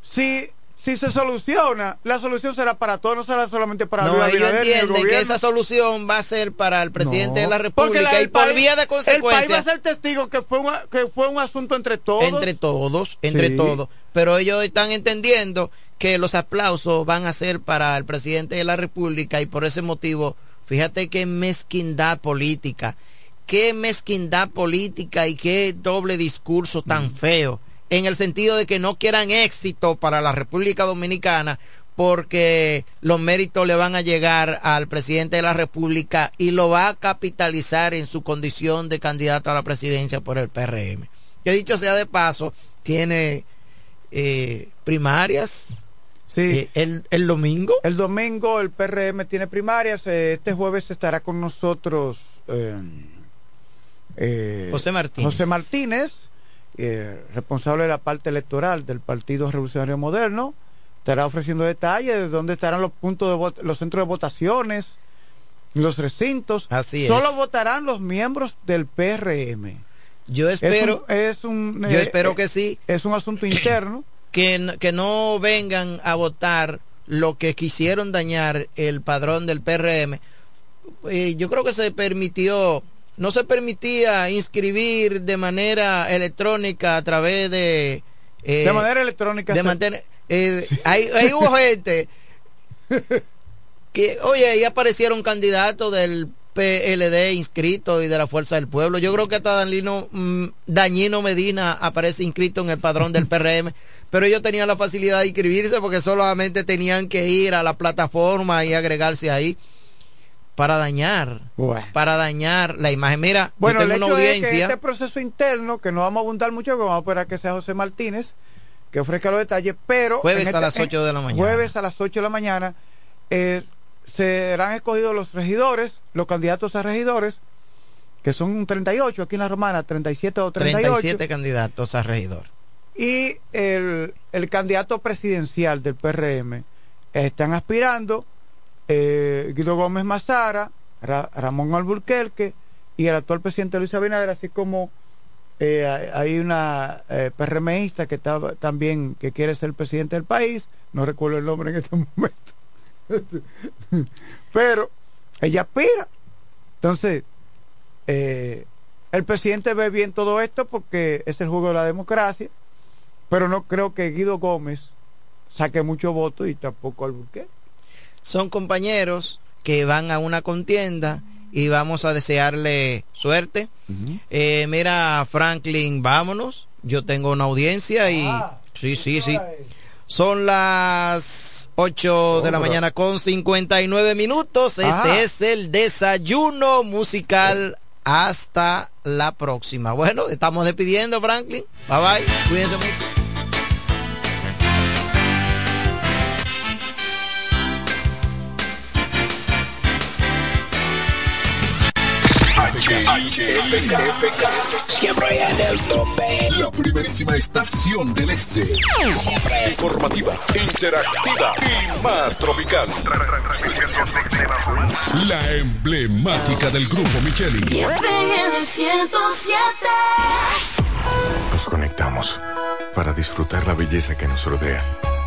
si, si se soluciona, la solución será para todos, no será solamente para no, ellos entienden que esa solución va a ser para el presidente de la República y por vía de consecuencia. El país va a ser testigo que fue, que fue un asunto entre todos. Entre todos, entre todos. Pero ellos están entendiendo que los aplausos van a ser para el presidente de la República y por ese motivo, fíjate qué mezquindad política, qué mezquindad política y qué doble discurso tan feo en el sentido de que no quieran éxito para la República Dominicana porque los méritos le van a llegar al presidente de la República y lo va a capitalizar en su condición de candidato a la presidencia por el PRM. Que dicho sea de paso, tiene eh, primarias. Sí. Eh, el, domingo. El domingo el PRM tiene primarias. Eh, este jueves estará con nosotros José Martínez. José Martínez eh, responsable de la parte electoral del Partido Revolucionario Moderno, estará ofreciendo detalles de dónde estarán los puntos de los centros de votaciones, los recintos. Así Solo votarán los miembros del PRM. Yo espero, es un, yo eh, espero que sí. Es un asunto interno. Que, que no vengan a votar lo que quisieron dañar el padrón del PRM. Eh, yo creo que se permitió no se permitía inscribir de manera electrónica a través de... Eh, de manera electrónica. De mantener, eh, hay, hay hubo *laughs* gente que, oye, ahí aparecieron candidatos del PLD inscrito y de la Fuerza del Pueblo. Yo creo que hasta Danilo, mm, Dañino Medina aparece inscrito en el padrón del *laughs* PRM, pero ellos tenían la facilidad de inscribirse porque solamente tenían que ir a la plataforma y agregarse ahí para dañar, para dañar la imagen. Mira, bueno, tengo una audiencia. este proceso interno, que no vamos a abundar mucho, que vamos a esperar que sea José Martínez, que ofrezca los detalles, pero... Jueves a este las 8 de la mañana. Jueves a las 8 de la mañana eh, serán escogidos los regidores, los candidatos a regidores, que son 38 aquí en la Romana, 37 o 38. 37 candidatos a regidor. Y el, el candidato presidencial del PRM están aspirando eh, Guido Gómez Mazara, Ramón Alburquerque y el actual presidente Luis Abinader, así como eh, hay una eh, PRMista que está también que quiere ser presidente del país, no recuerdo el nombre en este *laughs* momento, pero ella aspira. Entonces, eh, el presidente ve bien todo esto porque es el juego de la democracia, pero no creo que Guido Gómez saque mucho voto y tampoco Alburquerque son compañeros que van a una contienda y vamos a desearle suerte. Eh, mira, Franklin, vámonos. Yo tengo una audiencia y... Ah. sí, sí, sí. Son las 8 de la mañana con 59 minutos. Este es el desayuno musical. Hasta la próxima. Bueno, estamos despidiendo, Franklin. Bye bye. Cuídense mucho. Siempre en el tope. La primerísima estación del este. Siempre informativa, interactiva y más tropical. La emblemática del grupo Micheli. Nos conectamos para disfrutar la belleza que nos rodea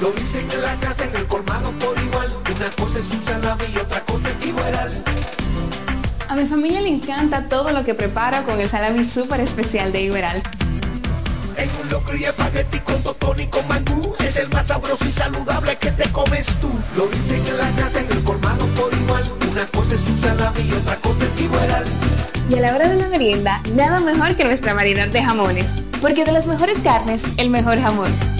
Lo dicen en la casa, en el colmado por igual. Una cosa es un salami y otra cosa es igual. A mi familia le encanta todo lo que prepara con el salami súper especial de Iberal. En un locro y espagueti con totón y con mangú Es el más sabroso y saludable que te comes tú Lo dicen en la casa, en el colmado por igual Una cosa es un salami y otra cosa es Iberal. Y a la hora de la merienda, nada mejor que nuestra variedad de jamones Porque de las mejores carnes, el mejor jamón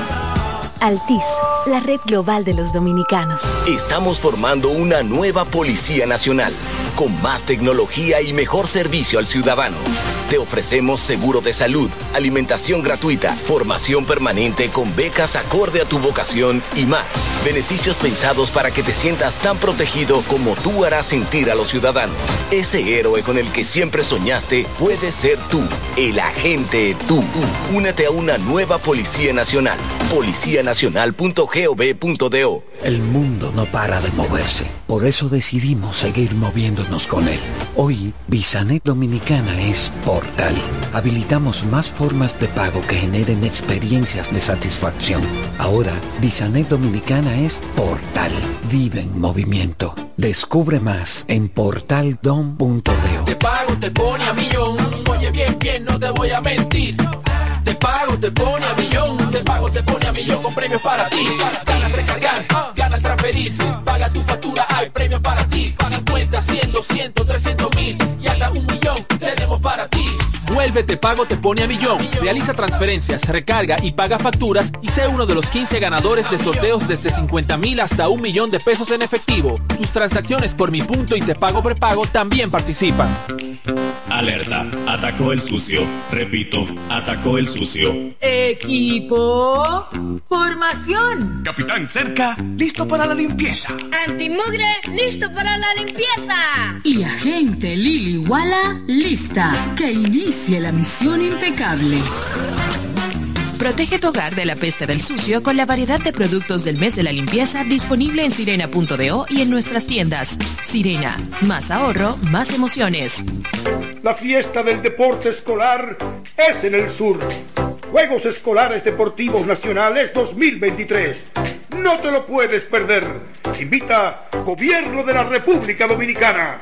Altis, la red global de los dominicanos. Estamos formando una nueva Policía Nacional, con más tecnología y mejor servicio al ciudadano. Te ofrecemos seguro de salud, alimentación gratuita, formación permanente con becas acorde a tu vocación y más. Beneficios pensados para que te sientas tan protegido como tú harás sentir a los ciudadanos. Ese héroe con el que siempre soñaste puede ser tú, el agente tú. Únete a una nueva Policía Nacional. Policía Nacional nacional.gov.do. El mundo no para de moverse, por eso decidimos seguir moviéndonos con él. Hoy, Bisanet Dominicana es Habilitamos más formas de pago que generen experiencias de satisfacción. Ahora, Bisanet Dominicana es portal. Vive en movimiento. Descubre más en portaldom.do. Te pago, te pone a millón. Oye bien, bien, no te voy a mentir. Te pago, te pone a millón. Te pago, te pone a millón con premios para ti. Gana recargar, gana al transferirse. Paga tu factura, hay premios para ti. 50, 100, 200, 300 mil y hasta un millón tenemos para ti. Vuelve Te Pago Te Pone a Millón. Realiza transferencias, recarga y paga facturas y sé uno de los 15 ganadores de sorteos desde 50 mil hasta un millón de pesos en efectivo. Tus transacciones por mi punto y Te Pago Prepago también participan. Alerta, atacó el sucio. Repito, atacó el sucio. Equipo, formación. Capitán cerca, listo para la limpieza. Antimugre, listo para la limpieza. Y agente Lili Walla, lista. Que inicie la misión impecable. Protege tu hogar de la peste del sucio con la variedad de productos del mes de la limpieza disponible en sirena.do y en nuestras tiendas. Sirena, más ahorro, más emociones. La fiesta del deporte escolar es en el sur. Juegos Escolares Deportivos Nacionales 2023. No te lo puedes perder. Invita Gobierno de la República Dominicana.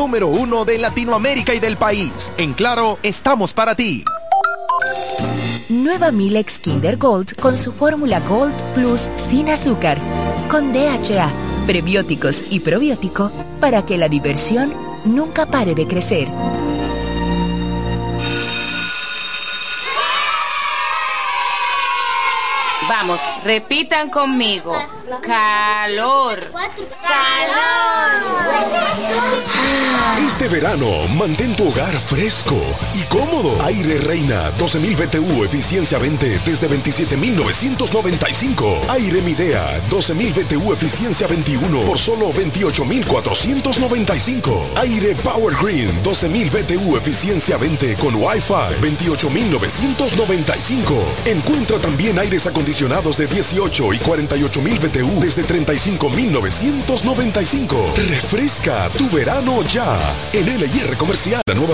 número uno de Latinoamérica y del país. En Claro, estamos para ti. Nueva Milex Kinder Gold con su fórmula Gold Plus sin azúcar, con DHA, prebióticos y probiótico para que la diversión nunca pare de crecer. Vamos, repitan conmigo. Calor. Calor. Este verano, mantén tu hogar fresco y cómodo. Aire Reina 12.000 BTU, eficiencia 20 desde 27.995. Aire Midea 12.000 BTU, eficiencia 21 por solo 28.495. Aire Power Green 12.000 BTU, eficiencia 20 con Wi-Fi 28.995. Encuentra también aires acondicionados de 18 y 48.000 BTU desde 35.995. Refresca tu verano ya en LIR Comercial. La nueva